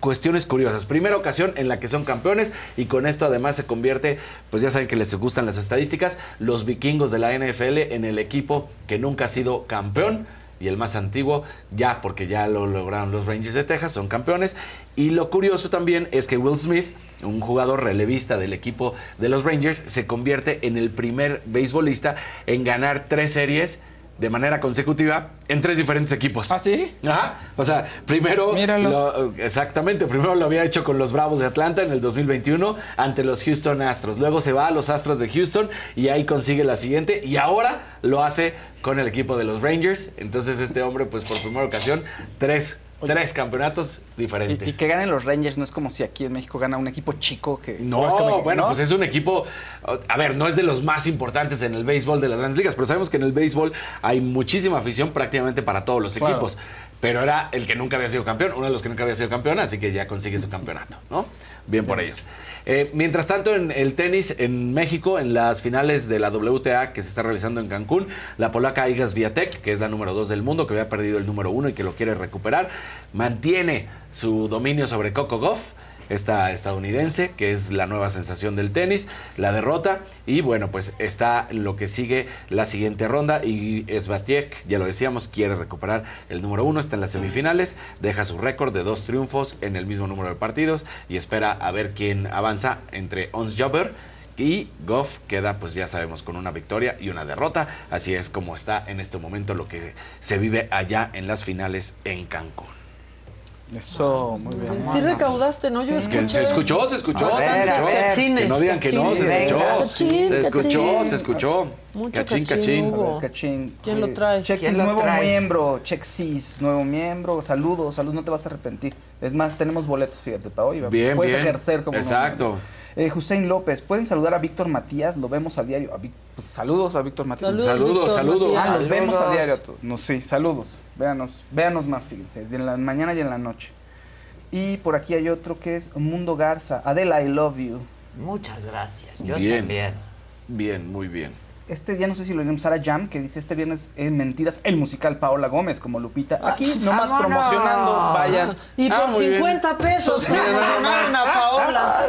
cuestiones curiosas. Primera ocasión en la que son campeones y con esto además se convierte, pues ya saben que les gustan las estadísticas, los vikingos de la NFL en el equipo que nunca ha sido campeón y el más antiguo, ya porque ya lo lograron los Rangers de Texas, son campeones. Y lo curioso también es que Will Smith, un jugador relevista del equipo de los Rangers, se convierte en el primer beisbolista en ganar tres series de manera consecutiva en tres diferentes equipos. ¿Ah, sí? Ajá. O sea, primero. lo- exactamente. Primero lo había hecho con los Bravos de Atlanta en el 2021 ante los Houston Astros. Luego se va a los Astros de Houston y ahí consigue la siguiente. Y ahora lo hace con el equipo de los Rangers. Entonces, este hombre, pues por primera ocasión, tres, tres campeonatos diferentes. Y, y que ganen los Rangers no es como si aquí en México gana un equipo chico que. No, o es que me- bueno, ¿no? pues es un equipo, a ver, no es de los más importantes en el béisbol de las grandes ligas, pero sabemos que en el béisbol hay muchísima afición prácticamente para todos los Claro. equipos. Pero era el que nunca había sido campeón, uno de los que nunca había sido campeón, así que ya consigue su campeonato, ¿no? Bien por ellos. Eh, mientras tanto, en el tenis en México, en las finales de la WTA que se está realizando en Cancún, la polaca Iga Swiatek, que es la número 2 del mundo, que había perdido el número 1 y que lo quiere recuperar, mantiene su dominio sobre Coco Goff esta estadounidense, que es la nueva sensación del tenis, la derrota y bueno, pues está lo que sigue la siguiente ronda y Sviatek, ya lo decíamos, quiere recuperar el número uno, está en las semifinales, deja su récord de dos triunfos en el mismo número de partidos y espera a ver quién avanza entre Ons Jobber y Goff queda, pues ya sabemos, con una victoria y una derrota. Así es como está en este momento lo que se vive allá en las finales en Cancún. Eso, muy bien. Sí recaudaste, ¿no? Yo escuché. Que se escuchó, se escuchó, se escuchó. Que no digan que no, se escuchó. cachín, Se escuchó, cachín. se escuchó. Mucho Cachín, cachín cachín. ¿Quién lo trae? Chexis, ¿Quién lo nuevo trae? miembro. Chexis, nuevo miembro. Saludos, saludos, no te vas a arrepentir. Es más, tenemos boletos, fíjate, para hoy. Bien, Puedes bien. ejercer como Exacto. Eh, Hussein López, pueden saludar a Víctor Matías, lo vemos a diario. A Vic- pues, saludos a Víctor Matías. Saludos, Saludos, saludos. Ah, los vemos a diario a todos. No, sí, saludos. Véanos, véanos más, fíjense, en la mañana y en la noche. Y por aquí hay otro que es Mundo Garza. Adela, I love you. Muchas gracias. Yo bien. también. Bien, muy bien. Este ya no sé si lo vimos Sara Jam, que dice este viernes en Mentiras, el musical Paola Gómez, como Lupita. Aquí nomás vámonos. promocionando, vaya. Y Ah, por muy bien. 50 pesos promocionaron a Paola. Ah,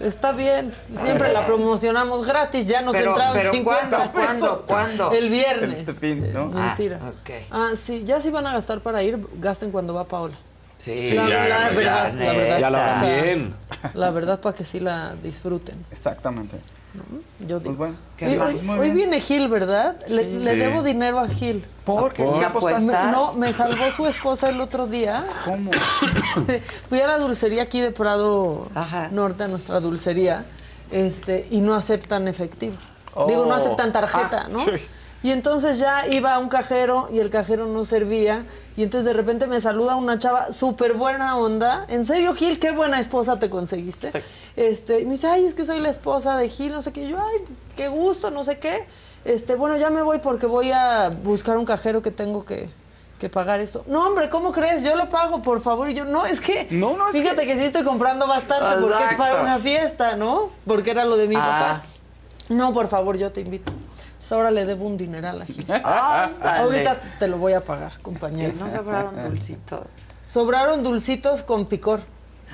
Está bien, siempre la promocionamos gratis, ya nos Pero- entraron pero 50 ¿cuándo, pesos. cuándo, cuándo? El viernes. Este fin, ¿no? Mentira. Ah, ok. Ah, sí, ya si van a gastar para ir, gasten cuando va Paola. Sí, Sí, la, ya, la ya, verdad, ya, la verdad. ya sea, bien. La verdad para que sí la disfruten. Exactamente. Yo digo. Pues bueno. ¿Qué Hoy, viene Gil, ¿verdad? Le, le Sí. debo dinero a Gil. ¿Por qué? ¿Por? ¿Una Pues No, me salvó su esposa el otro día. ¿Cómo? Fui a la dulcería aquí de Prado Ajá. Norte, a nuestra dulcería, este, y no aceptan efectivo. Oh. Digo, no aceptan tarjeta, Ah, ¿no? sí. Y entonces ya iba a un cajero y el cajero no servía. Y entonces de repente me saluda una chava súper buena onda. En serio, Gil, qué buena esposa te conseguiste. Este, y me dice, ay, es que soy la esposa de Gil, no sé qué. Y yo, ay, qué gusto, no sé qué. Este, bueno, ya me voy porque voy a buscar un cajero que tengo que, que pagar esto. No, hombre, ¿cómo crees? Yo lo pago, por favor. Y yo, no, es que. No, no, es Fíjate que... sí estoy comprando bastante porque es para una fiesta, ¿no? Porque era lo de mi Ah. papá. No, por favor, yo te invito. Ahora le debo un dineral a Gil. Ándale. Ahorita te lo voy a pagar, compañero. No sobraron dulcitos. Sobraron dulcitos con picor.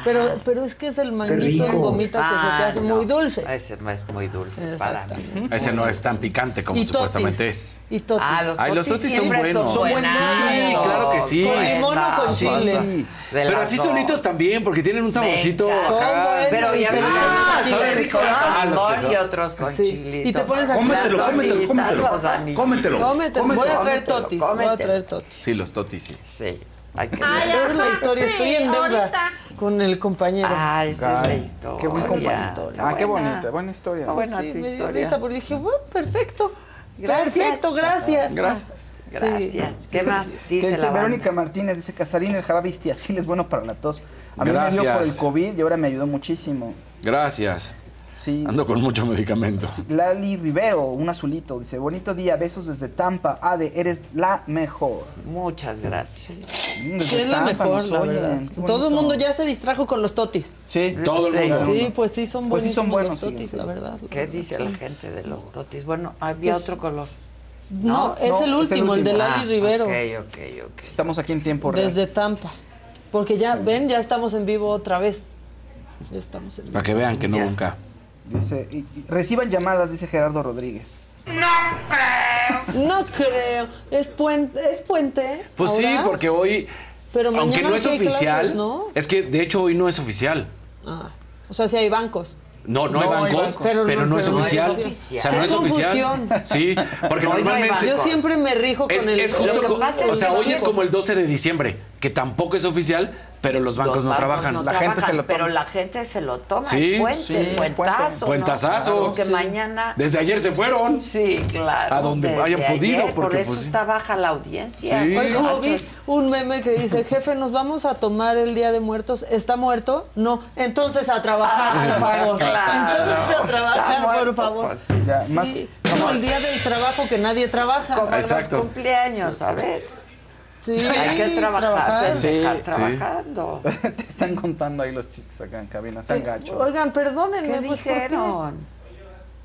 Pero, pero es que es el manguito en gomita que se te hace Ah, no. muy dulce. Ese es muy dulce para mí. Ese no es tan picante como Y supuestamente totis. es. Y totis. Ah, los Ay, los totis totis son buenos. Son. Sí, claro que sí. Con limón o con chile. De Pero así solitos también, porque tienen un saborcito. Pero ya con Ah, y otros con Sí. chilito. Y te pones las Cómetelo, totis. cómetelo, cómetelo. Cómetelo. Cómetelo, voy a traer totis. Voy a traer totis. Sí, los totis, sí. Sí, hay que Ay, la historia. sí, Estoy en deuda ahorita. con el compañero. Ah, esa es la historia. Qué buen compañero. Ah, qué bonita, buena historia. Está buena Sí, tu me dio historia. risa porque dije, bueno, perfecto. Gracias. Perfecto, gracias. Gracias. Gracias. ¿Qué más dice la banda? Verónica Martínez dice Casarín, el jarabe así es bueno para la tos. A mí me dio por el. COVID y ahora me ayudó muchísimo. Gracias. Sí. Ando con mucho medicamento. Lali Rivero, un azulito, dice, bonito día, besos desde Tampa. Ade, eres la mejor. Muchas gracias. Sí, es la mejor, la verdad. Todo el mundo ya se distrajo con los totis. Sí, Todo el Sí. mundo. Sí, pues sí son Pues sí son buenos, los totis, la verdad. ¿Qué dice la gente de los totis? Bueno, había Pues- otro color. No, es el último, el de Lali Ah, Rivero. Ok, ok, ok. Estamos aquí en tiempo real. Desde Tampa. Porque ya, ven, ya estamos en vivo otra vez. Ya estamos en vivo. Para que vean que no nunca. Dice, y- y reciban llamadas, dice Gerardo Rodríguez. No creo. ¿Es puente? ¿Es puente? Pues sí, porque hoy, Pero aunque mañana no es sí hay oficial, clases, ¿no? es que de hecho hoy no es oficial. Ah, o sea, sí hay bancos. No, no, hay bancos, pero, no, es oficial. O sea, no es oficial. Sí, porque No, no hay normalmente. bancos. Yo siempre me rijo con es, el- Es justo, Lo que co- pasa es o sea, que- hoy es como el 12 de diciembre, que tampoco es oficial, pero los bancos Los no bancos trabajan. no trabajan, Pero la gente se lo toma. Sí, es puente, sí, puentazo. ¿no? Puentazazo. Porque Sí. mañana. Desde ayer se fueron. Sí, claro. A donde desde hayan podido, ayer, porque por eso pues, está baja la audiencia. Sí. Hoy como vi un meme que dice, jefe, nos vamos a tomar el Día de Muertos. ¿Está muerto? No. Entonces a trabajar, por favor. claro. Entonces a trabajar, muerto, por favor. pues, ya, sí, más- como el día del trabajo que nadie trabaja. Como los cumpleaños, ¿sabes? Sí, Hay que trabajar, trabajar. Sí, sí. trabajando. Te están contando ahí los chistes acá en cabina, sean gachos. Oigan, perdónenme. ¿Qué pues, ¿por qué? dijeron?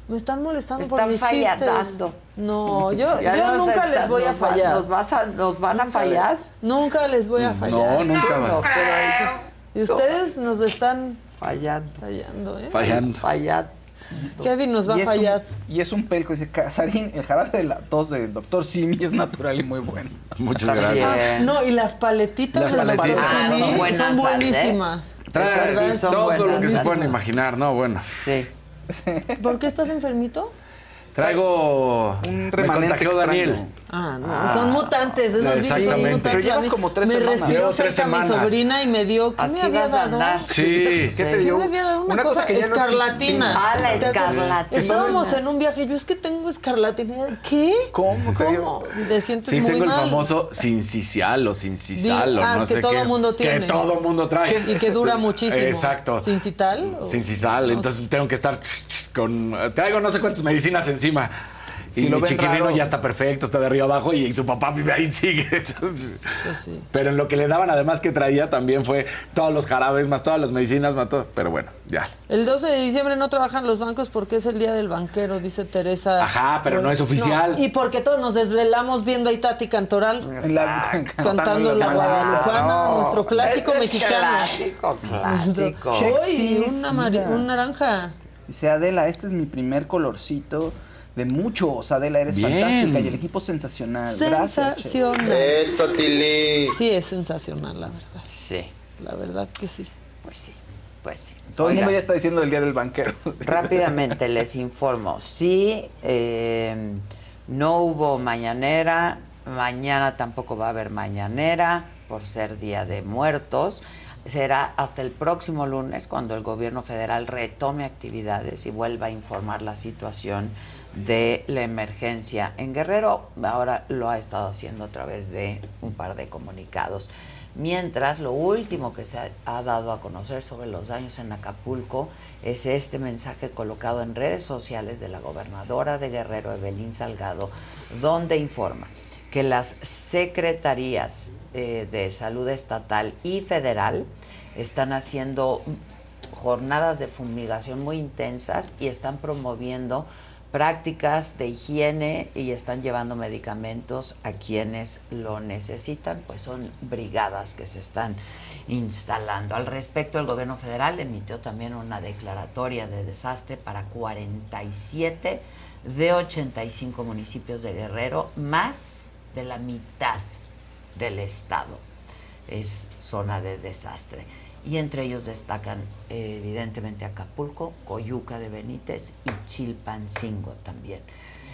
Me están molestando por Están mis fallatando. chistes. No, yo, nunca está- les voy a nos va- fallar. nos vas a- nos van a Nunca fallar. les- Nunca les voy a fallar. No, nunca va. No, pero eso- Y ustedes nos están fallando. Fallando, ¿eh? Fallando. Fallando. Kevin nos va a fallar. y es un pelco, dice Casarín, el jarabe de la tos del doctor Simi es natural y muy bueno. Muchas gracias. Ah, no, y las paletitas Las del doctor. Simi Ah, son buenas, son ¿eh? buenísimas. Trae ¿Verdad? todo lo que se pueden imaginar, ¿no? Bueno. Sí. ¿Por qué estás enfermito? Traigo. Un me remanente contagió extraño. Daniel. Ah, no, son mutantes, esos virus son Exactamente. mutantes. Pero llevas A mí como tres Me semanas. respiró Llevo tres cerca mi sobrina y me dio, ¿qué Así me había dado? andar. Sí. ¿Qué te ¿Qué dio? me había dado? Una, Una cosa, que no escarlatina. existe. Ah, la escarlatina. Estábamos en un viaje, yo es que tengo escarlatina. ¿Qué? ¿Cómo te? ¿Cómo? Te sientes Sí, muy tengo el mal. famoso sincicial o sincicial Di- o ah, no que sé todo qué. mundo tiene. Que todo mundo trae. Y que dura muchísimo. Exacto. ¿Sincital? o- Sincisal, entonces tengo que estar con. Traigo no sé cuántas medicinas encima. Si y lo mi ven chiquilino raro. ya está perfecto, está de arriba abajo y, y su papá vive ahí, sigue. Entonces, Pues sí. pero en lo que le daban, además que traía, también fue todos los jarabes, más todas las medicinas, más todo. Pero bueno, ya. El 12 de diciembre no trabajan los bancos porque es el día del banquero, dice Teresa. Ajá, pero no es oficial. y porque todos nos desvelamos viendo a Itati Cantoral la- cantando la guadalupana, nuestro clásico Es mexicano. Clásico, clásico. Uy, una naranja. Dice Adela, este es mi primer colorcito de muchos. Adela, eres Bien. fantástica y el equipo sensacional. Gracias. Sensacional. Eso, Tili. Sí, es sensacional, la verdad. Sí, La verdad que sí. pues sí, pues sí. Todo el mundo ya está diciendo el día del banquero. Rápidamente les informo. Sí, eh, no hubo mañanera, mañana tampoco va a haber mañanera por ser Día de Muertos. Será hasta el próximo lunes cuando el gobierno federal retome actividades y vuelva a informar la situación de la emergencia en Guerrero. Ahora lo ha estado haciendo a través de un par de comunicados. Mientras, lo último que se ha, dado a conocer sobre los daños en Acapulco es este mensaje colocado en redes sociales de la gobernadora de Guerrero, Evelyn Salgado, donde informa que las secretarías eh, de salud estatal y federal están haciendo jornadas de fumigación muy intensas y están promoviendo prácticas de higiene y están llevando medicamentos a quienes lo necesitan, pues son brigadas que se están instalando. Al respecto, el gobierno federal emitió también una declaratoria de desastre para 47 de 85 municipios de Guerrero, más de la mitad del estado es zona de desastre. Y entre ellos destacan evidentemente Acapulco, Coyuca de Benítez y Chilpancingo también.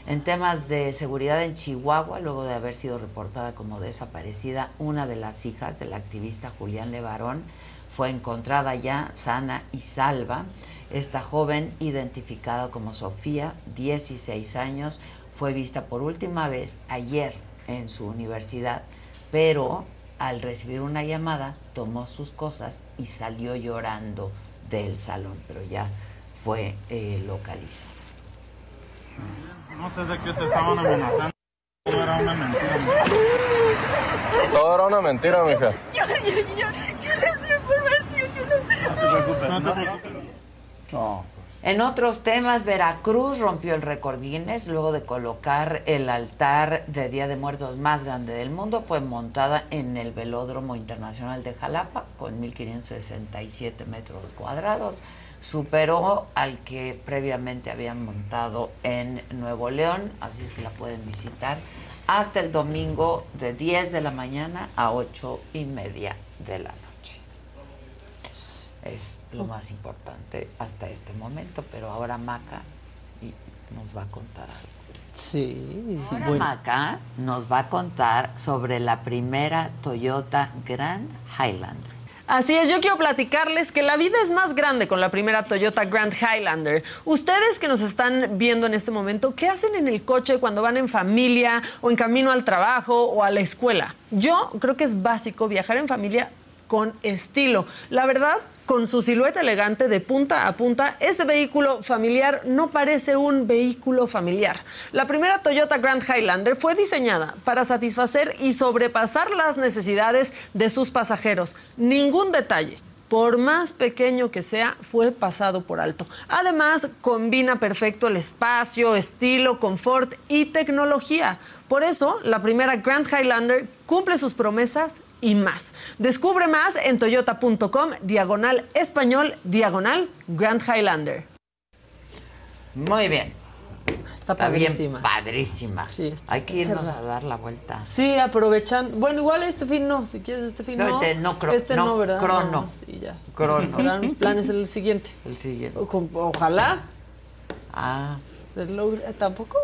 En temas de seguridad en Chihuahua, luego de haber sido reportada como desaparecida, una de las hijas del activista Julián Levarón fue encontrada ya sana y salva. Esta joven, identificada como Sofía, 16 años, fue vista por última vez ayer en su universidad, pero al recibir una llamada tomó sus cosas y salió llorando del salón, pero ya fue eh, localizada. No sé de qué te estaban amenazando. Todo era una mentira. Todo era una mentira, mija. Yo, yo, yo, yo les di información que no... No te preocupes, no te preocupes. En otros temas, Veracruz rompió el récord Guinness luego de colocar el altar de Día de Muertos más grande del mundo. Fue montada en el Velódromo Internacional de Jalapa con 1.567 metros cuadrados. Superó al que previamente habían montado en Nuevo León, así es que la pueden visitar hasta el domingo de 10 de la mañana a 8 y media de la noche. Es lo más importante hasta este momento, pero ahora Maca y- nos va a contar algo. Sí. Ahora bueno. Maca nos va a contar sobre la primera Toyota Grand Highlander. Así es, yo quiero platicarles que la vida es más grande con la primera Toyota Grand Highlander. Ustedes que nos están viendo en este momento, ¿qué hacen en el coche cuando van en familia o en camino al trabajo o a la escuela? Yo creo que es básico viajar en familia con estilo. La verdad, con su silueta elegante de punta a punta, ese vehículo familiar no parece un vehículo familiar. La primera Toyota Grand Highlander fue diseñada para satisfacer y sobrepasar las necesidades de sus pasajeros. Ningún detalle. Por más pequeño que sea, fue pasado por alto. Además, combina perfecto el espacio, estilo, confort y tecnología. Por eso, la primera Grand Highlander cumple sus promesas y más. Descubre más en toyota.com, diagonal español, diagonal Grand Highlander. Muy bien. Está bien padrísima. padrísima. Hay que irnos verdad. a dar la vuelta. Sí, aprovechando. Bueno, igual este fin no. Si quieres este fin No, no. este no, cro- este no, no, ¿verdad? crono. No, sí, ya. Crono. Serán mis planes el siguiente. El siguiente. O- ojalá. Ah. ¿Se logra- ¿Tampoco?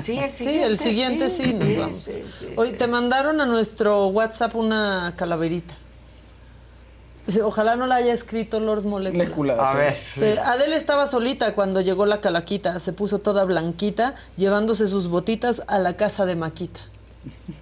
Sí, el Sí, el siguiente sí, sí, sí, sí, sí, Hoy sí. te mandaron a nuestro WhatsApp una calaverita. Ojalá no la haya escrito Lord Molecula. Molecula, A ver. Sí, Adele estaba solita cuando llegó la calaquita. Se puso toda blanquita, llevándose sus botitas a la casa de Maquita.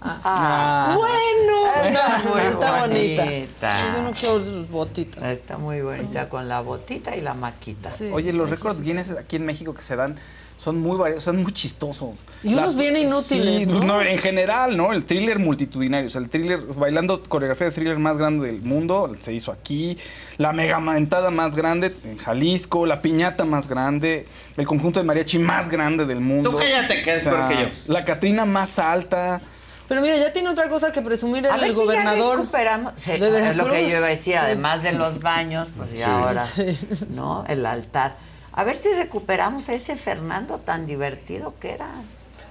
Ah. Bueno, Está no, muy está bonita. bonita. Yo no quiero sus botitas. Está muy bonita con la botita y la maquita. Oye, los récords sí. Guinness aquí en México que se dan son muy varios, son muy chistosos. Y unos bien inútiles, Sí, ¿no? En general, ¿no? El thriller multitudinario, o sea, el thriller, bailando coreografía de thriller más grande del mundo, se hizo aquí. La megamentada más grande en Jalisco, la piñata más grande, el conjunto de mariachi más grande del mundo. Tú cállate, que es peor que yo. La Catrina más alta. Pero mira, ya tiene otra cosa que presumir A el ver si gobernador. ya recuperamos. Sí, de es lo que yo iba a decir. Además de los baños, pues ya Sí. ahora, Sí. ¿no? El altar. A ver si recuperamos a ese Fernando tan divertido que era.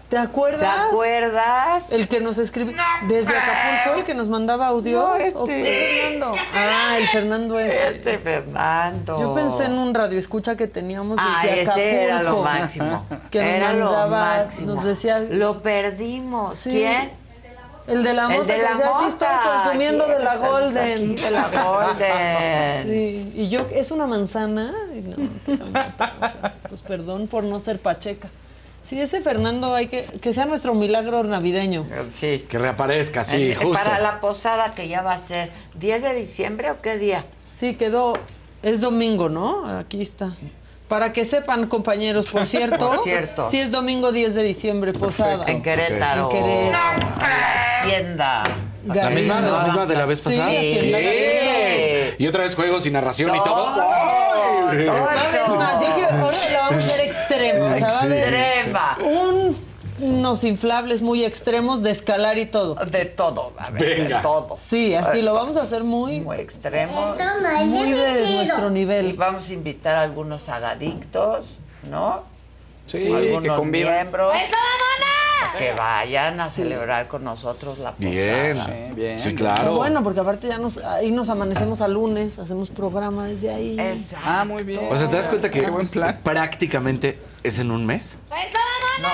¿Te acuerdas? ¿Te acuerdas? El que nos escribió desde Acapulco, el que nos mandaba audios. No, ¿O este. qué Fernando? Ah, el Fernando ese. Este Fernando. Yo pensé en un radio escucha que teníamos Ah, desde ese Acapulco. era lo máximo. Que nos era lo máximo. nos decía. Lo perdimos. Sí. ¿Quién? El de la El mota. de que la decía, "Aquí estoy mota, consumiendo aquí, de la Golden. de la Golden. Sí, y yo, ¿es una manzana? Y no, que la mota, o sea, pues perdón por no ser pacheca. Sí, ese Fernando hay que, que sea nuestro milagro navideño. Sí. Que reaparezca, sí, Eh, justo. Para la posada que ya va a ser 10 de diciembre o qué día? Sí, quedó, es domingo, ¿no? Aquí está. Para que sepan, compañeros, por cierto, Por cierto. sí es domingo 10 de diciembre, posada. En Querétaro. En Querétaro. La hacienda. La misma, la misma de la vez Sí, pasada. Bien. Y otra vez juegos y narración y todo. Más, yo quiero- ahora lo vamos a hacer extremo. O sea, va a haber Extrema. un- unos inflables muy extremos de escalar y todo. De todo, a ver, Venga. de todo. Sí, así lo vamos a hacer muy, Muy extremo. muy de Y nuestro nivel. vamos a invitar a algunos agadictos, ¿no? Sí, algunos que convivan. miembros. Que vayan a celebrar con nosotros la posada. Bien. Sí, bien. Sí, claro. Bueno, porque aparte ya nos, ahí nos amanecemos a lunes, hacemos programa desde ahí. Exacto. Ah, muy bien. O sea, ¿te das cuenta que Qué buen plan. prácticamente es en un mes?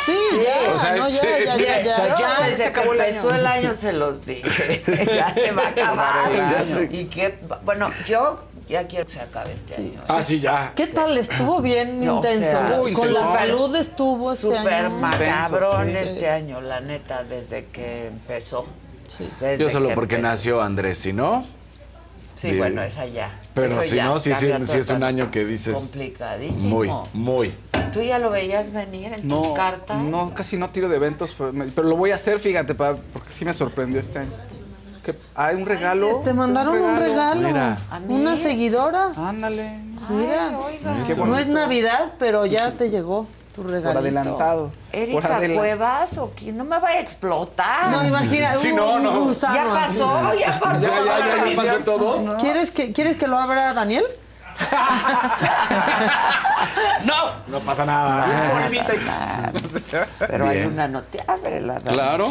Sí, ya, O sea, no, es- ya, es- ya, ya, ya. O sea, ya se que el año. empezó el año se los dije. ya se va a acabar. Ya sé. Y que, bueno, yo ya quiero que se acabe este año. Ah, sí, ya. ¿Qué tal? Estuvo bien No, o intenso. sea, Con súper- la salud estuvo este Súper año. macabrón Intenso, sí. este año, la neta, desde que empezó. Sí. Desde Yo solo que porque empezó. nació Andrés, si no. Sí, Bien. bueno, esa ya. Pero Eso si ya no, si es, cambia un- si es un año que dices. Complicadísimo. Muy, muy. ¿Tú ya lo veías venir en tus No, cartas? no, casi no tiro de eventos, pero, me- pero lo voy a hacer, fíjate, pa- porque sí me sorprendió este año. Que hay un regalo. Te mandaron un regalo. Mira. Una seguidora. Ándale. Mira. Qué no es Navidad, pero ya te llegó tu regalito. adelantado. Por ¿Erika adela- Cuevas o quién? No me vaya a explotar. No, imagina. Sí, un- no, un no. Ya pasó, ya pasó. Ya, ya, ya, ya pasó todo. No. ¿Quieres que, ¿Quieres que lo abra Daniel? ¡No! No pasa nada. Pero hay una nota. Ábrela. Dani. Claro.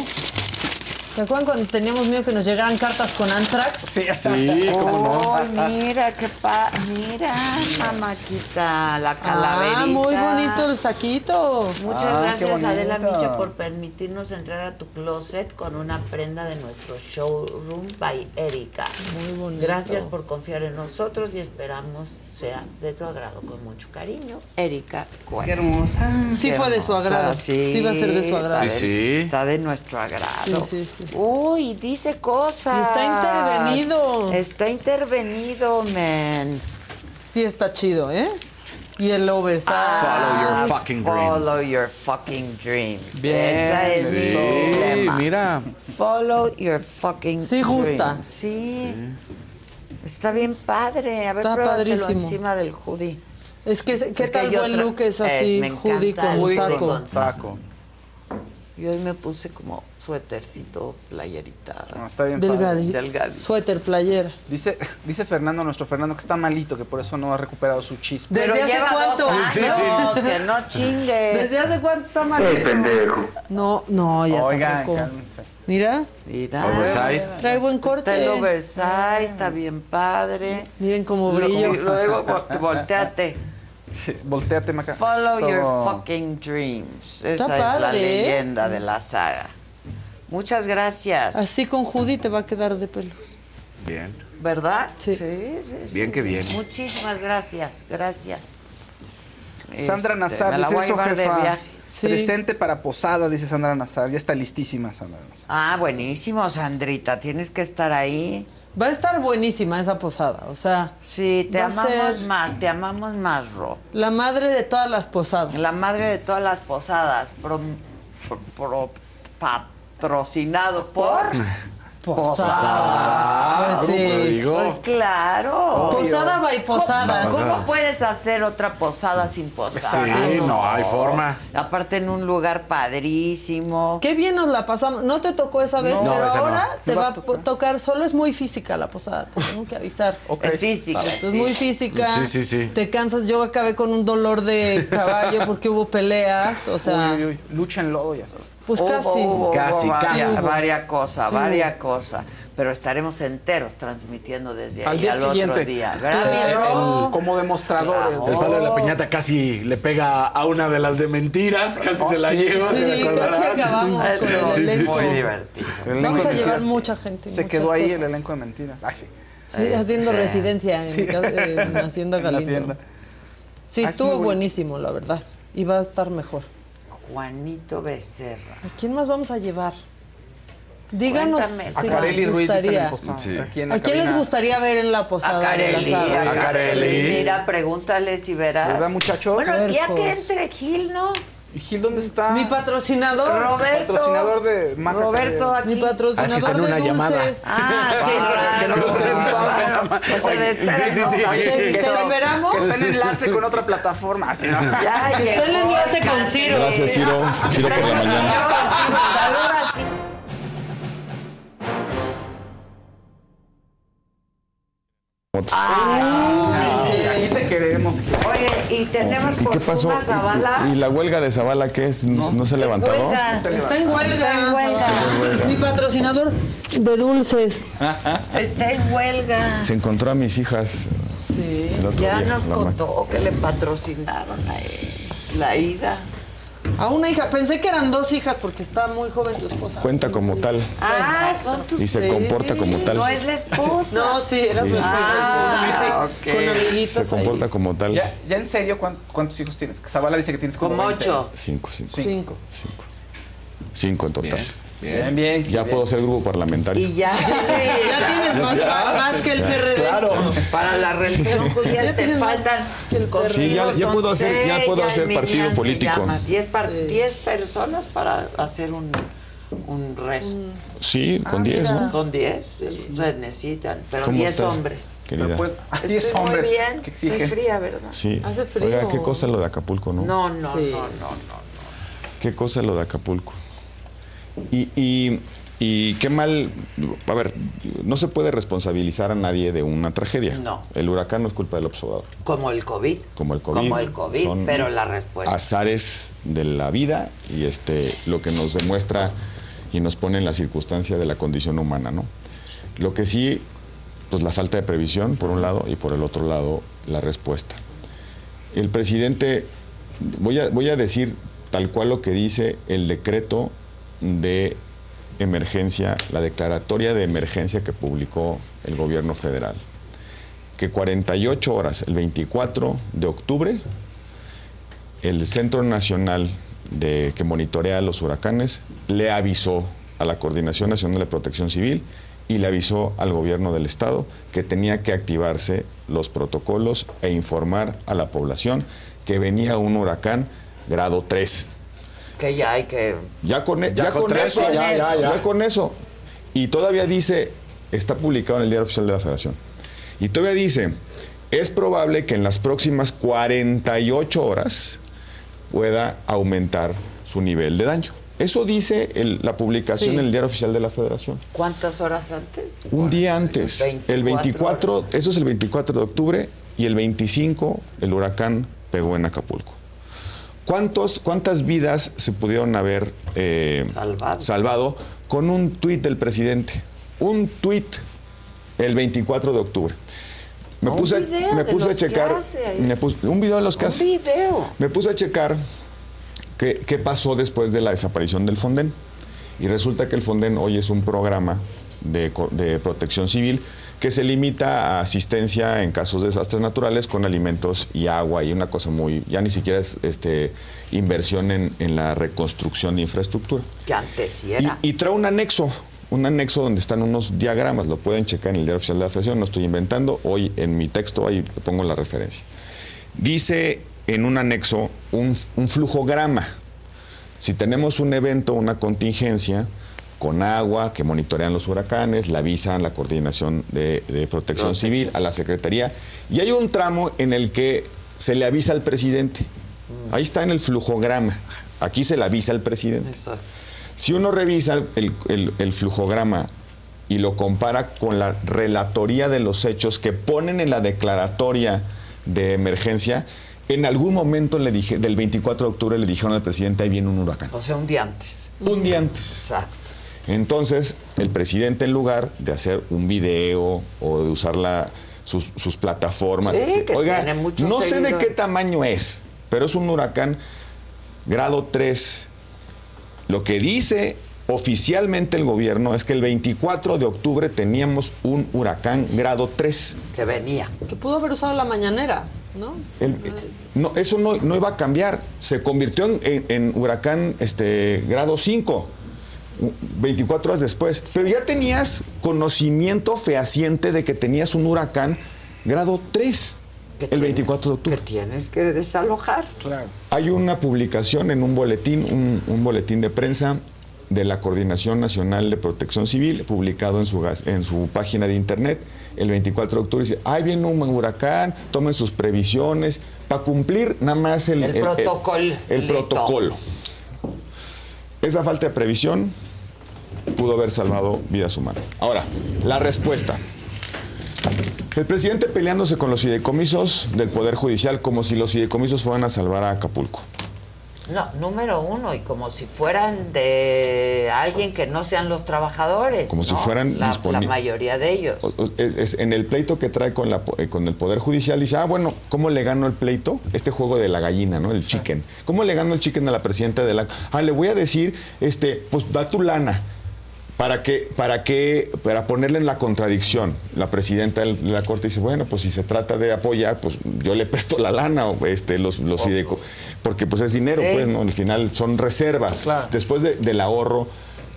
¿Se acuerdan cuando teníamos miedo que nos llegaran cartas con Antrax? Sí, Sí, cómo no. Oh, mira, qué pa... Mira, mamáquita, la calaverita. Ah, muy bonito el saquito. Muchas Ah, gracias. Adela Micha, por permitirnos entrar a tu closet con una prenda de nuestro showroom by Erika. Muy bonito. Gracias por confiar en nosotros y esperamos sea de tu agrado con mucho cariño. Erika Cuevas. Qué hermosa. Sí fue de su agrado. Sí, Sí va a ser de su agrado. Sí, sí. Está de nuestro agrado. Sí, sí, sí. Uy, dice cosas. Está intervenido. Está intervenido, man. Sí está chido, ¿eh? Y el oversize. Follow your fucking dreams. Follow your fucking dreams. Bien. Esa es Sí, mira. Follow your fucking Sí gusta. dreams. Sí. Está bien padre. A ver, Está pruébatelo padrísimo. encima del hoodie. Es que, ¿qué Es que tal buen look es Eh, así, me hoodie con el saco? con Saco. Y hoy me puse como suétercito, playerita. No, está bien padre. Delgadito. Delgadito. Suéter, playera. Dice, dice Fernando, nuestro Fernando, que está malito, que por eso no ha recuperado su chispa. Pero ¿Desde hace lleva cuánto? dos años, Sí, sí. que no chingue. ¿Desde hace cuánto está mal? No, no, ya Oigan, tampoco. cálmense. Mira, Mira. Oversize. trae buen corte. Está el oversize, está bien padre. Miren cómo brillo. luego vo- volteate. Sí, volteate, Maca. Follow So- your fucking dreams. Esa Está es la padre, ¿eh? leyenda de la saga. Muchas gracias. Así con hoodie te va a quedar de pelos. Bien. ¿Verdad? Sí. sí, sí, sí, Bien que sí. bien. Muchísimas gracias, gracias. Sandra Este, Nazar, dice eso, jefa. Sí. Presente para posada, dice Sandra Nazar. Ya está listísima, Sandra Nazar. Ah, buenísimo, Sandrita. Tienes que estar ahí. Va a estar buenísima esa posada. O sea, Sí, te amamos ser- más, te amamos más, Ro. la madre de todas las posadas. La madre de todas las posadas, pro- pro- pro- patrocinado por Posadas. Pues Lo sí. digo. Pues claro. Posada by posadas. ¿Cómo, cómo puedes hacer otra posada sin posada? Sí, no hay forma. Aparte en un lugar padrísimo. Qué bien nos la pasamos. No te tocó esa vez, No, pero esa no. ahora te va va a tocar. tocar. Solo es muy física la posada. Te tengo que avisar. Es física. Es muy física. Sí, sí, sí. Te cansas. Yo acabé con un dolor de caballo porque hubo peleas. O sea, Uy, uy, lucha en lodo, ya sabes. Pues Hubo, casi. hubo, Casi, hubo casi. Varias, varias cosas, Sí. varias cosas. Pero estaremos enteros transmitiendo desde Al ahí día al siguiente. otro día. Claro. Como demostradores. Claro. El palo de la piñata casi le pega a una de las de mentiras, casi Oh, se la sí, lleva, Sí, se casi acabamos con el Sí, sí, elenco. sí. Muy divertido. El elenco Vamos a llevar mucha gente. Se quedó ahí cosas. el elenco de mentiras. Ay, sí. Sí, haciendo Este, residencia en, en Hacienda En la Galindo. hacienda. Sí, Ah, es estuvo buenísimo, la verdad. Y va a estar mejor. Juanito Becerra. ¿A quién más vamos a llevar? Díganos Cuéntame. A les Ruiz en gustaría. posada. Sí. Aquí en la ¿A quién les gustaría ver en la posada A saga? a. Carely. Mira, pregúntale si verás. ¿Verdad, muchachos? Bueno, ya Puercos. que entre Gil, ¿no? ¿Y Gil dónde está? Mi patrocinador. Roberto. patrocinador de Maca Roberto aquí. Mi patrocinador Ah, es que está en de una llamada. dulces. Ah, qué raro. sí, sí, ¿no? sí. ¿Te, Que te está- esperamos? Está en enlace con otra plataforma. Así, ¿no? Ya Está el enlace con. Ciro. Gracias, Ciro. Ciro por la mañana. Saluda, Ciro. Ay, y tenemos ¿Y por qué pasó? Zuma Zavala. ¿Y, y la huelga de Zavala qué es? ¿No, no se ha levantado? Huelga. Está en huelga. Está en huelga. Mi patrocinador de dulces. Está en huelga. Se encontró a mis hijas Sí. Ya día. nos contó que le patrocinaron a él la ida. A una hija. Pensé que eran dos hijas porque está muy joven tu esposa. Cuenta como tal Ah, son tus y se comporta como tal. No es la esposa. No, sí, era Sí, su esposa. Ah, con, amiguitas Se ahí. comporta como tal. Ya, ya en serio, ¿cuán- ¿cuántos hijos tienes? Zavala dice que tienes como Como 20. ocho. Cinco, cinco. Cinco. Cinco. Cinco en total. Bien. Bien, bien. Ya puedo ser grupo parlamentario. Y ya, Ya tienes más, Ya. más que el PRD. Claro. Para la religión judía Ya te faltan Sí, ya- ya puedo hacer- ya seis, puedo hacer el partido político. llama, 10 par- 10 personas para hacer un, un rezo. Sí, Ah, con 10, mira. ¿no? Con 10 se necesitan, pero ¿Cómo 10 estás, hombres. Querida. Pues, ah, Estoy 10 hombres. Muy bien, que estoy fría, ¿verdad? Sí. Hace frío. Oiga, qué cosa lo de Acapulco, ¿no? No, no, Sí. no, no, no. Qué cosa lo de Acapulco. Y, y, y qué mal. A ver, no se puede responsabilizar a nadie de una tragedia. No. El huracán no es culpa del observador. Como el COVID. Como el COVID. Como el COVID, Son pero la respuesta. Azares de la vida y este lo que nos demuestra y nos pone en la circunstancia de la condición humana, ¿no? Lo que sí, pues la falta de previsión, por un lado, y por el otro lado, la respuesta. El presidente, voy a, voy a decir tal cual lo que dice el decreto de emergencia, la declaratoria de emergencia que publicó el gobierno federal, que 48 horas, el 24 de octubre, el Centro Nacional de, que monitorea los huracanes le avisó a la Coordinación Nacional de Protección Civil y le avisó al gobierno del estado que tenía que activarse los protocolos e informar a la población que venía un huracán grado 3. Que ya hay que. Ya con, e- Ya ya con con eso, eso, ya, ya, ya. ya con eso. Y todavía dice, está publicado en el Diario Oficial de la Federación. Y todavía dice, es probable que en las próximas 48 horas pueda aumentar su nivel de daño. Eso dice el- la publicación Sí. en el Diario Oficial de la Federación. ¿Cuántas horas antes? Un día antes. 24 el 24, eso es el 24 de octubre, y el 25 el huracán pegó en Acapulco. ¿Cuántos, ¿Cuántas vidas se pudieron haber eh, salvado con un tuit del presidente? Un tuit el 24 de octubre. Me Un puse, video me puse a checar. me puse- un video de los Un hace. video. Me puse a checar qué, qué pasó después de la desaparición del Fonden. Y resulta que el Fonden hoy es un programa de, de protección civil que se limita a asistencia en casos de desastres naturales con alimentos y agua y una cosa muy, ya ni siquiera es este, inversión en, en la reconstrucción de infraestructura. Que antes y trae un anexo, un anexo donde están unos diagramas, lo pueden checar en el diario oficial de la Federación, no estoy inventando, hoy en mi texto ahí pongo la referencia. Dice en un anexo un, un flujograma. Si tenemos un evento, una contingencia con agua que monitorean los huracanes, la avisan la Coordinación de, de Protección Civil, a la Secretaría, y hay un tramo en el que se le avisa al presidente. Ahí está en el flujograma. Aquí se le avisa al presidente. Si uno revisa el, el- el flujograma y lo compara con la relatoría de los hechos que ponen en la declaratoria de emergencia, en algún momento le dije, del 24 de octubre le dijeron al presidente, ahí viene un huracán. O sea, un día antes. Un día antes. Exacto. Entonces, el presidente, en lugar de hacer un video o de usar la- sus, sus plataformas, Sí, dice, que oiga, tiene muchos no sé de seguidores". qué tamaño es, pero es un huracán grado 3. Lo que dice oficialmente el gobierno es que el 24 de octubre teníamos un huracán grado 3. Que venía. Que pudo haber usado la mañanera, ¿no? El- no, eso no, no iba a cambiar. Se convirtió en, en- en huracán este, grado 5, u- 24 horas después. Pero ya tenías conocimiento fehaciente de que tenías un huracán grado 3 el 24 de octubre. Que tienes que desalojar. Claro. Hay una publicación en un boletín, un, un boletín de prensa de la Coordinación Nacional de Protección Civil, publicado en su, en su página de internet el 24 de octubre. Dice, ahí viene un huracán, tomen sus previsiones, para cumplir nada más el, El protocolo. el protocolo. Esa falta de previsión pudo haber salvado vidas humanas. Ahora, la respuesta. El presidente peleándose con los fideicomisos del Poder Judicial como si los fideicomisos fueran a salvar a Acapulco. No, número uno, y como si fueran de alguien que no sean los trabajadores. Como si fueran la, mayoría de ellos. Es- es en el pleito que trae con, la, eh, con el Poder Judicial, dice, ah, bueno, ¿cómo le gano el pleito? Este juego de la gallina, ¿no? El chicken. ¿Cómo le gano el chicken a la presidenta de la... Ah, le voy a decir, este, pues da tu lana. ¿Para qué? ¿Para qué? Para ponerle en la contradicción. La presidenta de la Corte dice, bueno, pues si se trata de apoyar, pues yo le presto la lana o este, los, los Porque pues es dinero, Sí. pues, ¿no? Al final son reservas. Después de- del ahorro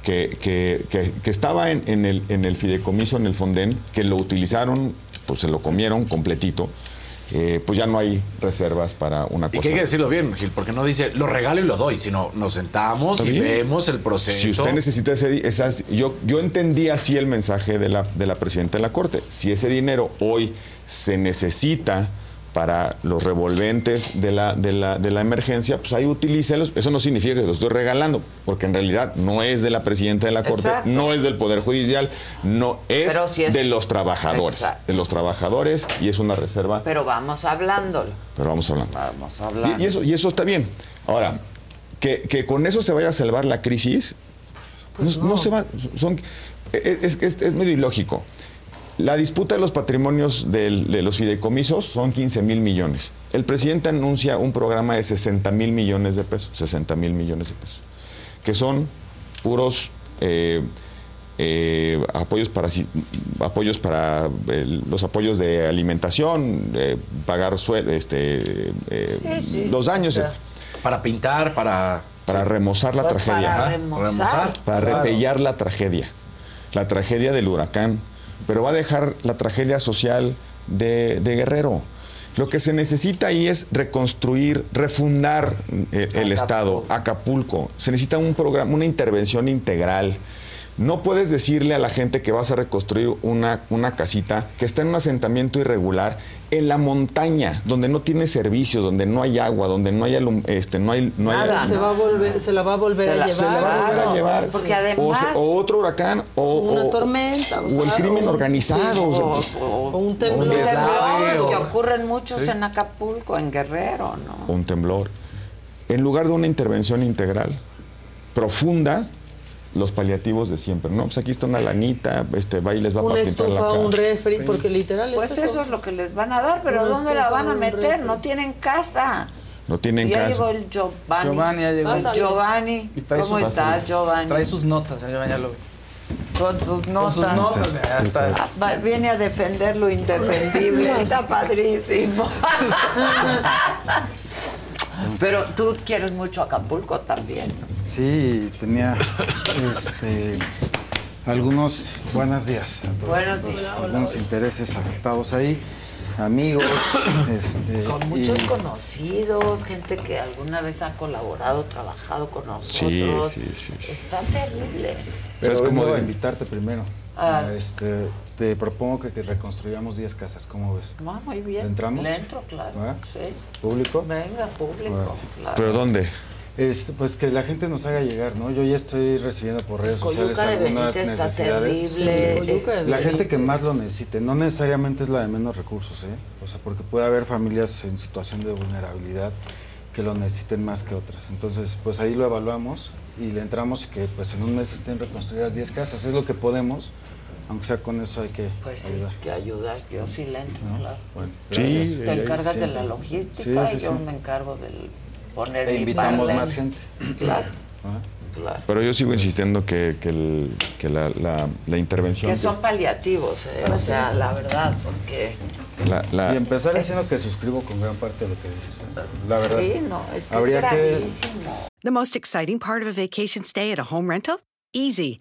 que, que- que- que estaba en, en el, en el fideicomiso, en el Fonden, que lo utilizaron, pues se lo comieron completito, eh, pues ya no hay reservas para una Y cosa. que hay que decirlo bien, Gil, porque no dice lo regalo y lo doy, sino nos sentamos y vemos el proceso. Si usted necesita ese esas, yo, yo entendí así el mensaje de la, de la presidenta de la Corte. Si ese dinero hoy se necesita para los revolventes de la, de la, de la emergencia, pues ahí utilícelos. Eso no significa que los estoy regalando, porque en realidad no es de la presidenta de la Corte, Exacto. no es del Poder Judicial, no es, de los trabajadores. Exacto. De los trabajadores y es una reserva, Pero vamos hablándolo. pero vamos hablando. Vamos hablando. Y, y eso, y eso está bien. Ahora, que, que con eso se vaya a salvar la crisis, Pues no, no se va. Son, es, es- es medio ilógico. La disputa de los patrimonios del- de los fideicomisos son 15 mil millones. El presidente anuncia un programa de 60 mil millones de pesos. 60 mil millones de pesos. Que son puros eh, eh, apoyos para si- apoyos para eh, los apoyos de alimentación, eh, pagar suel- este, eh, Sí, sí. los daños, O sea, etcétera. Para pintar, para... Para remozar la Pues tragedia. para remozar. Para Claro. repellar la tragedia. La tragedia del huracán. Pero va a dejar la tragedia social de, de Guerrero. Lo que se necesita ahí es reconstruir, refundar eh, el Estado, Acapulco. Se necesita un programa, una intervención integral. No puedes decirle a la gente que vas a reconstruir una, una casita que está en un asentamiento irregular en la montaña, donde no tiene servicios, donde no hay agua, donde no hay alum- este, no hay, no hay se, va a volver, se la va a volver Se a la- llevar. se la va a volver a llevar. Porque O además... se- O, otro huracán, o, Una o- tormenta. o el sea, crimen o- organizado. sí, o o, o un temblor. Un temblor, que o- ocurren muchos Sí. en Acapulco, en Guerrero, ¿no? o un temblor. En lugar de una intervención integral, profunda, los paliativos de siempre. No, pues aquí está una lanita, este va y les va Una la estufa, cara. un refri, porque literal Pues es eso es lo que les van a dar, pero Una ¿dónde la van a meter? refri. No tienen casa. No tienen ya casa. llegó el Giovanni. Giovanni ya llegó. El. Giovanni. ¿Cómo estás, Giovanni? Trae sus notas, ya, ya lo vi. Con sus notas. sus notas, ya está. Ah, Viene a defender lo indefendible. Está padrísimo. Pero tú quieres mucho Acapulco también. Sí, tenía este, algunos buenos días. a todos. Buenos días. Algunos intereses afectados ahí, amigos. este, Con muchos y- conocidos, gente que alguna vez ha colaborado, trabajado con nosotros. sí, sí, sí. Está terrible. Pero es como de- invitarte primero. Ah. A, este, te propongo que, que reconstruyamos 10 casas, ¿cómo ves? Ah, muy bien. ¿Le entramos? Le entro, claro. ¿Público? Venga, público. Claro. ¿Pero dónde? Es, pues que la gente nos haga llegar, ¿no? Yo ya estoy recibiendo por redes sociales Coyuca de algunas Benítez está necesidades. terrible. Sí, Coyuca de la gente que más lo necesite, no necesariamente es la de menos recursos, ¿eh? O sea, porque puede haber familias en situación de vulnerabilidad que lo necesiten más que otras. Entonces, pues ahí lo evaluamos y le entramos y que pues en un mes estén reconstruidas 10 casas, es lo que podemos, aunque sea con eso hay que Pues sí, ayudar. que ayudas, yo sí le entro, ¿no? claro. Bueno, Sí, gracias. Te encargas de la logística Sí, sí, y yo sí. me encargo del poner E mi invitamos más gente. Claro, Ajá. claro. Pero yo sigo insistiendo que, que, el- que la, la- la intervención... Que son paliativos, ¿eh? o sea, la verdad, porque... la- la- Y empezar diciendo que suscribo con gran parte de lo que dices. ¿eh? La verdad. Sí, no, es que Habría es que gravísimo. The most exciting part of a vacation stay at a home rental? Easy.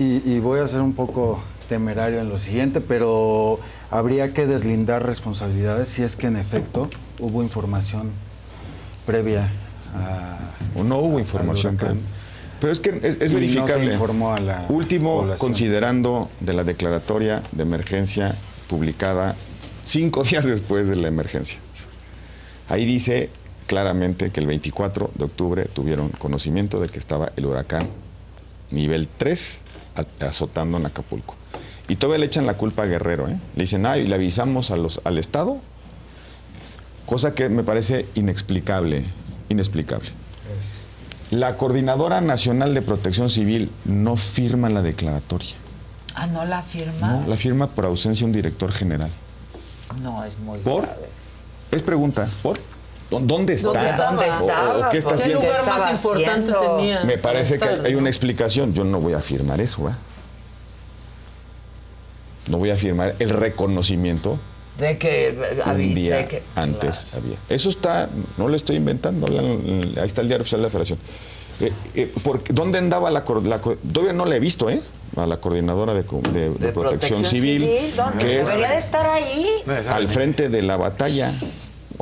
Y, y voy a ser un poco temerario en lo siguiente, pero habría que deslindar responsabilidades si es que en efecto hubo información previa a... O no hubo información huracán. Pero es que es, es Y no se verificable. informó a la Último, población. considerando de la declaratoria de emergencia publicada cinco días después de la emergencia. Ahí dice claramente que el 24 de octubre tuvieron conocimiento de que estaba el huracán nivel 3 a- azotando en Acapulco. Y todavía le echan la culpa a Guerrero. ¿eh? Le dicen, ah, y le avisamos a los, al Estado. Cosa que me parece inexplicable, inexplicable. La Coordinadora Nacional de Protección Civil no firma la declaratoria. Ah, no la firma. No, la firma por ausencia un director general. No, es muy ¿Por? grave. Es pregunta, ¿por? ¿Dó- ¿Dónde está? ¿Dónde? ¿Dónde ¿O- o-? ¿Qué está ¿Qué haciendo? lugar más estaba importante haciendo? tenía Me parece que hay una explicación. Yo no voy a firmar eso, ¿verdad? No voy a firmar el reconocimiento De que eh, un avisé día que. antes había. Eso está, no lo estoy inventando, ahí está el diario oficial de la Federación. Eh, eh, porque- ¿Dónde andaba la, la Todavía no la he visto, ¿eh? A la coordinadora de, co- de- de De protección, civil, ¿dónde? que es Debería de estar ahí. al frente de la batalla,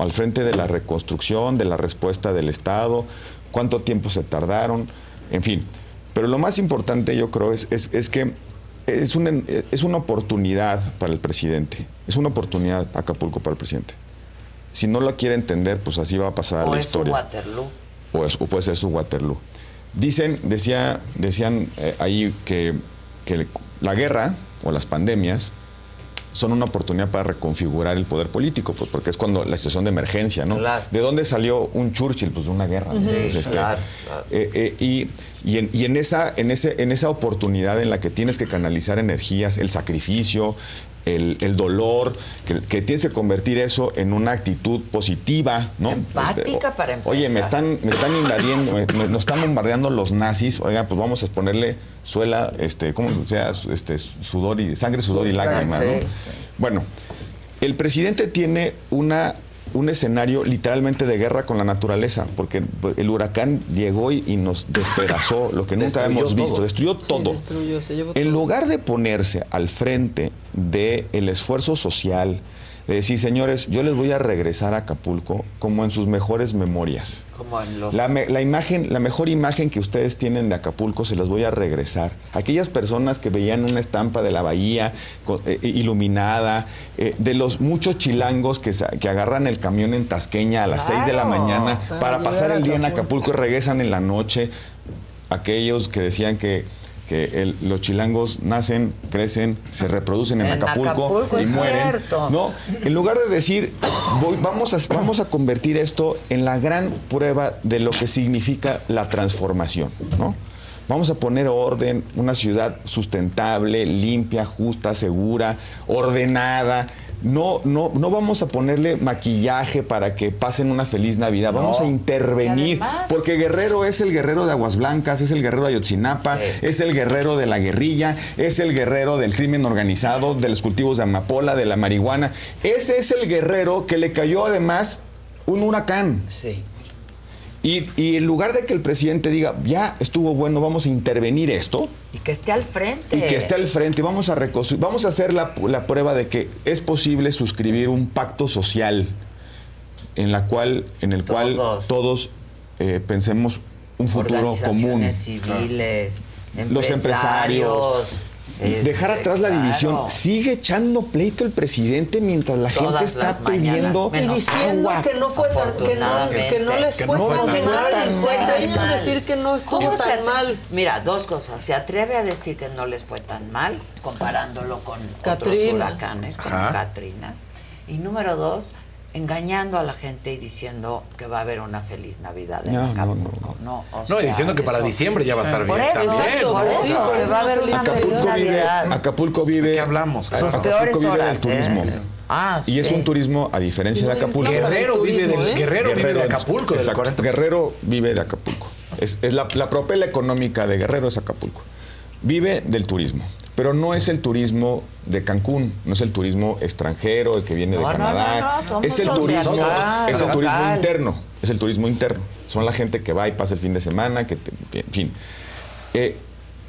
al frente de la reconstrucción, de la respuesta del Estado, cuánto tiempo se tardaron, en fin. Pero lo más importante, yo creo, es, es, es que es una, es una oportunidad para el presidente. Es una oportunidad Acapulco para el presidente. Si no lo quiere entender, pues así va a pasar O la es su historia. Waterloo. O, es- o puede ser su Waterloo. Dicen, decía, decían eh, ahí que, que la guerra o las pandemias son una oportunidad para reconfigurar el poder político, pues porque es cuando la situación de emergencia, ¿no? ¿De dónde salió un Churchill? Pues de una guerra. Pues, Sí, claro, claro. eh, eh, y y, en, y en esa, en, ese, en esa oportunidad en la que tienes que canalizar energías, el sacrificio, el, el dolor, que, que tienes que convertir eso en una actitud positiva, ¿no? Empática para empezar. Oye, me están, me están invadiendo, me- me- nos están bombardeando los nazis. Oiga, pues vamos a ponerle suela, este, ¿cómo sea? Este, sudor y sangre, sudor y lágrimas, ¿no? Bueno, el presidente tiene una, un escenario literalmente de guerra con la naturaleza, porque el huracán llegó y, y nos despedazó, lo que nunca hemos visto, todo. destruyó Sí, todo. destruyó, En todo. lugar de ponerse al frente del esfuerzo social, de decir, señores, yo les voy a regresar a Acapulco como en sus mejores memorias. Como en los. La, me- la imagen, la mejor imagen que ustedes tienen de Acapulco se las voy a regresar. Aquellas personas que veían una estampa de la bahía co- eh, iluminada, eh, de los muchos chilangos que, que agarran el camión en Tasqueña a las 6 de la Claro, mañana para pasar el día en. Acapulco y regresan en la noche. Aquellos que decían que, que el- los chilangos nacen, crecen, se reproducen en, En Acapulco, Acapulco, y mueren. cierto. No, en lugar de decir, voy- vamos, a, vamos a convertir esto en la gran prueba de lo que significa la transformación, ¿no? Vamos a poner orden, una ciudad sustentable, limpia, justa, segura, ordenada. No, no, no vamos a ponerle maquillaje para que pasen una feliz Navidad. Vamos No. a intervenir. Además- Porque Guerrero es el guerrero de Aguas Blancas, es el guerrero de Ayotzinapa, es el guerrero de la guerrilla, es el guerrero del crimen organizado, de los cultivos de amapola, de la marihuana. Ese es el guerrero que le cayó además un huracán. Sí. Y, y en lugar de que el presidente diga, ya estuvo bueno, vamos a intervenir esto, Y que esté al frente. y que esté al frente, vamos a reconstruir, vamos a hacer la, la prueba de que es posible suscribir un pacto social en la cual, en el cual todos eh, pensemos un futuro común. Civiles, Los empresarios. Este, Dejar atrás la división. claro. Sigue echando pleito el presidente mientras la Todas gente está pidiendo Y diciendo agua. que no fue tan, que no, que no les Que fue, no fue tan tan mal. atreven a mal. decir que no estuvo ¿Cómo se tan mal. Mira, dos cosas. Se atreve a decir que no les fue tan mal, comparándolo con otros Katrina. huracanes, como Ajá. Katrina. Y número dos, engañando a la gente y diciendo que va a haber una feliz Navidad en No, no, Acapulco. No, o No, y sea, diciendo que para diciembre ya va a estar Por bien. eso, también, por ¿no? eso, que va a haber una feliz Acapulco vive, Navidad. Acapulco vive. ¿Qué hablamos? Sus Acapulco peores vive horas, del turismo. ¿eh? Ah, y es sí. un turismo a diferencia de Acapulco. Guerrero vive del- Guerrero vive de Acapulco, del. Guerrero vive de Acapulco. Es, es la, la propela económica de Guerrero es Acapulco. Vive del turismo. Pero no es el turismo de Cancún, no es el turismo extranjero, el que viene de No, Canadá. no, no, es el de turismo, es el turismo interno. Es el turismo interno. Son la gente que va y pasa el fin de semana, que te- en fin. Eh,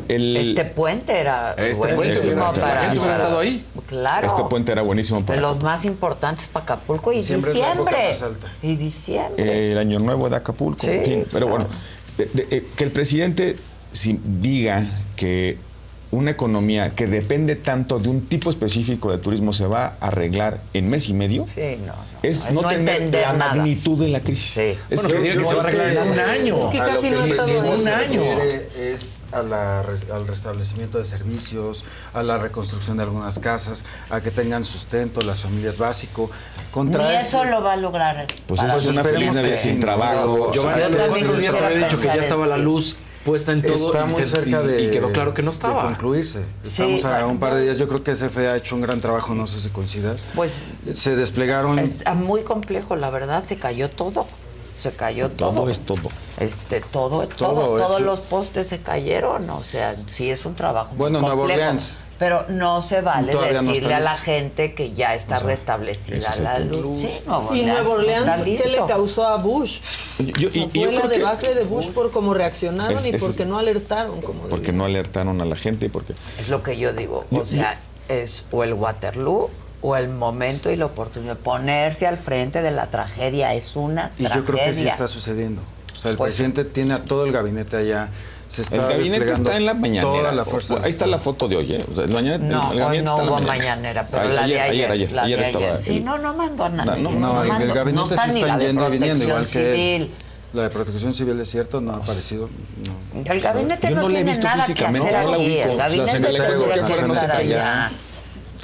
el- Este puente era Este buenísimo para, hubiera para- estado ahí. Claro. Este puente era buenísimo de para los más importantes para Acapulco y Diciembre es la época diciembre. más alta. Y diciembre. Eh, el año nuevo de Acapulco, Sí, en fin. Pero bueno, de- de- eh, que el presidente si diga que una economía que depende tanto de un tipo específico de turismo se va a arreglar en mes y medio, Sí, no. es es no, no tener entender la nada. magnitud de la crisis. Es Bueno, que diga que se va a arreglar en un año. Es que A lo casi no ahí. se Un año. refiere Es a la al restablecimiento de servicios, a la reconstrucción de algunas casas, a que tengan sustento, las familias básico. Contra Ni eso- eso lo va a lograr. Pues eso es una familia sin trabajo. Yo hace también cuántos días había dicho que ya estaba la luz puesta en todo Está y, muy se- cerca y- de, y quedó claro que no de estaba. concluirse. Estamos a un par de días. Yo creo que CFE ha hecho un gran trabajo, no sé si coincidas. Pues se desplegaron. Está muy complejo, la verdad, se cayó todo. Se cayó todo. Todo es todo. Este, todo es todo. Todo es- Todos los postes se cayeron. O sea, sí es un trabajo muy Bueno, Nueva complejo. Orleans. Pero no se vale Todavía decirle a la gente que ya está O sea, restablecida es la luz. Sí, Nueva Y Nueva Orleans, ¿qué le causó a Bush? Yo- O sea, y- y fue yo la debacle de Bush por cómo reaccionaron Es- y es- porque no alertaron. Como Porque no alertaron a la gente y porque Es lo que yo digo. Yo- O sea, es o el Waterloo o el momento y la oportunidad. Ponerse al frente de la tragedia es una Y tragedia. yo creo que sí está sucediendo. O sea, el Pues- presidente tiene a todo el gabinete allá. Se está el gabinete está en la mañanera. Toda la fuerza. Ahí está la foto de hoy, ¿eh? O sea, el mañana- el- No, el hoy gabinete no está en la hubo mañanera. mañanera, pero la de ayer. Ayer, ayer, la ayer de estaba. Sí, el- no, no mandó a nadie. No, No, el, el gabinete no está sí está yendo y viniendo, igual que él. La de protección civil es cierto, no ha aparecido. no. El gabinete no, no tiene nada que hacer no aquí. El gabinete secretaria de tendría que no está allá.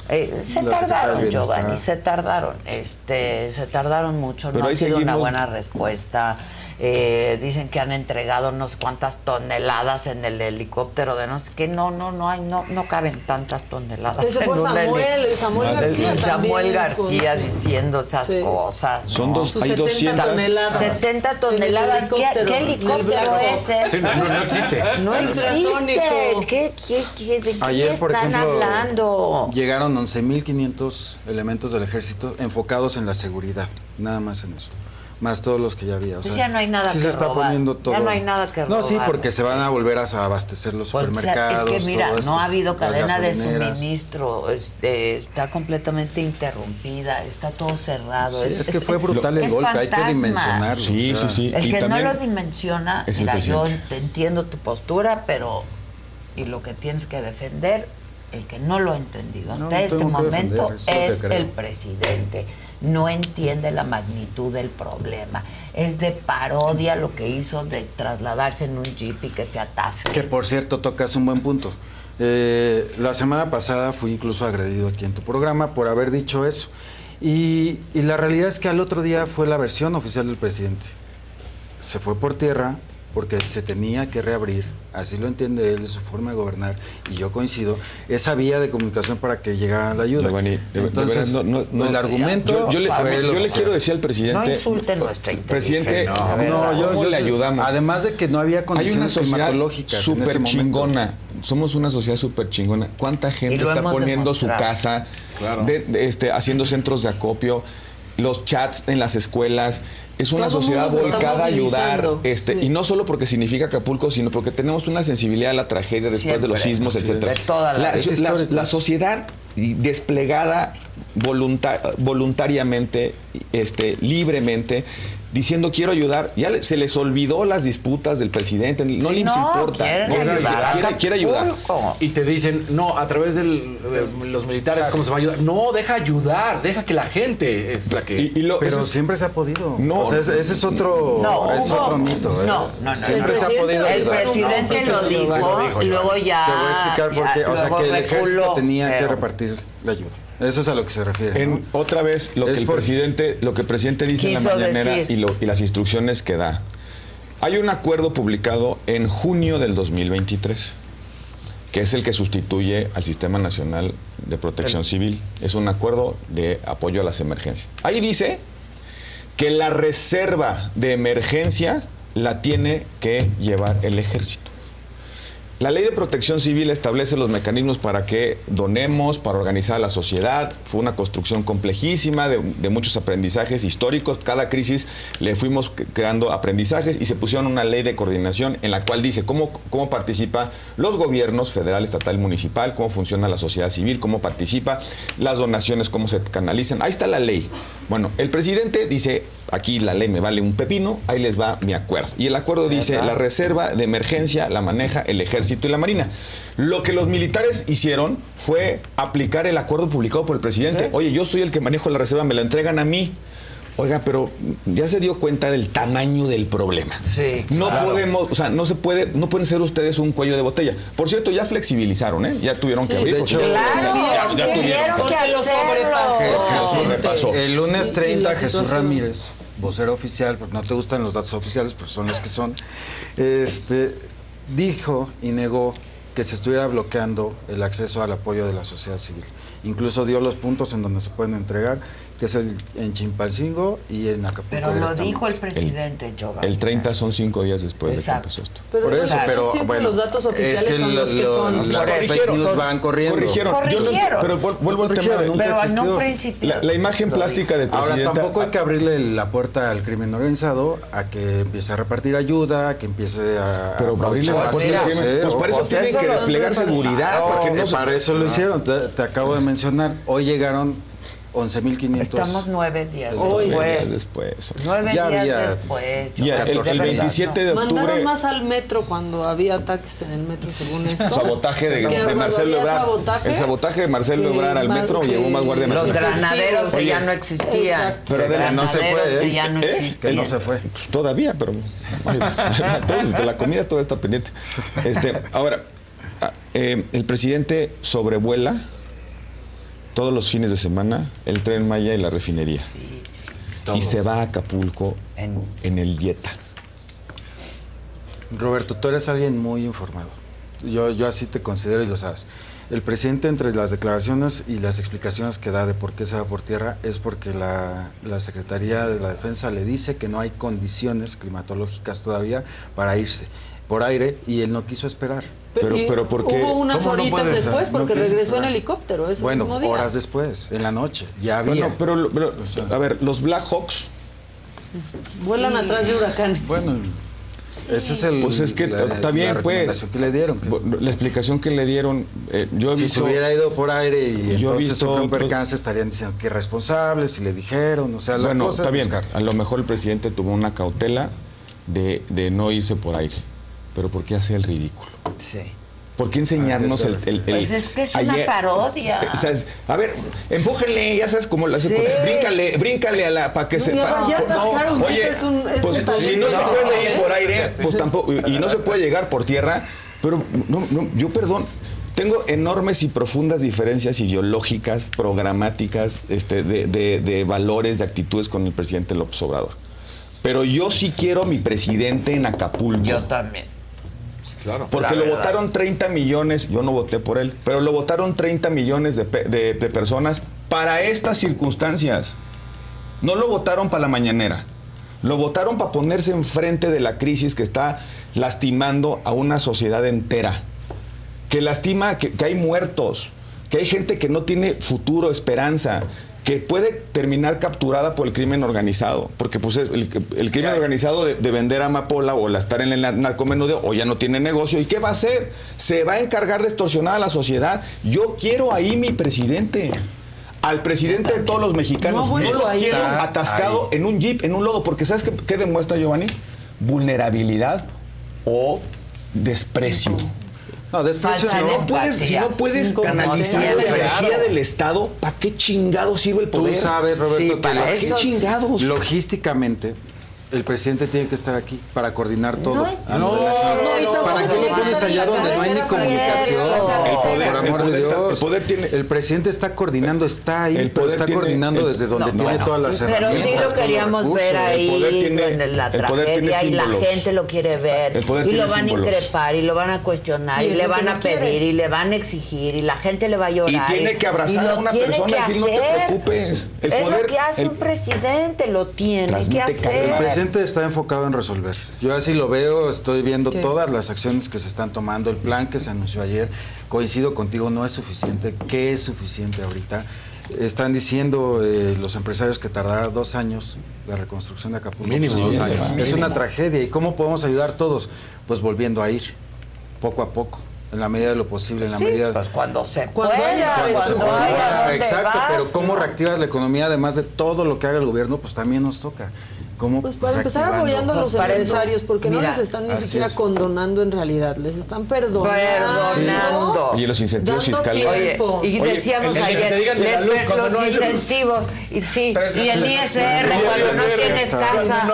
Eh, se La tardaron, Giovanni, se tardaron. Este, se tardaron mucho. Pero no ha sido una buena respuesta. Eh, dicen que han entregado unos cuantas toneladas en el helicóptero de no sé qué. No, no, no hay, no, no caben tantas toneladas. Ese fue en un Samuel, El García Samuel también, García con- diciendo esas Sí. cosas. Son ¿no? dos, Sus hay 70 200. toneladas. 70 En el toneladas. ¿Qué, helicóptero, qué es ese? Sí, no, no, existe. No existe. ¿Qué, qué, qué, ¿De qué Ayer, por están ejemplo, hablando? llegaron 11.500 elementos del ejército enfocados en la seguridad, nada más en eso. Más todos los que ya había. O Pues ya no hay nada sí que se está robar. poniendo Ya todo. no hay nada que No, sí, robar. porque se van a volver a abastecer los Pues, o sea, supermercados. es que mira, todo esto, no ha habido cadena de suministro, este, está completamente interrumpida, está todo cerrado. Sí, es que fue brutal el es golpe, hay que dimensionarlo. Sí, o sea, sí, sí. El Y que no lo dimensiona, es el mira, yo entiendo tu postura, pero y lo que tienes que defender, el que no lo ha entendido hasta No, no este momento defender, es el presidente. No entiende la magnitud del problema. Es de parodia lo que hizo de trasladarse en un jeep y que se atasque. Que por cierto, tocas un buen punto. Eh, la semana pasada fui incluso agredido aquí en tu programa por haber dicho eso. Y, y la realidad es que al otro día fue la versión oficial del presidente. Se fue por tierra porque se tenía que reabrir, así lo entiende él, su forma de gobernar, y yo coincido, esa vía de comunicación para que llegara la ayuda. Giovanni, de- de Entonces, verdad, no- no- no- el argumento yo, yo le, fue lo yo le oficial. quiero decir al presidente. No insulte nuestra Presidente, no, yo, ¿Cómo yo le ayudamos. Además de que no había Hay una condiciones sociedad climatológicas súper chingona. Somos una sociedad súper chingona. ¿Cuánta gente está poniendo su casa, de- de, este, haciendo centros de acopio, los chats en las escuelas? Es una Todo sociedad volcada a ayudar. Este, Sí. Y no solo porque significa Acapulco, sino porque tenemos una sensibilidad a la tragedia después de los sismos, etcétera. De toda la- la, Es la- histórico. la sociedad desplegada volunta- voluntariamente, este, libremente, diciendo quiero ayudar. Ya le- se les olvidó las disputas del presidente, no Sí, les no, importa. quieren No, ayudar a quiere, quiere ayudar. Y te dicen, no, a través de los militares, ¿cómo se va a ayudar? No, deja ayudar, deja que la gente es la que... Y, y lo- Pero es- siempre se ha podido. No. O sea, ese, ese es otro, No, es otro mito. ¿eh? No, no, no. Siempre El se ha presidente- podido El ayudar. presidente No, lo dijo, lo dijo, y luego ya. Te voy a explicar por qué. O sea, que el ejército tenía que repartir la ayuda. Eso es a lo que se refiere. ¿no? En, otra vez lo Es que el por- presidente, lo que el presidente dice en la mañanera y, lo- y las instrucciones que da. Hay un acuerdo publicado en junio del 2023, que es el que sustituye al Sistema Nacional de Protección Civil. Es un acuerdo de apoyo a las emergencias. Ahí dice que la reserva de emergencia la tiene que llevar el ejército. La ley de protección civil establece los mecanismos para que donemos, para organizar a la sociedad. Fue una construcción complejísima de, de muchos aprendizajes históricos. Cada crisis le fuimos creando aprendizajes y se pusieron una ley de coordinación en la cual dice cómo, cómo participa los gobiernos federal, estatal, municipal, cómo funciona la sociedad civil, cómo participa, las donaciones, cómo se canalizan. Ahí está la ley. Bueno, el presidente dice, aquí la ley me vale un pepino, ahí les va mi acuerdo. Y el acuerdo dice, la reserva de emergencia la maneja el ejército y la marina. Lo que los militares hicieron fue aplicar el acuerdo publicado por el presidente. Oye, yo soy el que manejo la reserva, me la entregan a mí. Oiga, pero ya se dio cuenta del tamaño del problema. Sí. No claro. podemos, o sea, no se puede, no pueden ser ustedes un cuello de botella. Por cierto, ya flexibilizaron, ¿eh? Ya tuvieron que abrir. de hecho- ya- Claro, ya, ya tuvieron. tuvieron que hacerlo. Jesús repasó. El lunes 30, la Jesús. Ramírez, vocero oficial, porque no te gustan los datos oficiales, pues son los que son, este, dijo y negó que se estuviera bloqueando el acceso al apoyo de la sociedad civil. Incluso dio los puntos en donde se pueden entregar, que es el, en Chimpalcingo y en Acapulco. Pero lo dijo el presidente, Giovanni. El 30 son cinco días después Exacto. de que empezó esto. Pero Por eso, no pero siempre bueno, los datos oficiales es que son lo- los que lo- son. las fake Corrigieron, news van corriendo. corrigieron. Yo no- Corrigieron. pero vuelvo al tema de Corrigieron, nunca Pero existió. un principio. la, la imagen plástica del Ahora, presidente. tampoco hay que abrirle la puerta al crimen organizado a que empiece a repartir ayuda, a que empiece a. Pero a abrirle la puerta al crimen, pues para eso tienen que desplegar seguridad, para no para eso lo hicieron. Te, te acabo de mencionar. Hoy llegaron 11.500. Estamos nueve días Hoy. después. después. Nueve Ya días había- después. Ya, el- el verdad, 27 de octubre. Mandaron más al metro cuando había ataques en el metro, según esto. Sabotaje de, Marcelo Ebrard. sabotaje, el sabotaje de Marcelo Ebrard al metro que- llevó más guardia Los nacional. granaderos que Oye, ya no existían. exacto. Pero de la- no se fue, que ¿eh? ya no ¿Eh? existían. Que no se fue. Pues todavía, pero de la comida todo está pendiente. Este, ahora, ah, eh, el presidente sobrevuela todos los fines de semana el tren Maya y la refinería. Y Todos. se va a Acapulco En- en el Dieta. Roberto, tú eres alguien muy informado. Yo, yo así te considero y lo sabes. El presidente, entre las declaraciones y las explicaciones que da de por qué se va por tierra, es porque la, la Secretaría de la Defensa le dice que no hay condiciones climatológicas todavía para irse por aire y él no quiso esperar. Pero- pero ¿por qué? Hubo unas ¿Cómo no horitas después porque regresó en helicóptero ese Bueno, mismo día. horas después, en la noche, ya había. Bueno, pero, pero, a ver, los Black Hawks, Vuelan Sí. atrás de huracanes. Bueno, ese es el, pues es que la, está bien, la pues. que le dieron. que- La explicación que le dieron, eh, yo he si visto. se hubiera ido por aire y Yo entonces visto sufrió un percance, estarían diciendo que irresponsables, si le dijeron, o sea, la bueno, cosa está es bien. buscar. A lo mejor el presidente tuvo una cautela de, de no irse por aire. Pero ¿por qué hace el ridículo? Sí. ¿Por qué enseñarnos el, el- el- Pues es que es una ayer- parodia. es- a ver, empújenle, ya sabes cómo lo hace. Sí. Bríncale, bríncale a la para que No, se ya atascar un es un- es pues, un talento. si no se puede ir ¿eh? por aire, pues tampoco y no se puede llegar por tierra, pero no, no, yo perdón, tengo enormes y profundas diferencias ideológicas, programáticas, este, de, de- de valores, de actitudes con el presidente López Obrador. Pero yo sí quiero a mi presidente en Acapulco. Yo también. Claro. Porque lo votaron 30 millones, yo no voté por él, pero lo votaron 30 millones de- de personas para estas circunstancias. No lo votaron para la mañanera. Lo votaron para ponerse enfrente de la crisis que está lastimando a una sociedad entera. Que lastima que, que hay muertos, que hay gente que no tiene futuro, esperanza, que puede terminar capturada por el crimen organizado. Porque pues es el, el crimen organizado de, de vender amapola o la estar en el nar- narcomenudeo o ya no tiene negocio. ¿Y qué va a hacer? Se va a encargar de extorsionar a la sociedad. Yo quiero ahí mi presidente. Al presidente de todos los mexicanos. No, No, lo quiero atascado en un jeep, en un lodo. Porque ¿sabes qué, qué demuestra Giovanni? Vulnerabilidad o desprecio. No, Si no. puedes, si no puedes Como canalizar la energía Claro. del Estado, ¿para qué chingado sirve el Tú poder? sabes, Roberto, Sí, que para eso ¿Qué chingados? logísticamente el presidente tiene que estar aquí para coordinar todo. No es no, ¿Para qué lo que pones allá donde no hay ni comunicación? El poder- por amor de poder Dios. el poder tiene- El presidente está coordinando, está ahí, El pero poder está tiene- coordinando el- desde donde No, tiene bueno, todas las Pero herramientas. sí lo queríamos recursos. ver ahí poder tiene- en la el poder tiene tragedia y la gente lo quiere ver El poder y tiene lo van símbolos. a increpar y lo van a cuestionar Y le van a pedir quiere. y le van a exigir y la gente le va a llorar. Y tiene que abrazar a una persona y decir, "No te hacer". preocupes. Es lo que hace un presidente, lo tiene que hacer. Presidente está enfocado en resolver. Yo así lo veo, estoy viendo ¿Qué? todas las acciones que se están tomando, el plan que se anunció ayer. Coincido contigo, no es suficiente. ¿Qué es suficiente ahorita? Están diciendo eh, los empresarios que tardará dos años la reconstrucción de Acapulco. Mínimo dos años, Es una tragedia. ¿Y cómo podemos ayudar todos? Pues volviendo a ir, poco a poco, en la medida de lo posible, en la Sí, medida pues cuando se Cuando pueda, cuando se cuando pueda. dónde Exacto, vas, pero cómo reactivas la economía además de todo lo que haga el gobierno, pues también nos toca. ¿Cómo Pues para empezar apoyando a los Pues para empresarios, porque Mira, no les están ni siquiera es. condonando en realidad, les están perdonando. Perdonando. Oye, los incentivos Dando fiscales. Oye, y Oye, decíamos ayer, les- luz los no incentivos, y sí, Tres y el. ISR, No, cuando no tienes casa.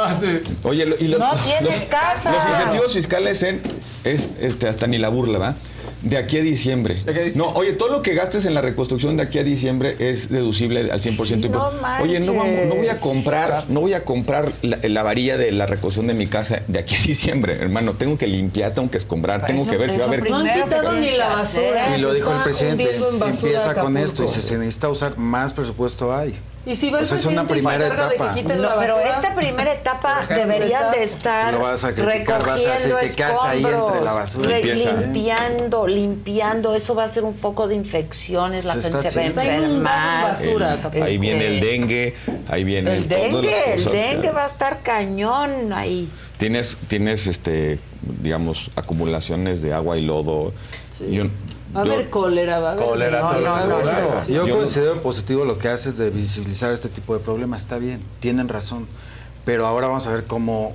Oye, lo- y lo- No tienes los, casa. Los incentivos fiscales en es este hasta ni la burla, ¿va? De aquí a diciembre. No, oye, todo lo que gastes en la reconstrucción de aquí a diciembre es deducible al 100%. Sí, no oye, no, vamos- no voy a comprar, no voy a comprar la, la varilla de la reconstrucción de mi casa de aquí a diciembre, hermano. Tengo que limpiar, tengo que escombrar, tengo que ver si va a haber. No han quitado ni la basura. Y lo dijo el presidente, basura empieza con esto y si se necesita usar más presupuesto hay. Y si va el Pues es una presidente y se primera encarga de que etapa. No, la pero esta primera etapa ejemplo. deberían de estar Lo vas a criticar, vas a recogiendo que casa ahí entre la basura. re- Limpieza. limpiando, limpiando. Eso va a ser un foco de infecciones, la Se gente se va a enfermar. basura, El- ahí viene el dengue, ahí viene El dengue, el dengue va a estar cañón ahí. Tienes, tienes este, digamos, acumulaciones de agua y lodo. Yo- Va a haber cólera, va a haber... Cólera, No, no, no, claro. Yo, considero positivo lo que haces de visibilizar este tipo de problemas, está bien, tienen razón, pero ahora vamos a ver cómo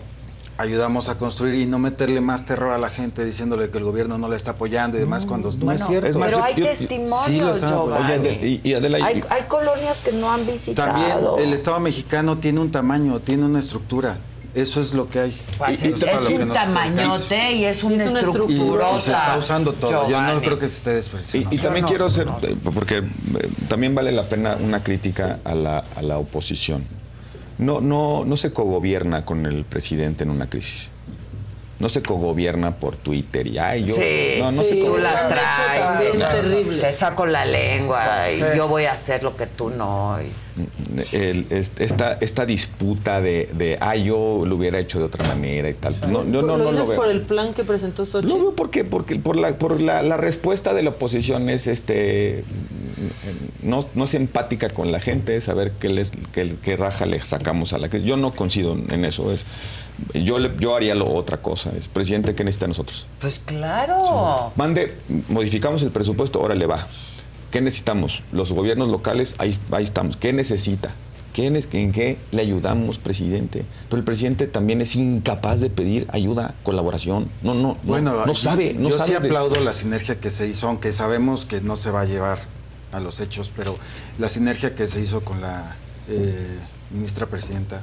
ayudamos a construir y no meterle más terror a la gente diciéndole que el gobierno no le está apoyando y demás cuando no es cierto. Es más, pero hay yo- testimonios, sí lo están Giovanni. apoyando. Oye, Adela, y- y Adela, y- hay, hay colonias que no han visitado. También el Estado mexicano tiene un tamaño, tiene una estructura. Eso es lo que hay. Pues Y- es, para es lo que un nos tamañote y es una Es una Y, se está usando todo. Yo no creo que se esté Y, despreciando. y también no, quiero hacer, no. eh, porque eh, también vale la pena una crítica a la, a la oposición. No, no, no se cogobierna con el presidente en una crisis. No se cogobierna por Twitter y ay, yo. Sí, no, no sí, se tú las traes. sí, terrible. Te saco la lengua y Sí. yo voy a hacer lo que tú no. y- el- es- esta, esta disputa de, de ay, yo lo hubiera hecho de otra manera y tal. No, yo no, ¿Lo no dices lo veo. por el plan que presentó Xochitl? Lo veo porque, porque por la, por la, la respuesta de la oposición es este no, no es empática con la gente, es saber qué, les, qué, qué raja le sacamos a la que yo no coincido en eso. Es, yo, le- yo haría lo, otra cosa. Es, presidente, ¿qué necesita nosotros? Pues claro. Mande, modificamos el presupuesto, ahora le va. ¿Qué necesitamos? Los gobiernos locales, ahí, ahí estamos. ¿Qué necesita? ¿Qué ne- ¿En qué le ayudamos, presidente? Pero el presidente también es incapaz de pedir ayuda, colaboración. No, no, no, Bueno, no sabe, no yo sabe. sí de- aplaudo la sinergia que se hizo, aunque sabemos que no se va a llevar a los hechos, pero la sinergia que se hizo con la eh, ministra presidenta,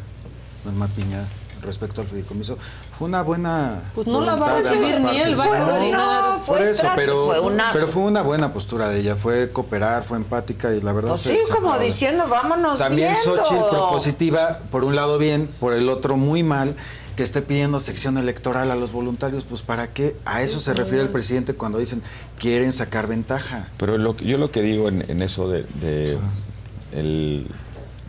Norma Piña, respecto al fideicomiso, fue una buena. Pues no la va a recibir ni él, va a coordinar. No, fue Por eso, trato, pero fue una- pero fue una buena postura de ella, fue cooperar, fue empática y la verdad Pues se- sí, se como diciendo, vámonos También viendo. Xochitl propositiva, por un lado bien, por el otro muy mal, que esté pidiendo sección electoral a los voluntarios, pues ¿para qué? A eso se refiere el presidente cuando dicen quieren sacar ventaja. Pero lo que- yo lo que digo en, en eso de, de, el-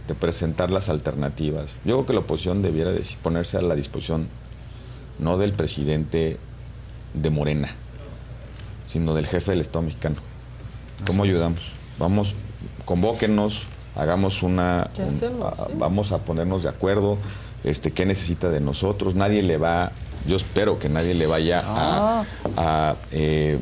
de presentar las alternativas, yo creo que la oposición debiera de ponerse a la disposición no del presidente de Morena, sino del jefe del Estado mexicano. ¿Cómo Así es. ayudamos? Vamos, convóquenos, hagamos una... ¿Qué un- hacemos? a- Sí. Vamos a ponernos de acuerdo, este, qué necesita de nosotros. Nadie le va, yo espero que nadie le vaya a, Ah. a, eh,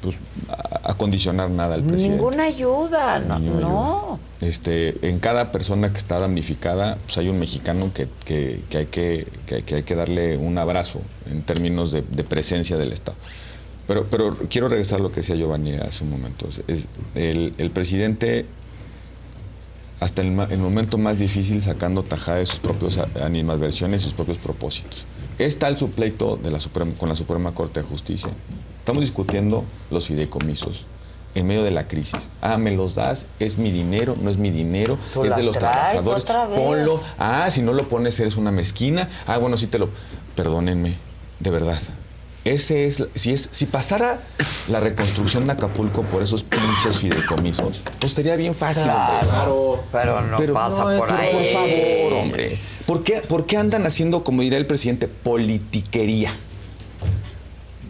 pues, a, a condicionar nada al presidente. Ninguna ayuda, no. Ninguna no. Este, en cada persona que está damnificada, pues hay un mexicano que, que- que hay, que, que- hay que darle un abrazo en términos de, de presencia del Estado. Pero, pero quiero regresar a lo que decía Giovanni hace un momento. Es- el, el presidente, hasta el, el momento más difícil, sacando tajada de sus propios a- animadversiones y sus propios propósitos. Es tal su pleito de la Suprema, con la Suprema Corte de Justicia. Estamos discutiendo los fideicomisos en medio de la crisis. Ah, me los das, es mi dinero, no es mi dinero, Tú es de los trabajadores. Ponlo. Ah, si no lo pones eres una mezquina. Ah, bueno, sí te lo. Perdónenme, de verdad. Ese es, si es, si pasara la reconstrucción de Acapulco por esos pinches fideicomisos, pues sería bien fácil, hombre. Claro, pero no pasa por ahí. Por favor, hombre. ¿Por qué, por qué andan haciendo, como diría el presidente, politiquería?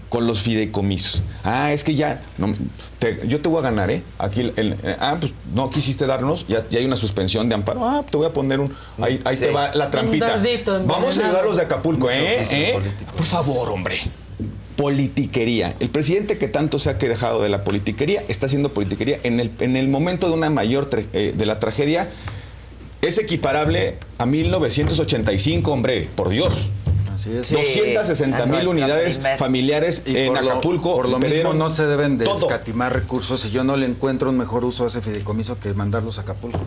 Con los fideicomisos. Ah, es que ya, no, te- yo te voy a ganar, ¿eh? Aquí, el- el- eh, ah, pues no quisiste darnos, ya, ya hay una suspensión de amparo. Ah, te voy a poner un, ahí, ahí Sí. te va la Un trampita. dardito Vamos a ayudar a los de Acapulco, Mucho ¿eh? ¿Eh? Por favor, hombre. Politiquería. El presidente que tanto se ha quejado de la politiquería está haciendo politiquería en el, en el momento de una mayor eh, de la tragedia. es equiparable a 1985, hombre, por Dios. Así es. 260 a mil unidades primer- familiares Y en por lo- Acapulco. por lo mismo no se deben de todo. escatimar recursos y yo no le encuentro un mejor uso a ese fideicomiso que mandarlos a Acapulco.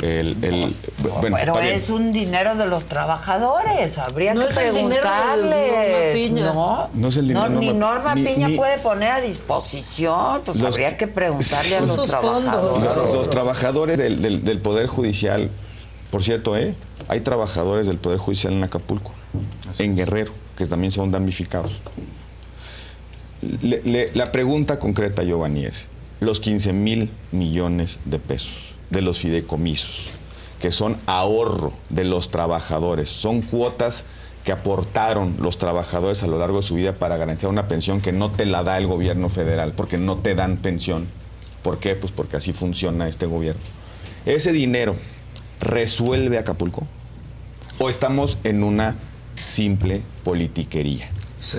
El, el- bueno, Pero es un dinero de los trabajadores. Habría No que es el dinero de preguntarles. No, No es el dinero No, ni Norma- ni- Piña ni- puede poner a disposición. Pues Los- habría que preguntarle a los trabajadores. Los, los trabajadores del, del- del Poder Judicial, por cierto, ¿eh? hay trabajadores del Poder Judicial en Acapulco, en Guerrero, que también son damnificados. Le- le- la pregunta concreta, Giovanni, es, los 15 mil millones de pesos de los fideicomisos, que son ahorro de los trabajadores, son cuotas que aportaron los trabajadores a lo largo de su vida para garantizar una pensión que no te la da el gobierno federal, porque no te dan pensión. ¿Por qué? Pues porque así funciona este gobierno. ¿Ese dinero resuelve Acapulco? ¿O estamos en una simple politiquería?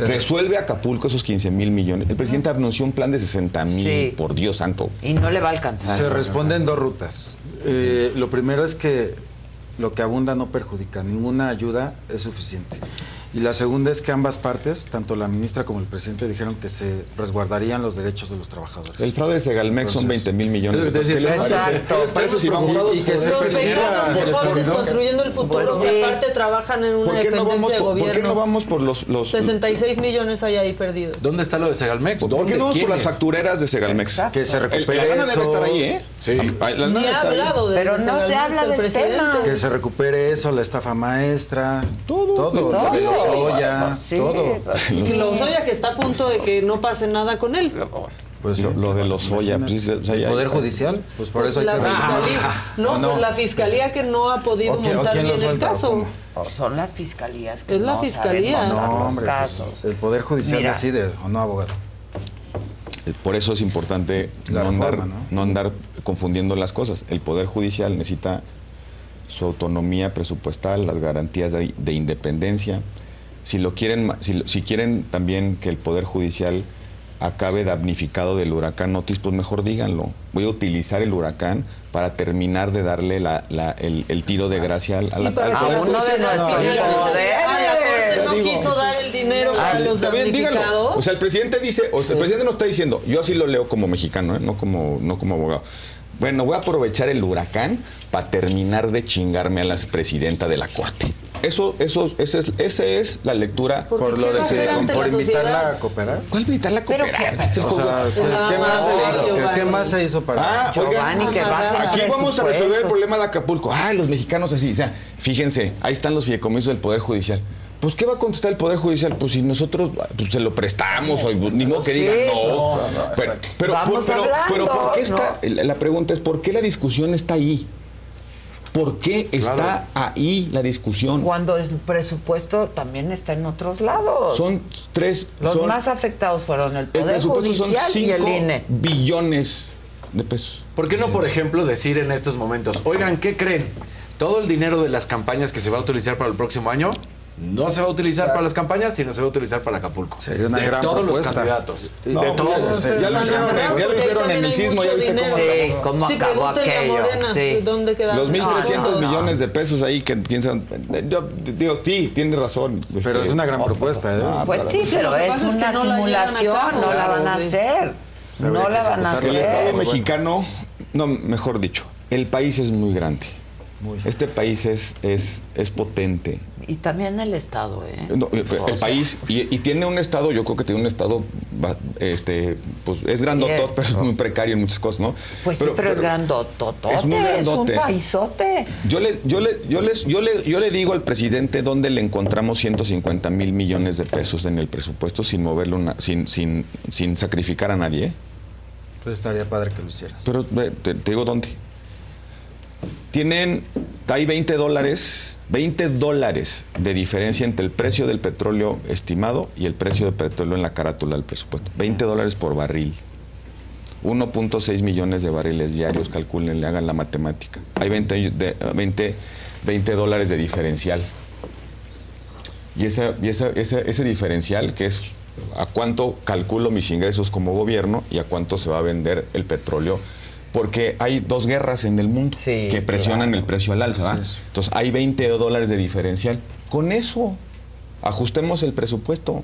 ¿Resuelve Acapulco esos 15 mil millones? El presidente anunció un plan de 60 mil, Sí. por Dios santo. Y no le va a alcanzar. Se responde en dos rutas. Eh, lo primero es que lo que abunda no perjudica, ninguna ayuda es suficiente. Y la segunda es que ambas partes, tanto la ministra como el presidente, dijeron que se resguardarían los derechos de los trabajadores. El fraude de Segalmex son Entonces- 20 mil millones. Es lo que te ¿Qué decía, les estamos- parece? Exacto. ¿Qué les parece si vamos- Y que se persiga- construyendo el futuro, Pues que sí. aparte trabajan en una ¿Por qué, no dependencia vamos de por, por gobierno. qué no vamos por los... los 66 millones hay ahí perdidos. ¿Dónde está lo de Segalmex? ¿Por qué no vamos por ¿Quién las factureras de Segalmex? Que se El- recupere la lana debe eso. estar ahí, ¿eh? Sí. La Ni ha hablado de Pero de no se Segalmex habla el del presidente. tema. Que se recupere eso, la estafa maestra, todo, todo, de Lozoya, Sí, todo. Y Lozoya que está a punto de que no pase nada con él. Pues Lo, sí. lo de los Oya, pues, o sea, Poder judicial, pues por eso hay la que fiscalía. No, pues la fiscalía que no ha podido ¿O quién- o montar bien el caso. son las fiscalías que Es la no fiscalía. saben montar No, los hombre, casos. pues, el Poder Judicial Mira. decide, o no, abogado. Eh, Por eso es importante no, andar, ¿no? ¿no? andar confundiendo las cosas. El Poder Judicial necesita su autonomía presupuestal, las garantías de, de independencia. Si lo quieren, si, lo- si quieren también que el Poder Judicial acabe damnificado del huracán Otis, pues mejor díganlo. Voy a utilizar el huracán para terminar de darle la- la- el, el tiro de gracia al, al Poder la uno de nuestros poderes. No quiso dar el dinero a los díganlo. damnificados. O sea, el presidente dice, o sea, el presidente no está diciendo, yo así lo leo como mexicano, ¿eh? no, como, no como abogado. Bueno, voy a aprovechar el huracán para terminar de chingarme a la presidenta de la corte. Eso, eso, esa es, esa es la lectura. Por lo ¿qué de va que, por la invitarla a cooperar. ¿Cuál invitarla a Pero cooperar? qué- Es el O juego. sea, ¿qué, más se hizo? ¿Qué- ¿Qué, Giovanni. más se hizo para Ah, oigan, Giovanni, que baja Aquí vamos a resolver el problema de Acapulco. Ah, los mexicanos así. O sea, fíjense, ahí están los fideicomisos del Poder Judicial. Pues, ¿qué va a contestar el Poder Judicial? Pues si nosotros pues, se lo prestamos, o ni modo que Sí. digan no. No, pero, pero, Vamos pero, pero ¿por qué ¿no? está? La pregunta es: ¿por qué la discusión está ahí? ¿Por qué está ahí la discusión? Cuando el presupuesto también está en otros lados. Son tres. Los son- más afectados fueron el el Poder presupuesto son Judicial y el 5 INE. billones de pesos. ¿Por qué no, por ejemplo, decir en estos momentos, oigan, ¿qué creen? Todo el dinero de las campañas que se va a utilizar para el próximo año no se va a utilizar para las campañas, sino se va a utilizar para Acapulco. Sería una de gran todos los candidatos. No, de todos. ya, lo hicieron, ya lo hicieron en el sismo, ya viste cómo Sí, cómo Sí, acabó aquello. Morena, Sí. ¿dónde quedaron? Los 1.300 No, no, no. millones de pesos ahí que piensan. Yo digo, sí, tiene razón. Pero este, es una gran propuesta, ¿eh? ah, Pues sí, pero es una no la llevan a simulación, no la van a hacer. No la van a ejecutarlo. El Estado hacer. mexicano, no, mejor dicho, el país es muy grande. Muy. Este país es, es, es potente. Y también el Estado, ¿eh? No, el O sea, país, y, y tiene un estado, yo creo que tiene un estado, este, pues es grandotot, pero es muy precario en muchas cosas, ¿no? Pues sí, pero es grandototote, Es muy es un paisote. Yo le, yo, le, yo, les, yo, le, yo le digo al presidente dónde le encontramos 150 mil millones de pesos en el presupuesto sin moverlo, una- sin, sin, sin sacrificar a nadie. ¿eh? Pues estaría padre que lo hiciera. Pero ve, te, te digo dónde. Tienen, hay 20 dólares, 20 dólares de diferencia entre el precio del petróleo estimado y el precio del petróleo en la carátula del presupuesto. 20 dólares por barril. 1.6 millones de barriles diarios, calculen, le hagan la matemática. Hay 20, de- 20, 20 dólares de diferencial. Y, esa, y esa- ese, ese diferencial, que es a cuánto calculo mis ingresos como gobierno y a cuánto se va a vender el petróleo Porque hay dos guerras en el mundo que presionan el precio al alza. ¿va? Entonces hay 20 dólares de diferencial. Con eso, ajustemos el presupuesto.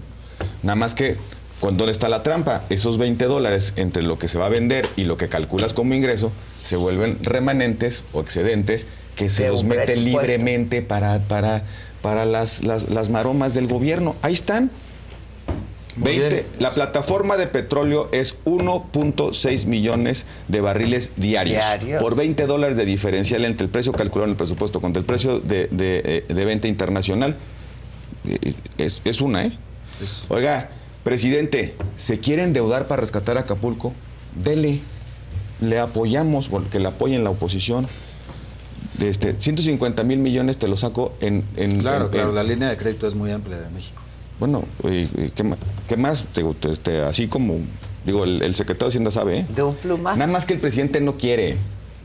Nada más que, ¿dónde está la trampa? Esos 20 dólares entre lo que se va a vender y lo que calculas como ingreso se vuelven remanentes o excedentes que se De los mete libremente para, para, para las, las, las maromas del gobierno. Ahí están. Muy 20, bien. la plataforma de petróleo es 1.6 millones de barriles diarios. Diarios. Por 20 dólares de diferencial entre el precio calculado en el presupuesto contra el precio de, de, eh, de venta internacional. eh, Es, es una, ¿eh? Oiga, presidente, ¿se quiere endeudar para rescatar a Acapulco? Dele. Le apoyamos, bueno, que le apoyen la oposición. Este, 150 mil millones te lo saco en... en Claro, en- claro, en- la línea de crédito es muy amplia de México. Bueno, y- y ¿qué, qué más? Digo, te- así como, digo, el, el secretario de Hacienda sabe, ¿eh? De un plumazo. Nada más que el presidente no quiere.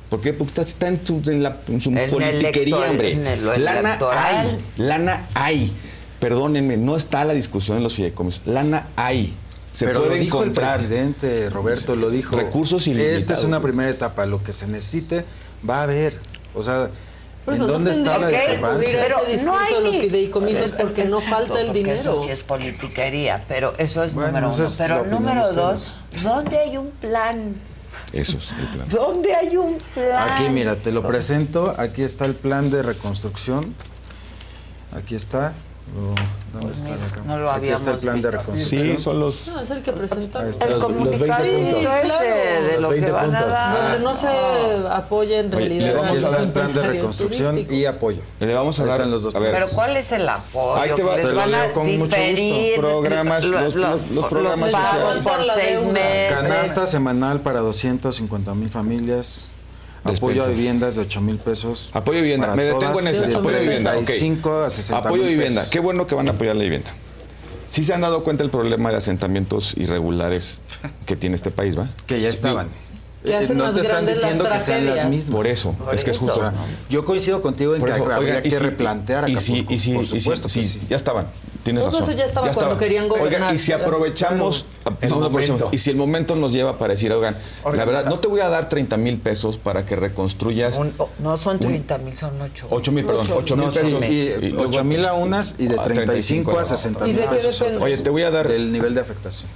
¿Por qué? Porque está, en, su, en la en su En el politiquería, elector- hombre. en el- lo lana electoral. hay, lana hay. Perdónenme, no está la discusión en los fideicomisos. Lana hay. Se Pero puede lo dijo encontrar. el presidente, Roberto, lo dijo. Recursos Esta es ilimitados. una primera etapa. Lo que se necesite va a haber. O sea, ¿en no dónde está la discrepancia? ese discurso de los ni- fideicomisos porque no falta el porque dinero. Eso sí es politiquería, pero eso es Bueno, número uno. es Pero número dos, ¿dónde hay un plan? Eso es el plan. ¿Dónde hay un plan? Aquí, mira, te lo presento. Aquí está el plan de reconstrucción. Aquí está. ¿Dónde está la cámara? no lo Aquí está el habíamos plan de visto. reconstrucción. Sí, son los... No, es el que presentamos. El Los- los 20 comunicadito puntos. ese de Los lo que 20 van a dar. Donde no se apoya en Oye, realidad le vamos los a está el plan de reconstrucción y apoyo. Le vamos a dar... están los dos a ver, Pero ¿cuál es el apoyo? Ahí te va, que les te lo van a leo con mucho gusto. diferir Programas, lo- los- los- los programas pagos sociales. por seis meses. Canasta semanal para 250 mil familias. Apoyo a viviendas de 8 mil pesos. Apoyo a vivienda. Me detengo en esa. de Apoyo a vivienda. ok. 35 a 60 Apoyo a vivienda. Qué bueno que van a apoyar la vivienda. Sí se han dado cuenta el problema de asentamientos irregulares que tiene este país, ¿va? Que ya estaban. Que hacen no más te están diciendo que sean las mismas. Por eso, es que es justo. O sea, yo coincido contigo en Por que eso, habría oiga, que si- replantear y si, y si, por y si- supuesto que sí, ya estaban. Tienes Todo razón. eso ya estaba cuando querían Oiga, gobernar. y si aprovechamos, El no, aprovechamos, y si el momento nos lleva para decir, oigan, la verdad, no te voy a dar 30 mil pesos para que reconstruyas Un- oh, no son 30 mil, son 8. 8 mil, perdón, 8 mil No, sí, pesos. y luego- 8 mil a unas y de a 35 a 60 ¿Y mil pesos. Oye, te voy a dar Del nivel de afectación.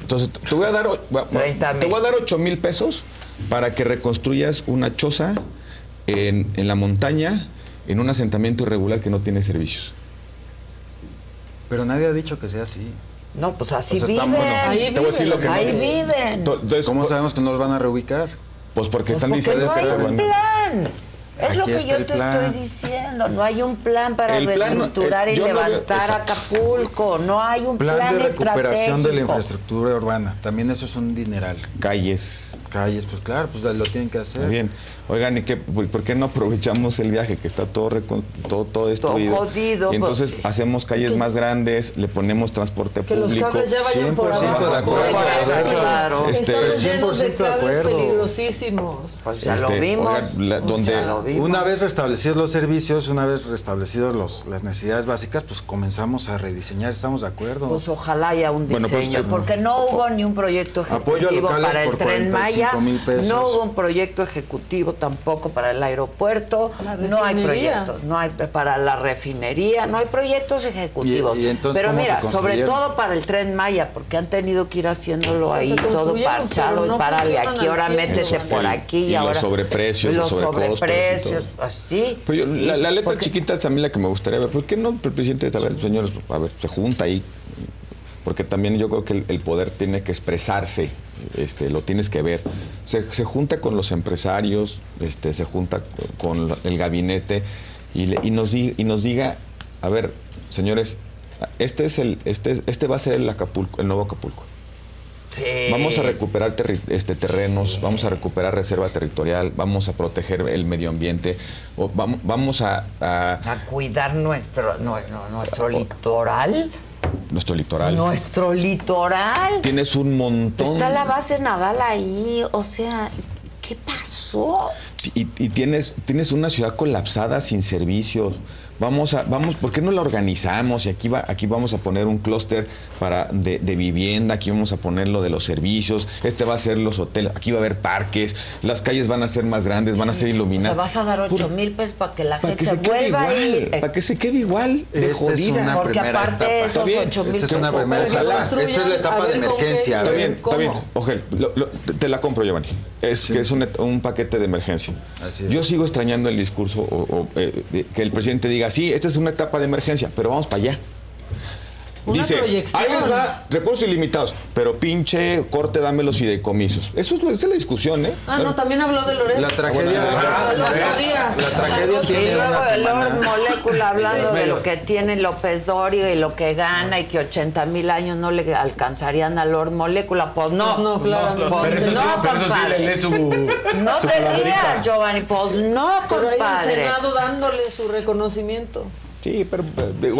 Entonces, te voy a dar, o- va- va- 30 te mil. voy a dar 8 mil pesos para que reconstruyas una choza en, en la montaña, en un asentamiento irregular que no tiene servicios. Pero nadie ha dicho que sea así. No, pues así O sea, viven. Ahí Te voy a decir viven, lo que no Ahí te- viven. To- entonces, ¿Cómo sabemos que no los van a reubicar? Pues porque Pues están porque diciendo no hay un plan. Es lo que yo te plan. estoy diciendo. No hay un plan para El plan no- reestructurar eh, y yo no veo- levantar. Acapulco. No hay un plan, Plan de recuperación de la estratégico. infraestructura urbana. También eso es un dineral. calles. Calles, pues claro, pues lo tienen que hacer. Bien. Oigan, ¿y qué, por qué no aprovechamos el viaje que está todo recon- todo, todo destruido? jodido, Y entonces pues, hacemos calles más grandes, le ponemos transporte Que los público. cables ya vayan por 100% abajo. de acuerdo. por Claro. Este, Estamos llenos de 100% de cables acuerdo. peligrosísimos. Pues ya Este, lo vimos. oigan, la- Pues donde- ya lo vimos. Una vez restablecidos los servicios, una vez restablecidos los, las necesidades básicas, pues comenzamos a rediseñar, estamos de acuerdo. Pues ojalá haya un Bueno, pues, diseño, eh, porque no hubo ni un proyecto Apoyo a ejecutivo para el por Tren Maya, 45,000 pesos. no hubo un proyecto ejecutivo tampoco para el aeropuerto, no hay proyectos, no hay para la refinería, no hay proyectos ejecutivos. Y- y entonces, Pero ¿cómo mira, sobre todo para el Tren Maya, porque han tenido que ir haciéndolo O sea, ahí todo parchado y no párale funcionan aquí, ahora 100, métese por aquí y y los ahora sobreprecios, los los sobrecostos y sobreprecios, así. Pero yo- sí, la, la letra porque- chiquita es también la que me gustaría ver. ¿Por qué no el presidente, a ver, señores, a ver, se junta ahí? Porque también yo creo que el, el poder tiene que expresarse, este, lo tienes que ver. Se, se junta con los empresarios, este, se junta con el gabinete y, le- y nos, di- y nos diga, a ver, señores, este es el, este, este va a ser el Acapulco, el nuevo Acapulco. Sí. Vamos a recuperar terri- este, terrenos, vamos a recuperar reserva territorial, vamos a proteger el medio ambiente, o vamos, vamos a, a a cuidar nuestro no- no- nuestro litoral, nuestro litoral. nuestro litoral. Tienes un montón. Está la base naval ahí, o sea, ¿qué pasó? Y, y tienes, tienes una ciudad colapsada sin servicios. Vamos a, vamos, ¿por qué no la organizamos? Y aquí va, aquí vamos a poner un clúster para de, de vivienda, aquí vamos a poner lo de los servicios, este va a ser los hoteles, aquí va a haber parques, las calles van a ser más grandes, van a ser O sea, iluminadas. vas a dar 8 mil pesos para que la Para gente que se, quede vuelva a igual, ir. para que se quede igual de Esta es jodida. una Porque primera aparte etapa. esos Está bien. 8 mil Esta es una primera etapa. Esta es la etapa de emergencia. Está bien, está bien. Oje, lo- lo- te- te la compro, Giovanni. Es que es un, un paquete de emergencia. Así es. Yo sigo extrañando el discurso o, o, eh, que el presidente diga, sí, esta es una etapa de emergencia, pero vamos para allá. Una Dice, proyección. ahí les va, recursos ilimitados, pero pinche corte, dame los fideicomisos. Eso es, esa es la discusión, ¿eh? Ah, no, también habló de Loret. La tragedia, Ah, El otro día. la tragedia Y tiene luego una semana. Molécula hablando Sí. de lo que tiene López Dorio y lo que gana y que 80 mil años no le alcanzarían a Lord Molécula. Pues no. Pues no. Pues Pero eso sí, no, pero eso sí compadre. le lee su, No su Giovanni. Pues no, Pero ahí el compadre. Senado dándole su reconocimiento. Sí, pero eh,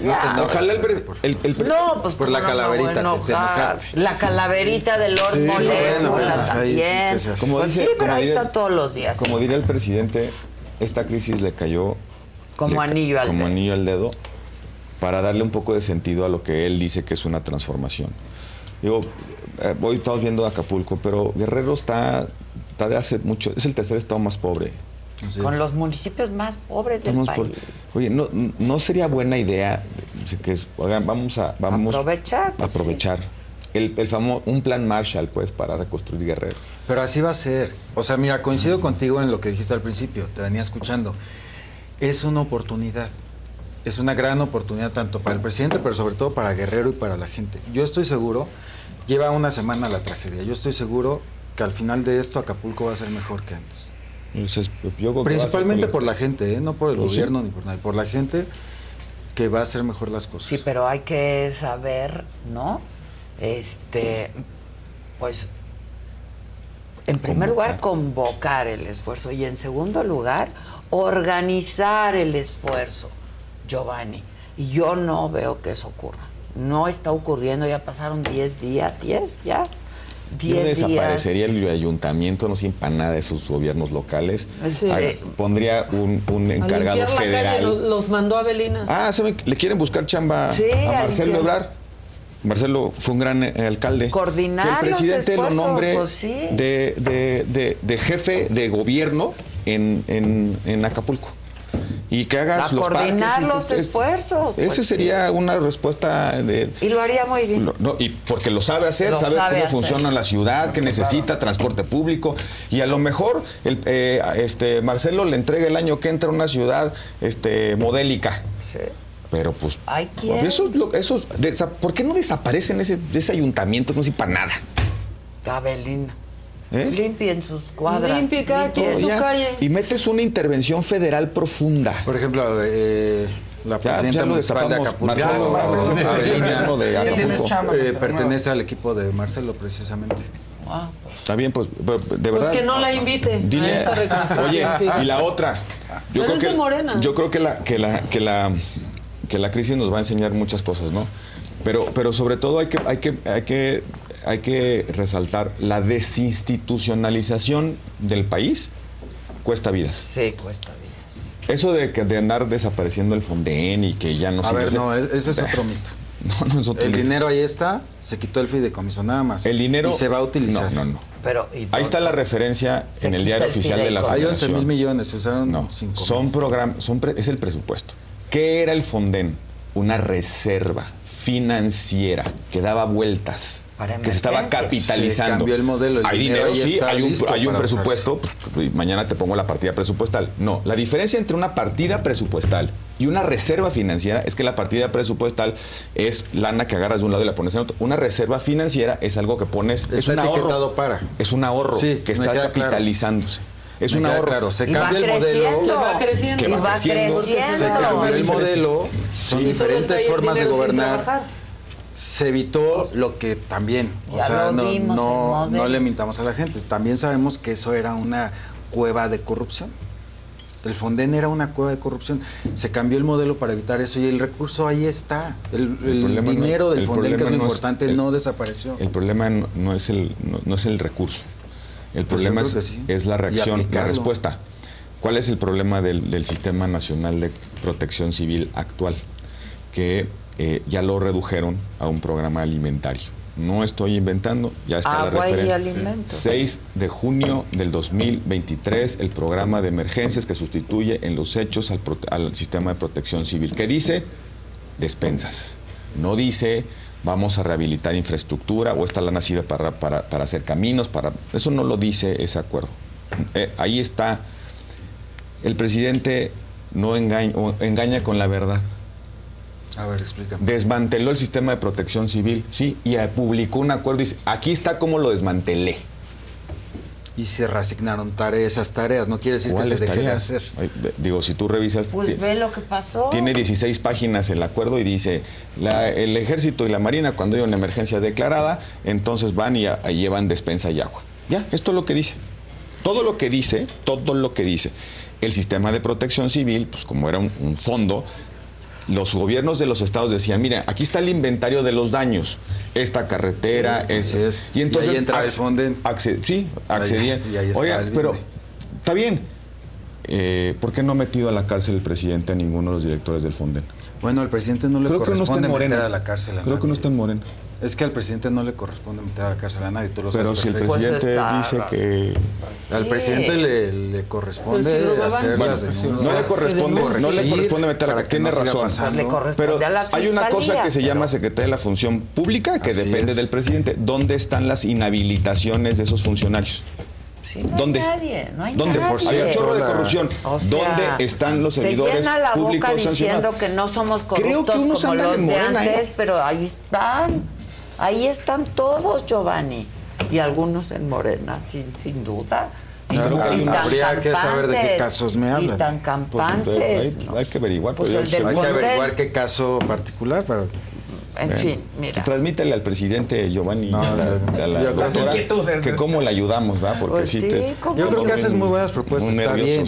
Ya. no, ojalá el, pre- el- el pre- No, pues Por cómo la no me calaverita voy a que te enojar. enojaste. La calaverita de Lord Sí, Molécula bueno, bueno, pues ahí sí también. que. Como Pues dice- sí, pero como ahí diría- está todos los días. Como diría el presidente, esta crisis le cayó Como le ca- anillo al como dedo. anillo al dedo para darle un poco de sentido a lo que él dice que es una transformación. Digo, eh, hoy estamos viendo Acapulco, pero Guerrero está, está de hace mucho, es el tercer estado más pobre. Sí. Con los municipios más pobres del Estamos país. por- oye, no, no sería buena idea que oigan, vamos a vamos Aprovechar, pues, aprovechar el, el famoso un plan Marshall pues para reconstruir Guerrero. Pero así va a ser. O sea, mira, coincido contigo en lo que dijiste al principio, te venía escuchando. Es una oportunidad. Es una gran oportunidad tanto para el presidente, pero sobre todo para Guerrero y para la gente. Yo estoy seguro, lleva una semana la tragedia, yo estoy seguro que al final de esto Acapulco va a ser mejor que antes. Entonces, yo Principalmente por la gente, ¿eh? no por el Pues sí. gobierno ni por nadie, por la gente que va a hacer mejor las cosas. Sí, pero hay que saber, ¿no? Este, pues, en primer lugar, convocar el esfuerzo y en segundo lugar, organizar el esfuerzo, Giovanni. Y yo no veo que eso ocurra. No está ocurriendo, ya pasaron 10 días, 10 ya. Yo 10 días. desaparecería el ayuntamiento, no para nada de esos gobiernos locales. Sí. Ah, Pondría un, un A encargado limpiar la calle federal. los, mandó Avelina. Ah, ¿saben? Le quieren buscar chamba Sí, a a Marcelo. Ebrard. Marcelo fue un gran eh, alcalde. Coordinar Que el presidente lo nombre pues sí. de, de- de- de jefe de gobierno en, en- en Acapulco. Y que hagas A los coordinar parques, los esto- es- esfuerzos. Ese pues, sería una respuesta de, Y lo haría muy bien. lo- no, y porque lo sabe hacer, Lo sabe, sabe cómo hacer. funciona la ciudad, que necesita transporte público y a lo mejor el, eh, este Marcelo le entrega el año que entra a una ciudad este modélica. Sí. Pero pues Hay quien. eso es lo- eso es- ¿por qué no desaparecen ese, de ese ayuntamiento? No sirve para nada. Abelina. ¿Eh? Limpien sus cuadras. Limpie cada quien su Ya, calle. Y metes una intervención federal profunda. Por ejemplo, eh, la Ya, presidenta ya lo municipal de. Acapulco, Marcelo, Marcelo, Avelina, uno de Acapulco. eh, Marcelo. pertenece al equipo de Marcelo precisamente. Ah, pues, Está bien, pues, pero de verdad. Pues que no la invite Dile, a esta reconstrucción. oye, y la otra. Yo Pero creo es que de Morena. yo creo que la que la que la que la crisis nos va a enseñar muchas cosas, ¿no? Pero pero sobre todo hay que hay que hay que hay que resaltar la desinstitucionalización del país cuesta vidas. sí, cuesta vidas. Eso de que de andar desapareciendo el Fonden y que ya no A se ver, no, ese es otro mito. No, no es otro El mito. dinero ahí está, se quitó el fideicomiso, nada más. el dinero Y se va a utilizar. No, no, no. Pero, ¿y Ahí está la referencia en el diario el oficial de la fideicomiso. Hay 11 Federación. mil millones, se usaron No, 5 son programas, son pre- es el presupuesto. ¿Qué era el Fonden? Una reserva financiera que daba vueltas, Para que se estaba capitalizando. Se cambió el modelo, el hay dinero sí, hay un, hay presupuesto, pues, mañana te pongo la partida presupuestal. No, la diferencia entre una partida presupuestal y una reserva financiera es que la partida presupuestal es lana que agarras de un lado y la pones en otro. Una reserva financiera es algo que pones, es un ahorro. etiquetado para. Es un ahorro Sí, que está claro. capitalizándose. Es Me un ahorro. claro, se Y cambia el modelo. Que va creciendo. Que va Y va creciendo. Se cambió el modelo, son diferentes formas de gobernar. Se evitó lo que también, o Ya sea, no, no, le mintamos a la gente. También sabemos que eso era una cueva de corrupción. El Fonden era una cueva de corrupción. Se cambió el modelo para evitar eso y el recurso ahí está. El, el problema no- dinero del el Fonden, que es lo es- importante, el- no desapareció. El problema no, no es el, no, no es el recurso. El Pues problema es, sí. la reacción, la respuesta. ¿Cuál es el problema del, del Sistema Nacional de Protección Civil actual? Que eh, ya lo redujeron a un programa alimentario. No estoy inventando, ya está Agua la y referencia. alimentos. 6 de junio del 2023, el programa de emergencias que sustituye en los hechos al, sistema de protección civil. ¿Qué dice? Despensas. No dice vamos a rehabilitar infraestructura o esta la nacida para, para, para hacer caminos, para... Eso no lo dice ese acuerdo. Eh, ahí está. El presidente no engaña, engaña con la verdad. A ver, explícame. Desmanteló el sistema de protección civil, sí, y publicó un acuerdo y dice, aquí está cómo lo desmantelé. Y se reasignaron tareas, esas tareas. No quiere decir que se ¿Cuáles deje de hacer. Digo, si tú revisas, Pues ve lo que pasó. tiene 16 páginas el acuerdo y dice, la- el ejército y la marina cuando hay una emergencia declarada, entonces van y, a- y llevan despensa y agua. Ya, esto es lo que dice. Todo lo que dice, todo lo que dice. El sistema de protección civil, pues como era un, un fondo, los gobiernos de los estados decían, mira, aquí está el inventario de los daños, esta carretera, es, y entonces Y ahí entraba el Fonden. acce- sí, accedían. Oiga, pero está bien. Eh, ¿Por qué no ha metido a la cárcel el presidente a ninguno de los directores del Fonden? Bueno, al presidente no le Creo no corresponde meter a la cárcel a Creo que no está en Morena. Es que al presidente no le corresponde meter a la cárcel a nadie, tú lo Pero sabes si el presidente dice que... Al presidente le, le corresponde Pues si hacer Bueno, las denuncias. no le corresponde, no le corresponde meter a la que tiene no razón. pasando. Le corresponde Pero a la hay una cosa que se pero- llama Secretaría de la Función Pública que Así depende es. del presidente. ¿Dónde están las inhabilitaciones de esos funcionarios? Sí, no ¿Dónde? hay nadie, no hay ¿Dónde? nadie. Hay un chorro de corrupción. O sea, ¿Dónde están los Se servidores llena la públicos boca diciendo sancionados? que no somos Creo que corruptos unos como andan los en de Morena, ¿eh? antes, pero ahí están. Ahí están todos, Giovanni. Y algunos en Morena, sin, sin duda. Y, Claro, y tan habría que saber de qué casos me hablan. Y tan campantes. Hay, hay que averiguar. Pues pero Hay que averiguar qué caso particular para... En fin, mira. Transmítele al presidente Giovanni No, a la, no, a la yo doctora, que cómo le ayudamos, ¿va? Porque Pues sí, sí, te- ¿cómo Yo creo que haces muy buenas propuestas, muy está bien.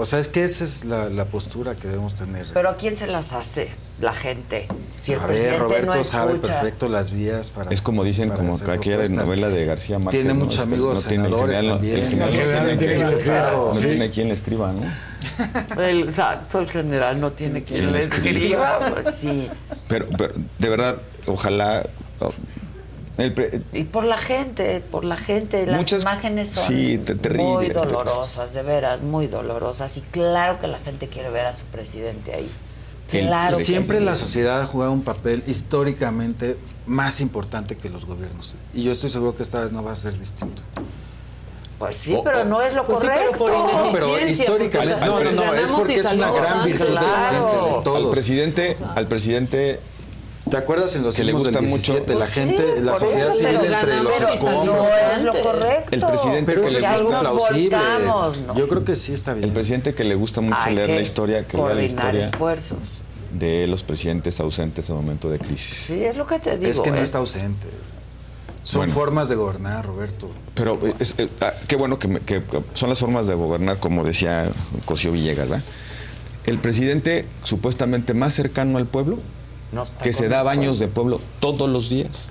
O sea, es que esa es la, la postura que debemos tener. Pero ¿a quién se las hace? La gente. Si el a ver, Roberto no sabe escucha. perfecto las vías para... Es como dicen, como cualquier novela de García Márquez. Tiene ¿no? muchos Es que amigos no tiene- el senadores general no- también. El general No, tiene quien- claro, no sí. tiene quien le escriba, ¿no? El, exacto, el general no tiene quien le escriba. Pues sí. Pero, pero de verdad, ojalá. El pre- Y por la gente, por la gente, las Muchas- imágenes son sí, te- terrible, muy dolorosas, de veras, muy dolorosas. Y claro que la gente quiere ver a su presidente ahí. El- Claro Siempre sí. la sociedad ha jugado un papel históricamente más importante que los gobiernos. Y yo estoy seguro que esta vez no va a ser distinto. Pues sí, pero no es lo Pues sí, pero correcto. por No, pero Ineficiencia, históricamente. No, no, no, es porque es una gran virtud de la Claro. de al todos. presidente, al presidente ¿Te acuerdas en los Que le gusta del mucho. 17, la gente, sí, la sociedad eso, civil entre los escombros? No es lo antes. correcto. El presidente Pero que le gusta plausible. volcamos, ¿no? Yo creo que sí está bien. el presidente que le gusta mucho Hay leer que la historia, que lea la coordinar historia esfuerzos. de los presidentes ausentes en momento de crisis. Sí, es lo que te digo. es que no es- está ausente. Son Bueno. formas de gobernar, Roberto. Pero eh, es- eh, ah, qué bueno que, me- que- que son las formas de gobernar, como decía Cosío Villegas, ¿verdad? El presidente supuestamente más cercano al pueblo, no que se da baños de pueblo todos los días,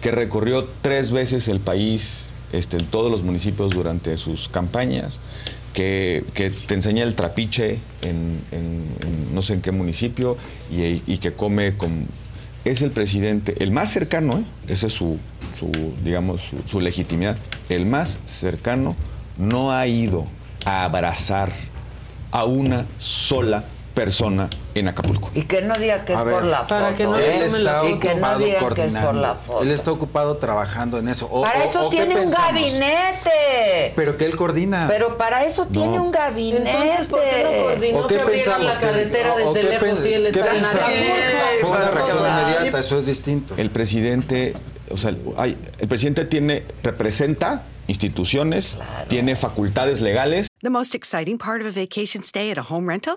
que recorrió tres veces el país, este, en todos los municipios durante sus campañas, que, que te enseña el trapiche en, en- en no sé en qué municipio y, y que come con... Es el presidente, el más cercano, ¿eh? esa es su, su, digamos, su, su legitimidad, el más cercano no ha ido a abrazar a una sola persona en Acapulco. Y que no diga que es ver, por la foto. para que no ¿eh? Él está y que no ocupado diga que es por la foto. Él está ocupado trabajando en eso. O- para eso o tiene un gabinete. Pero que él coordina. Pero para eso tiene un gabinete. Entonces, ¿por qué no coordinó ¿O qué que abrieran la ¿Que- carretera o desde qué lejos pens- y él qué está en? Fue una reacción inmediata, eso es distinto. El presidente, o sea, hay- el presidente tiene, representa instituciones, tiene facultades legales. The most exciting part of a vacation stay at a home rental?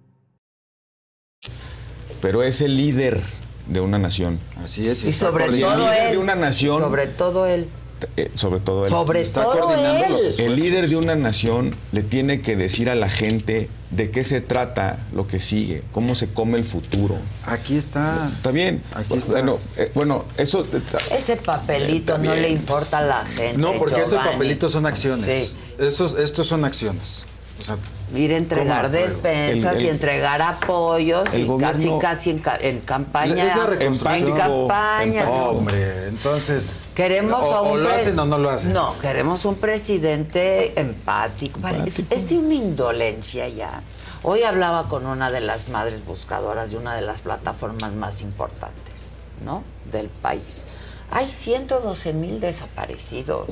Pero es el líder de una nación. Así es. Y sobre el todo líder él. de una nación. Sobre todo él. eh, sobre todo él. Sobre Está todo coordinando él. los. El líder de una nación le tiene que decir a la gente de qué se trata lo que sigue, cómo se come el futuro. Aquí está. Está bien. Aquí está. Bueno, eh, bueno eso. Ese papelito no le importa a la gente. No, porque estos Giovanni. papelitos son acciones. Sí. Estos, estos son acciones. O sea, Ir a ¿cómo entregar despensas El- y entregar apoyos el y casi gobierno- casi en, ca- en campaña. Es la en campaña. Hombre, entonces. Queremos o, a un o lo hacen o no lo hacen. No, queremos un presidente empático. Es, es de una indolencia ya. Hoy hablaba con una de las madres buscadoras de una de las plataformas más importantes, ¿no? Del país. Hay 112 mil desaparecidos.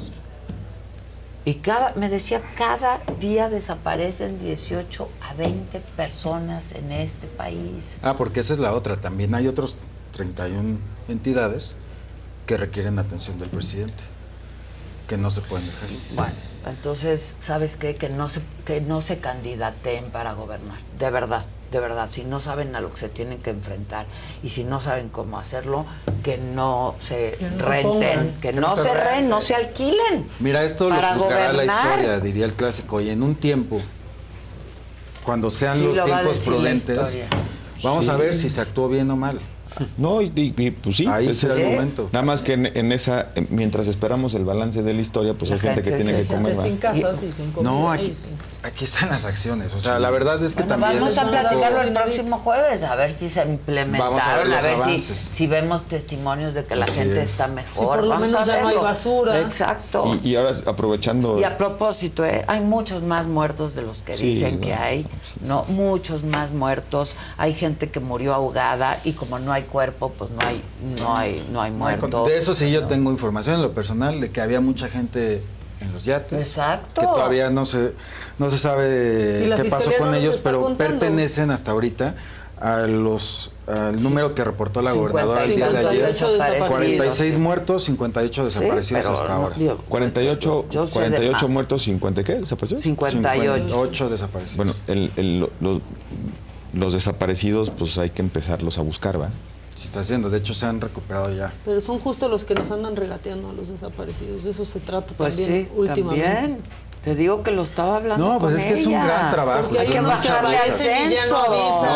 Y cada, me decía, cada día desaparecen 18 a 20 personas en este país. Ah, porque esa es la otra. También hay otros 31 entidades que requieren atención del presidente, que no se pueden dejar. Bueno, entonces, ¿sabes qué? Que no se, que no se candidateen para gobernar. De verdad, de verdad. Si no saben a lo que se tienen que enfrentar y si no saben cómo hacerlo, que no se Que no renten, pongan. que, Que no, no se renten, no se alquilen. Mira, esto Para lo juzgará la historia, diría el clásico. Y en un tiempo, cuando sean Sí, los lo tiempos prudentes, vamos Sí. a ver si se actuó bien o mal. No, y, y- y, pues sí. Ahí ese será es el momento. Nada más que en, en esa, en- mientras esperamos el balance de la historia, pues La hay gente que tiene que comer. sin casas y sin comida. No, aquí, aquí están las acciones. O sea, la verdad es que Bueno, también. vamos a platicarlo el próximo jueves, a ver si se Vamos a implementaron, ver a los ver, si, avances. si vemos testimonios de que la Así gente es. está mejor. Sí, por lo Vamos menos ya no hay basura. Exacto. Y, y ahora aprovechando. Y a propósito, ¿eh? hay muchos más muertos de los que Sí, dicen que hay, ¿no? Muchos más muertos. Hay gente que murió ahogada y como no hay cuerpo, pues no hay, no hay, no hay muerto. De eso sí yo tengo información en lo personal, de que había mucha gente en los yates. Exacto. Que todavía no se, no se sabe qué pasó con no ellos, pero contando. pertenecen hasta ahorita a los al número que reportó la gobernadora el día de ayer. 58 desaparecidos. 46 muertos, 58 desaparecidos pero hasta no, ahora. digo, 48, Yo sé de 48 más. muertos, 50 qué? ¿Desapareció? 58. 58 desaparecidos. Bueno, el- el- lo- los, los desaparecidos, pues hay que empezarlos a buscar, ¿va? Se está haciendo, de hecho se han recuperado ya. Pero son justo los que nos andan regateando a los desaparecidos. De eso se trata Pues también sí, últimamente. también. Te digo que lo estaba hablando No, pues con es que es un gran trabajo, Porque Hay que bajarle al censo.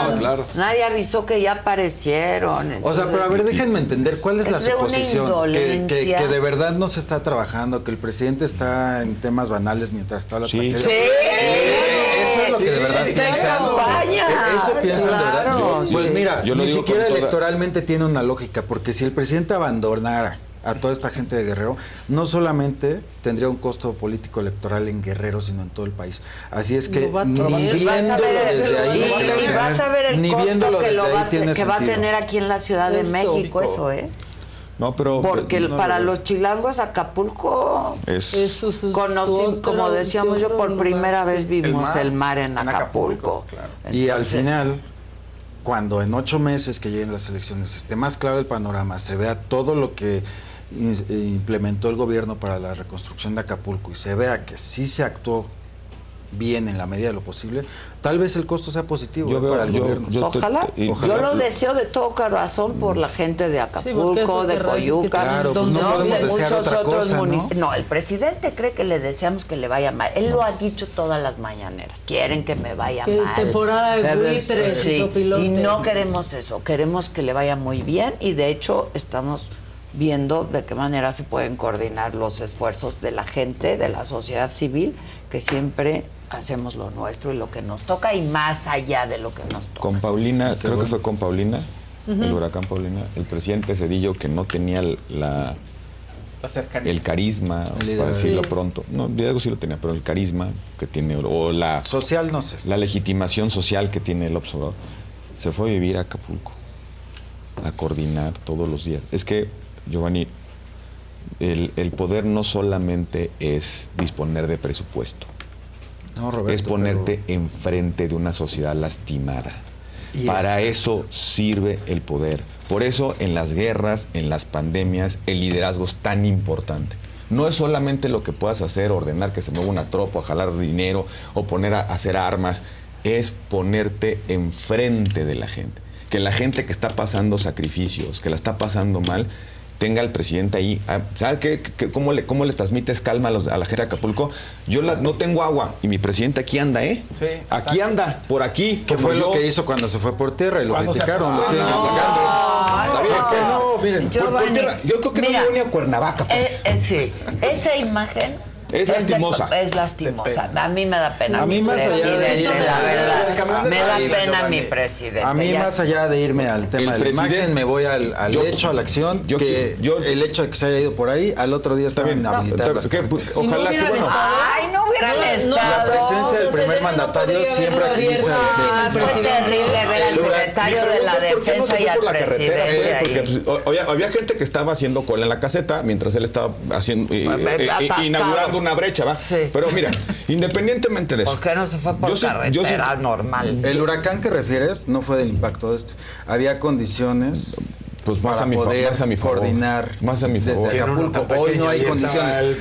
no claro. Nadie avisó que ya aparecieron. O sea, pero a ver, déjenme entender cuál es, Es la suposición. Que, que- que de verdad no se está trabajando, que el presidente está en temas banales mientras está la Sí. tragedia. Sí. Es lo que de verdad piensan. Eso piensan de verdad. Pues sí. mira, Yo ni siquiera electoralmente tiene una lógica, porque si el presidente abandonara a toda esta gente de Guerrero, no solamente tendría un costo político electoral en Guerrero, sino en todo el país. Así es que Lo va a ni viéndolo desde ahí, ni costo viéndolo que, desde lo ahí va, a te- tiene que va a sentido. tener aquí en la Ciudad de. México eso, ¿eh? No, pero. Porque el- no, para los chilangos Acapulco Es, Eso es conocí, otro- como decíamos yo, por primera vez vimos el El mar, en en Acapulco. Y al final, cuando en ocho meses que lleguen las elecciones esté más claro el panorama, se vea todo lo que in- implementó el gobierno para la reconstrucción de Acapulco y se vea que sí se actuó bien en la medida de lo posible, tal vez el costo sea positivo Yo ¿eh? veo- para el yo- gobierno. yo- te- Ojalá. y- Yo lo deseo de todo corazón por la gente de Acapulco, de Coyuca, Claro, pues no de muchos otra otros cosa, ¿no? municipios. ¿no? el presidente cree que le deseamos que le vaya mal. Él lo ha dicho todas las mañaneras. Quieren que me vaya Que mal. temporada de buitres sí. Y no queremos eso. Queremos que le vaya muy bien y de hecho estamos viendo de qué manera se pueden coordinar los esfuerzos de la gente, de la sociedad civil, que siempre hacemos lo nuestro y lo que nos toca y más allá de lo que nos toca. Con Paulina, creo que fue con Paulina, el huracán Paulina, el presidente Cedillo, que no tenía la, La cercanía. el carisma, para decirlo Sí. pronto. No, liderazgo sí lo tenía, pero el carisma que tiene, o la... Social, no sé. La legitimación social que tiene el observador. Se fue a vivir a Acapulco, a coordinar todos los días. Es que, Giovanni, el, el poder no solamente es disponer de presupuesto, No, Roberto, es ponerte enfrente de una sociedad lastimada. Y Para es- eso sirve el poder. Por eso en las guerras, en las pandemias, el liderazgo es tan importante. No es solamente lo que puedas hacer, ordenar que se mueva una tropa, jalar dinero o poner a hacer armas, es ponerte enfrente de la gente. Que la gente que está pasando sacrificios, que la está pasando mal, tenga al presidente ahí. Ah, ¿Sabe qué, qué- cómo, le, ¿Cómo le transmites calma a, los- a la gente de Acapulco? Yo la- no tengo agua y mi presidente aquí anda, ¿eh? Sí, Aquí anda, por aquí. ¿Qué fue lo yo. que hizo cuando se fue por tierra y lo criticaron? Lo siguen No, atacando. no, Está bien, no. que no, miren. Por- por tierra, yo creo que mira, no llegó ni a Cuernavaca, pues. Eh, eh, sí, esa imagen Es lastimosa. es lastimosa. A mí me da pena. A mí mi más allá de presidente, ir- la verdad. Me da pena mi presidente. A mí, Ya más allá de irme al tema El de la imagen, presidente- me voy al, al Yo- hecho, a la acción, yo- que yo- el hecho de que se haya ido por ahí, al otro día estaban. Pues, ojalá que bueno. Ay, no hubieran No, no, estado. La presencia del primer mandatario siempre agiliza el terrible ver al secretario de la pregunta es, ¿por qué no defensa y al presidente o- había, había gente que estaba haciendo cola en la caseta mientras él estaba haciendo eh, Pues, eh, eh, inaugurando una brecha, ¿va? Pero mira, independientemente de eso. ¿Por qué no se fue por yo sí- yo sí- carretera normal? El huracán que refieres no fue del impacto de este. Había condiciones pues más para a mi poder más a mi favor. coordinar Más a mi favor. desde Sí, Acapulco. Hoy no hay sí condiciones.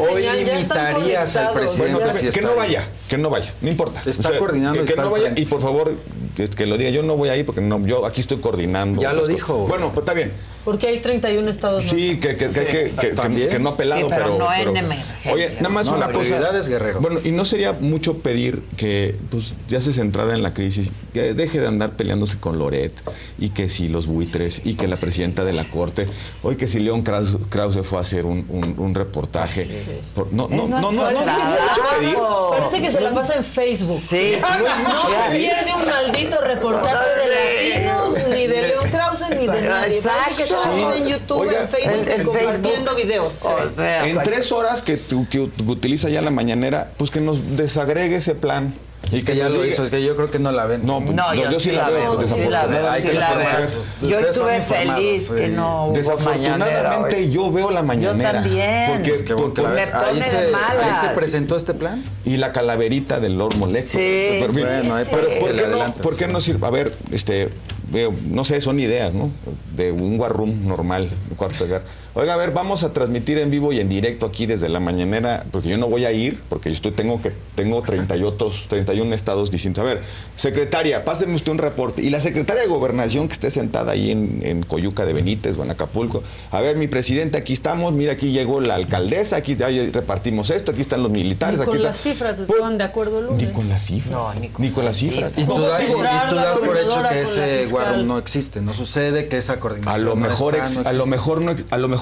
Hoy están limitarías al presidente Bueno, si que está no ahí. vaya, que no vaya, no importa. Está coordinando que, y que está no vaya frente. y por favor que, que lo diga. Yo no voy ahí porque no, yo aquí estoy coordinando. Ya lo dijo. cosas. Bueno, pues está bien. Porque hay 31 estados. Sí, que, que, que, que- que- También. que no ha pelado, Sí, pero pero, no en pero- emergencia. Oye, nada más No, una la cosa. es Guerrero. Bueno, y no sería mucho pedir que pues ya se centrara en la crisis, que deje de andar peleándose con Loret y que si los buitres y que la presidenta de la corte, hoy que si León Krause, Krause fue a hacer un, un- un reportaje. Por- no, no, no, no, no, no es mucho pedir. trabajo. Parece que se la pasa en Facebook. Sí. No es mucho No se pierde un maldito reportaje de latinos, ni de León Krause, ni de nadie. Parece que vive en YouTube, Oiga, en Facebook, en- en compartiendo Facebook. videos. O sea, En tres horas que, tu- que utiliza ya la mañanera, pues que nos desagregue ese plan. Es que ya nos lo diga- hizo, es que yo creo que no la ven. No, pues, No, yo, sí la veo, sí la veo, Hay sí que la veo. Yo estuve feliz que sí. no hubo mañanera Desafortunadamente hoy. yo veo la mañanera. también. Porque, Pues que la porque- ves. me Ahí pone se, de malas. ahí se presentó este plan. y la calaverita del Lord Molecto. Sí, Pero, Bueno, ahí pero ¿por que qué no, por qué no sirve? A ver, este, no sé, son ideas, ¿no? De un war room normal, un cuarto de guerra. Oiga, a ver, vamos a transmitir en vivo y en directo aquí desde la mañanera, porque yo no voy a ir, porque yo estoy, tengo que, tengo 30 y otros, 31 estados distintos. A ver, secretaria, páseme usted un reporte. Y la secretaria de Gobernación que esté sentada ahí en, en Coyuca de Benítez o en Acapulco. A ver, mi presidente, aquí estamos, mira, aquí llegó la alcaldesa, aquí ahí repartimos esto, aquí están los militares, Ni aquí con está- las cifras estaban de acuerdo lunes. Ni con las cifras. No, ni con las cifras. Y tú, ¿Cómo da- y- tú la das por hecho que ese guarro no existe, no sucede, que esa A coordinación lo no mejor, está, ex- no a lo mejor no, a lo mejor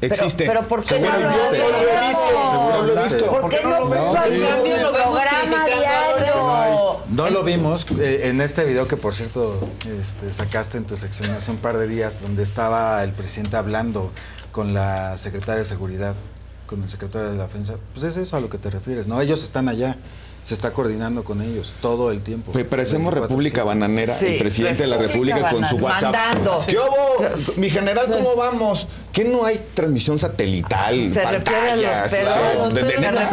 existe. pero ¿por qué Seguro no lo he visto, lo he visto. ¿Por qué no vemos? ocupas En un cambio, lo programa diario? No lo vimos eh, en este video que, por cierto, este, sacaste en tu sección hace un par de días, donde estaba el presidente hablando con la secretaria de Seguridad, con el secretario de la Defensa. Pues es eso a lo que te refieres, ¿no? Ellos están allá, se está coordinando con ellos todo el tiempo. Pues parecemos 24/7. República Bananera, Sí, el presidente de la República República con su Bananera. WhatsApp. Mandando. ¿Qué hubo? Mi general, ¿cómo vamos? ¿Que no hay transmisión satelital? ¿Se refiere a los pedos? ¿Te refieres a los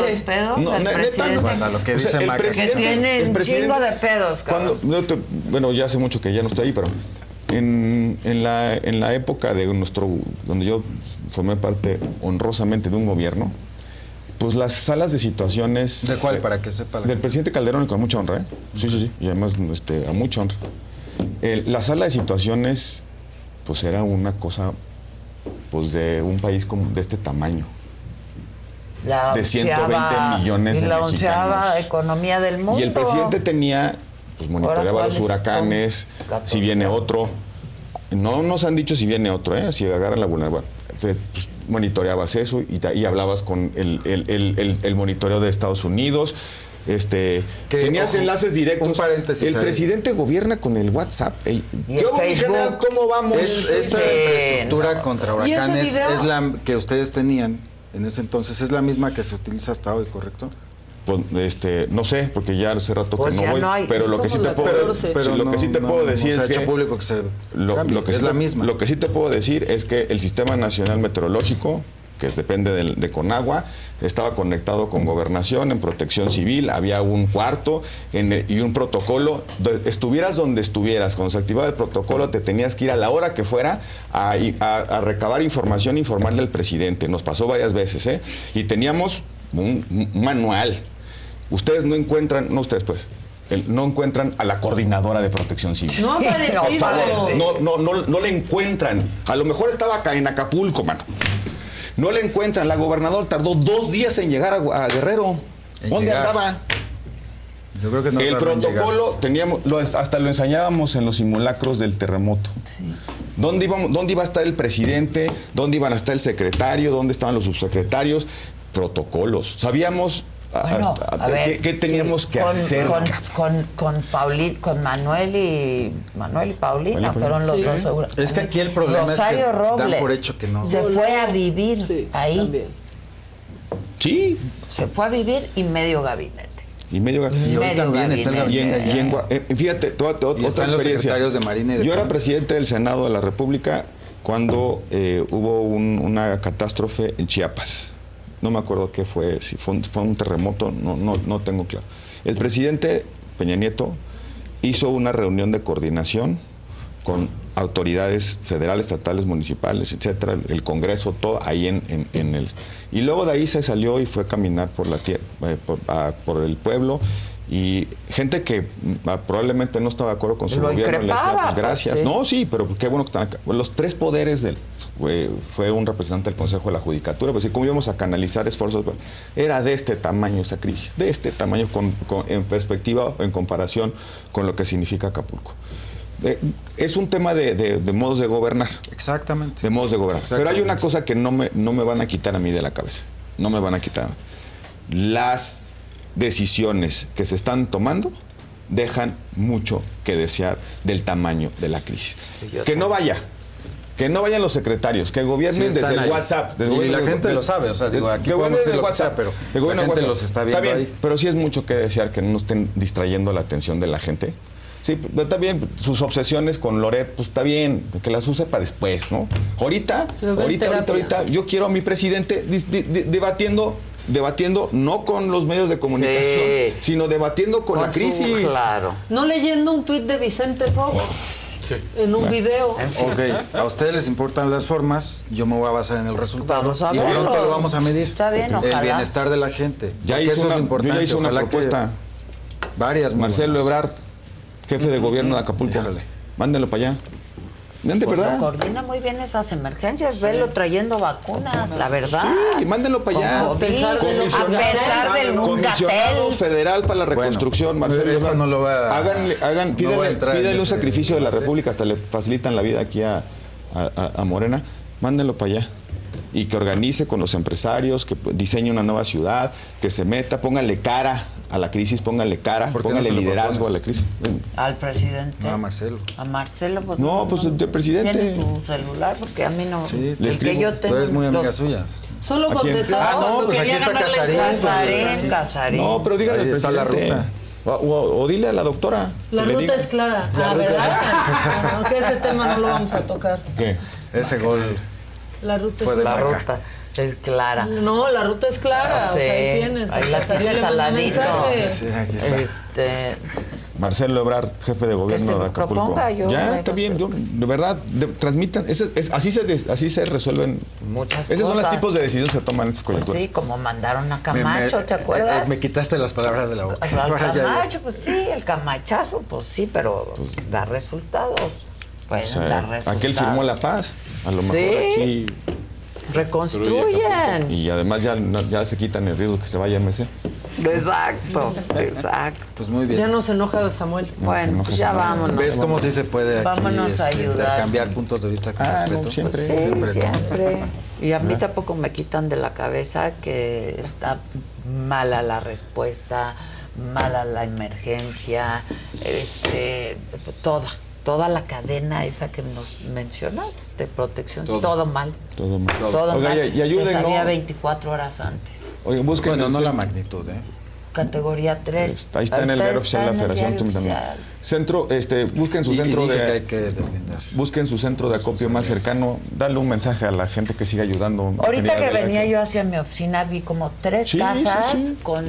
presidente. pedos No, neta, presidente? no. Bueno, a lo que dice el Maca. Que presidente- tiene el un presidente- chingo de pedos, Cuando, cabrón. no te- bueno, ya hace mucho que ya no estoy ahí, pero en, en la, en la época de nuestro, donde yo formé parte honrosamente de un gobierno, pues las salas de situaciones... ¿De cuál? Para que sepa la Del gente. presidente Calderón, con mucha honra, ¿eh? Sí, sí, sí. Y además, este, a mucha honra. El- la sala de situaciones, pues era una cosa, pues de un país como de este tamaño. La de 120 onceava- millones y de la onceava economía del mundo. Y el presidente tenía, pues monitoreaba los ¿cuáles huracanes, son? 14. si viene otro. No nos han dicho si viene otro, ¿eh? si agarra la vulnerabilidad. Pues, monitoreabas eso y, hablabas con el, el- el- el- el monitoreo de Estados Unidos. Este, tenías ojo, enlaces directos. un paréntesis El ahí. presidente gobierna con el WhatsApp. Ey, Y el ¿Cómo, vamos? Es- esta Sí, infraestructura no. contra ¿Y ese huracanes es la que ustedes tenían en ese entonces, es la misma que se utiliza hasta hoy, ¿correcto? Pues, este, no sé, porque ya hace rato Pues que ya no voy. no hay. pero lo que sí te puedo, 14. sí, lo no- que sí te no- puedo no decir es que público que se lo, cambie, lo que es sí la te- misma. Lo que sí te puedo decir es que el Sistema Nacional Meteorológico, que depende de, Conagua, estaba conectado con Gobernación, en Protección Civil, había un cuarto en el- y un protocolo. Estuvieras donde estuvieras, cuando se activaba el protocolo, te tenías que ir a la hora que fuera a, a- a recabar información e informarle al presidente. Nos pasó varias veces, ¿eh? Y teníamos un, un manual. Ustedes no encuentran, no ustedes pues, no encuentran a la coordinadora de protección civil. No ha aparecido. Por favor, no, no, no, no le encuentran. A lo mejor estaba acá en Acapulco, mano. No le encuentran. La gobernadora tardó dos días en llegar a, Guerrero. En ¿Dónde llegar. andaba? Yo creo que no el llegar. protocolo teníamos, lo- hasta lo ensayábamos en los simulacros del terremoto. ¿Dónde, íbamos, ¿Dónde iba a estar el presidente? ¿Dónde iban a estar el secretario? ¿Dónde estaban los subsecretarios? Protocolos. Sabíamos a- Bueno, hasta- a ver, qué, qué teníamos que con, hacer. Con, con, con, Paulín, con Manuel y Manuel y Paulina Manuel y fueron los dos seguros. Es que aquí el problema es que dan por hecho que no. Se fue a vivir Sí, ahí. también. Sí. Se fue a vivir y medio gabinete. Y medio Y hoy también está el gabinete. Y en- gabinete. en eh, fíjate, toda, toda- Y otra están los experiencia. secretarios de Marina y de Yo era presidente del Senado de la República cuando eh, hubo un- una catástrofe en Chiapas. No me acuerdo qué fue, si fue un, fue un terremoto, no, no, no tengo claro. El presidente Peña Nieto hizo una reunión de coordinación con autoridades federales, estatales, municipales, etcétera, el- Congreso, todo ahí en, en- en el. Y luego de ahí se salió y fue a caminar por la tie- eh, por, a- por el pueblo y gente que mm, ah, probablemente no estaba de acuerdo con su Lo gobierno le decía, pues, gracias. pues, sí. No, sí, pero qué bueno que están acá. Los tres poderes del fue, fue un representante del Consejo de la Judicatura, pues sí, cómo íbamos a canalizar esfuerzos, Bueno, era de este tamaño esa crisis, de este tamaño con- con- en perspectiva o en comparación con lo que significa Acapulco. Eh, es un tema de, de- de modos de gobernar. Exactamente. De modos de gobernar. Pero hay una cosa que no me, no me van a quitar a mí de la cabeza. No me van a quitar. Las decisiones que se están tomando dejan mucho que desear del tamaño de la crisis. Que no vaya. Que no vayan los secretarios, que gobiernen Sí, desde el ahí. WhatsApp. desde Y la gente lo sabe, o sea, digo, aquí podemos hacer desde lo que sea, pero la gente WhatsApp. los está viendo bien, ahí. Pero sí es mucho que desear que no estén distrayendo la atención de la gente. Sí, pero está bien, sus obsesiones con Loret, pues está bien, que las use para después, ¿no? Ahorita, ahorita, ahorita, ahorita, yo quiero a mi presidente dis- di- di- debatiendo, debatiendo no con los medios de comunicación, Sí. sino debatiendo con, la su- crisis. claro. No leyendo un tuit de Vicente Fox en un video. Ok, a ustedes les importan las formas, yo me voy a basar en el resultado. Vamos a y pronto lo vamos a medir. Está bien, El ojalá. bienestar de la gente. Ya hizo eso es una, lo yo importante. ya hice una propuesta. varias Marcelo buenas. Ebrard, jefe de gobierno de Acapulco. Híjole. Mándenlo para allá. Pues coordina muy bien esas emergencias, velo trayendo vacunas, la verdad. Sí, mándenlo para allá. A pesar de lo- a pesar del Comisionado. Federal para la reconstrucción, Bueno, Marcelo eso no lo va a- Háganle, hagan, no pídele, entrar pídele un ese sacrificio de la. República, hasta le facilitan la vida aquí a- a Morena. Mándenlo para allá. Y que organice con los empresarios, que diseñe una nueva ciudad, que se meta, póngale cara a la crisis, póngale cara, ¿Por qué no póngale liderazgo a la crisis. Al presidente. No, a Marcelo. A Marcelo, pues No, pues, el presidente. ¿Tienes tu celular? Porque a mí no. Sí, Le el que yo Tú tengo. eres muy amiga los- suya. Solo contestaba Ah, no, cuando pues aquí quería está ganar la Casarín, encuesta. Casarín, Casarín. No, pero dígale Ahí al está la presidente. ruta. O, o- o dile a la doctora. La que ruta diga. es clara, la verdad. Aunque ese tema no lo vamos a tocar. ¿Qué? Ese gol La ruta es de La clara. ruta es clara. No, la ruta es clara. o sea, ahí Sí, tienes. ahí la tienes al ladito. mensaje. Sí, aquí está. Este, Marcelo Ebrard, jefe de gobierno se de Acapulco. proponga, yo ya, me está bien, yo- de verdad, de- transmitan. ese- es- así, se, así se resuelven. Muchas Esos son los cosas. tipos de decisiones que se toman en estas pues coyunturas. sí, como mandaron a Me- Camacho, me- ¿te acuerdas? eh, Me quitaste las palabras de la boca. Al Camacho, pues sí, el Camachazo, pues sí, pero da resultados. Pueden O sea, dar resultados. aquel firmó la paz. A lo mejor Sí. aquí. Reconstruyen. Y además ya, no- ya se quitan el riesgo que se vaya MC. Exacto, exacto. Pues muy bien. Ya no se enoja Samuel. Bueno, pues ya vámonos. ¿Ves cómo sí se puede aquí a este, intercambiar puntos de vista con Ah, no, respeto? siempre. Sí, Siempre, siempre. ¿no? Y a mí tampoco me quitan de la cabeza que está mala la respuesta, mala la emergencia, este, toda, toda la cadena esa que nos mencionas de protección, todo, Todo. mal. Todo mal. Todo Oiga, mal. y- y ayuden, Se sabía ¿no? 24 horas antes. Oye, busquen Bueno, no la magnitud, ¿eh? Categoría 3. Ahí está en el diario oficial de la Federación también. Centro, este, busquen su Y- y centro dije de que hay que deslindar. busquen su centro de acopio más cercano, dale un mensaje a la gente que siga ayudando. Ahorita que venía yo hacia mi oficina vi como tres Sí, casas sí, sí. con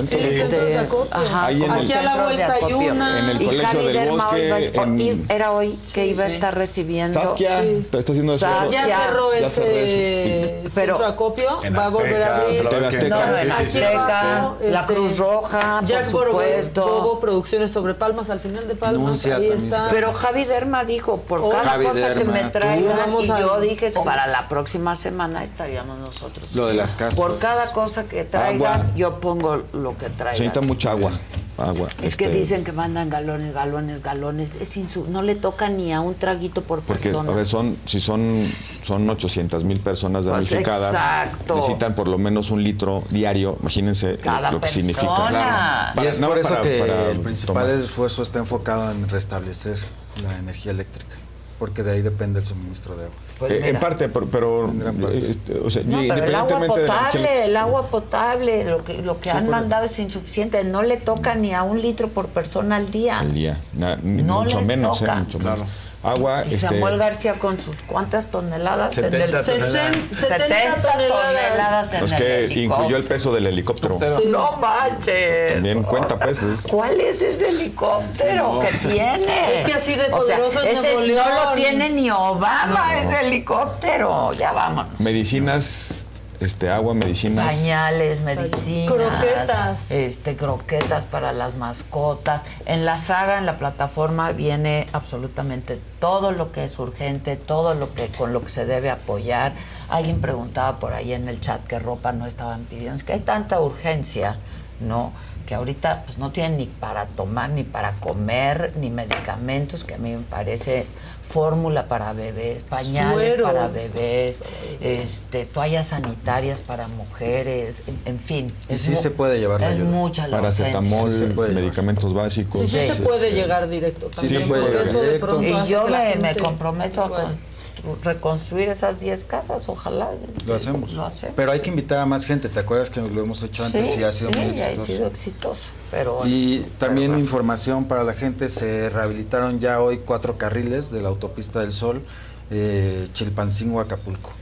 este, de- acopio. ajá, Ahí en como el- Aquí a la vuelta hay una. En el y Colegio Javi del Derma hoy va a Bosque, estar- en- y era hoy que iba a estar recibiendo Saskia, te está haciendo eso. Saskia. Ya cerró Ya cerró ese eso. Pero- centro de acopio, En va a volver a abrir. Azteca. En la este, Cruz Roja, por supuesto. Bobo Producciones sobre Palmas, al final de Palmas, Nuncia ahí también está. está. Pero Javi Derma dijo, por Oh, cada Javi cosa que me traigan, y a- yo dije que para la próxima semana estaríamos nosotros. Lo de las casas. Por cada cosa que traigan, Agua. yo pongo lo que Se traigan. necesita mucha agua. Agua. Es que este, dicen que mandan galones, galones, galones. Es insu- no le toca ni a un traguito por Porque, persona. a ver, son, si son, son 800 mil personas Pues damnificadas, exacto. necesitan por lo menos un litro diario. Imagínense Cada lo que significa. Y es nada por eso para- que para el principal tomar. esfuerzo está enfocado en restablecer la energía eléctrica, porque de ahí depende el suministro de agua. Pues Eh, mira. en parte, pero, pero, gran parte. o sea, No, pero el agua de potable, el agua potable, lo que, lo que Sí, han por- mandado es insuficiente. No le toca ni a un litro por persona al día. al día, na- ni- No mucho menos, toca. eh, mucho menos. Agua, Y este, Samuel García con sus cuántas toneladas en 70 el- toneladas. 70 toneladas en es el que helicóptero. incluyó el peso del helicóptero. No manches. También cuenta pesos. ¿Cuál es ese helicóptero Sí, no. que tiene? Es que así de O sea, poderoso es ese no lo tiene ni Obama, No. ese helicóptero. Ya vámonos. Medicinas, este, agua, medicinas. Pañales, medicinas. Croquetas. Este, croquetas para las mascotas. En la saga, en la plataforma, viene absolutamente todo lo que es urgente, todo lo que con lo que se debe apoyar. Alguien preguntaba por ahí en el chat qué ropa no estaban pidiendo. Es que hay tanta urgencia, ¿no? Que ahorita pues, no tienen ni para tomar, ni para comer, ni medicamentos, que a mí me parece fórmula para bebés, pañales Suero. para bebés, este, toallas sanitarias para mujeres, en, en fin. Y sí se puede llevar la Es ayuda. mucha la Paracetamol. Sí medicamentos básicos. Sí, sí, se puede llegar directo. Sí, también, se puede llegar eso de directo. pronto Y yo me, comprometo a Bueno. Constru- reconstruir esas 10 casas, ojalá. Lo hacemos. Lo hacemos. Pero hay que invitar a más gente. ¿Te acuerdas que lo hemos hecho antes Sí, y ha sido sí, muy y ha exitoso? sido exitoso. Pero Y también información para la gente, se rehabilitaron ya hoy cuatro carriles de la autopista del Sol, eh, Chilpancingo, Acapulco.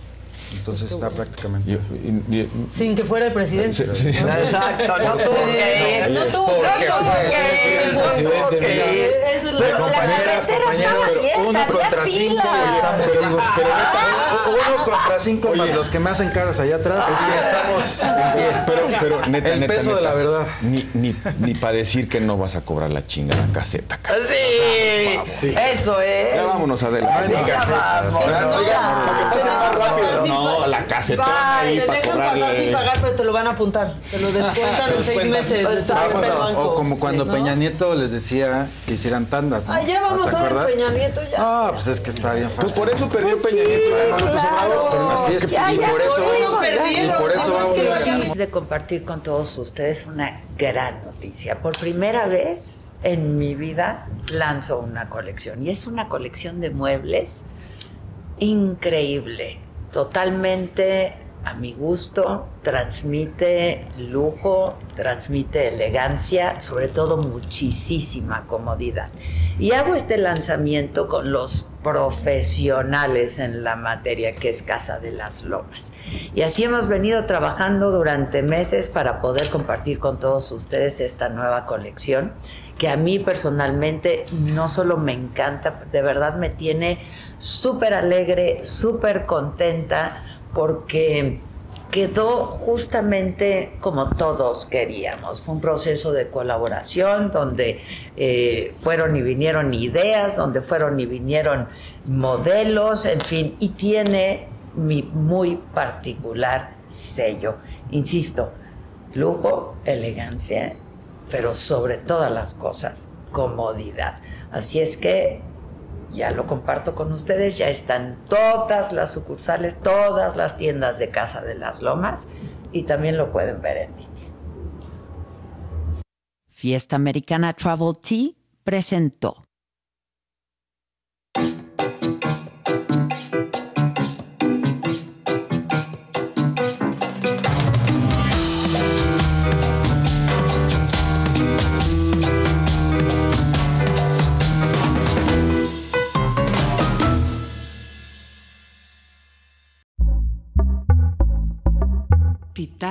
Entonces está prácticamente... Y- y- y- Sin que fuera el presidente. Sí, sí. Exacto, no tuvo que ir. No tuvo ¿Por que ir. No tuvo que ir, no tuvo que ir. Esa es la Pero compañeras, compañeros, uno contra cinco estamos vivos. Pero neta, uno contra cinco más los que me hacen caras allá atrás, es que estamos en pie. Pero, pero neta, El neta, peso de la verdad. Ni, ni, ni para decir que no vas a cobrar la chingada caseta. Sí, eso es. Ya vámonos adelante. Para que pase más rápido. No, la casetona ahí te para dejan pasar sin pagar, pero te lo van a apuntar. Te lo descuentan en seis meses de banco. O como cuando Sí, ¿no? Peña Nieto les decía que hicieran tandas, ¿no? Ay, ya vamos ¿Te a ver acuerdas? Peña Nieto ya. Ah, pues es que está bien fácil. Pues por eso perdió Pues Peña sí, Nieto. claro. Obrador, pero Así es que Ya, y ya, por eso, eso y por eso. Feliz de compartir con todos ustedes una gran noticia. Por primera vez en mi vida lanzo una colección y es una colección de muebles increíble, totalmente a mi gusto, transmite lujo, transmite elegancia, sobre todo muchísima comodidad. Y hago este lanzamiento con los profesionales en la materia que es Casa de las Lomas. Y así hemos venido trabajando durante meses para poder compartir con todos ustedes esta nueva colección que a mí personalmente no solo me encanta, de verdad me tiene súper alegre, súper contenta, porque quedó justamente como todos queríamos. Fue un proceso de colaboración donde eh, fueron y vinieron ideas, donde fueron y vinieron modelos, en fin, y tiene mi muy particular sello. Insisto, lujo, elegancia, pero sobre todas las cosas, comodidad. Así es que ya lo comparto con ustedes, ya están todas las sucursales, todas las tiendas de Casa de las Lomas y también lo pueden ver en línea. Fiesta Americana Travel Tea presentó.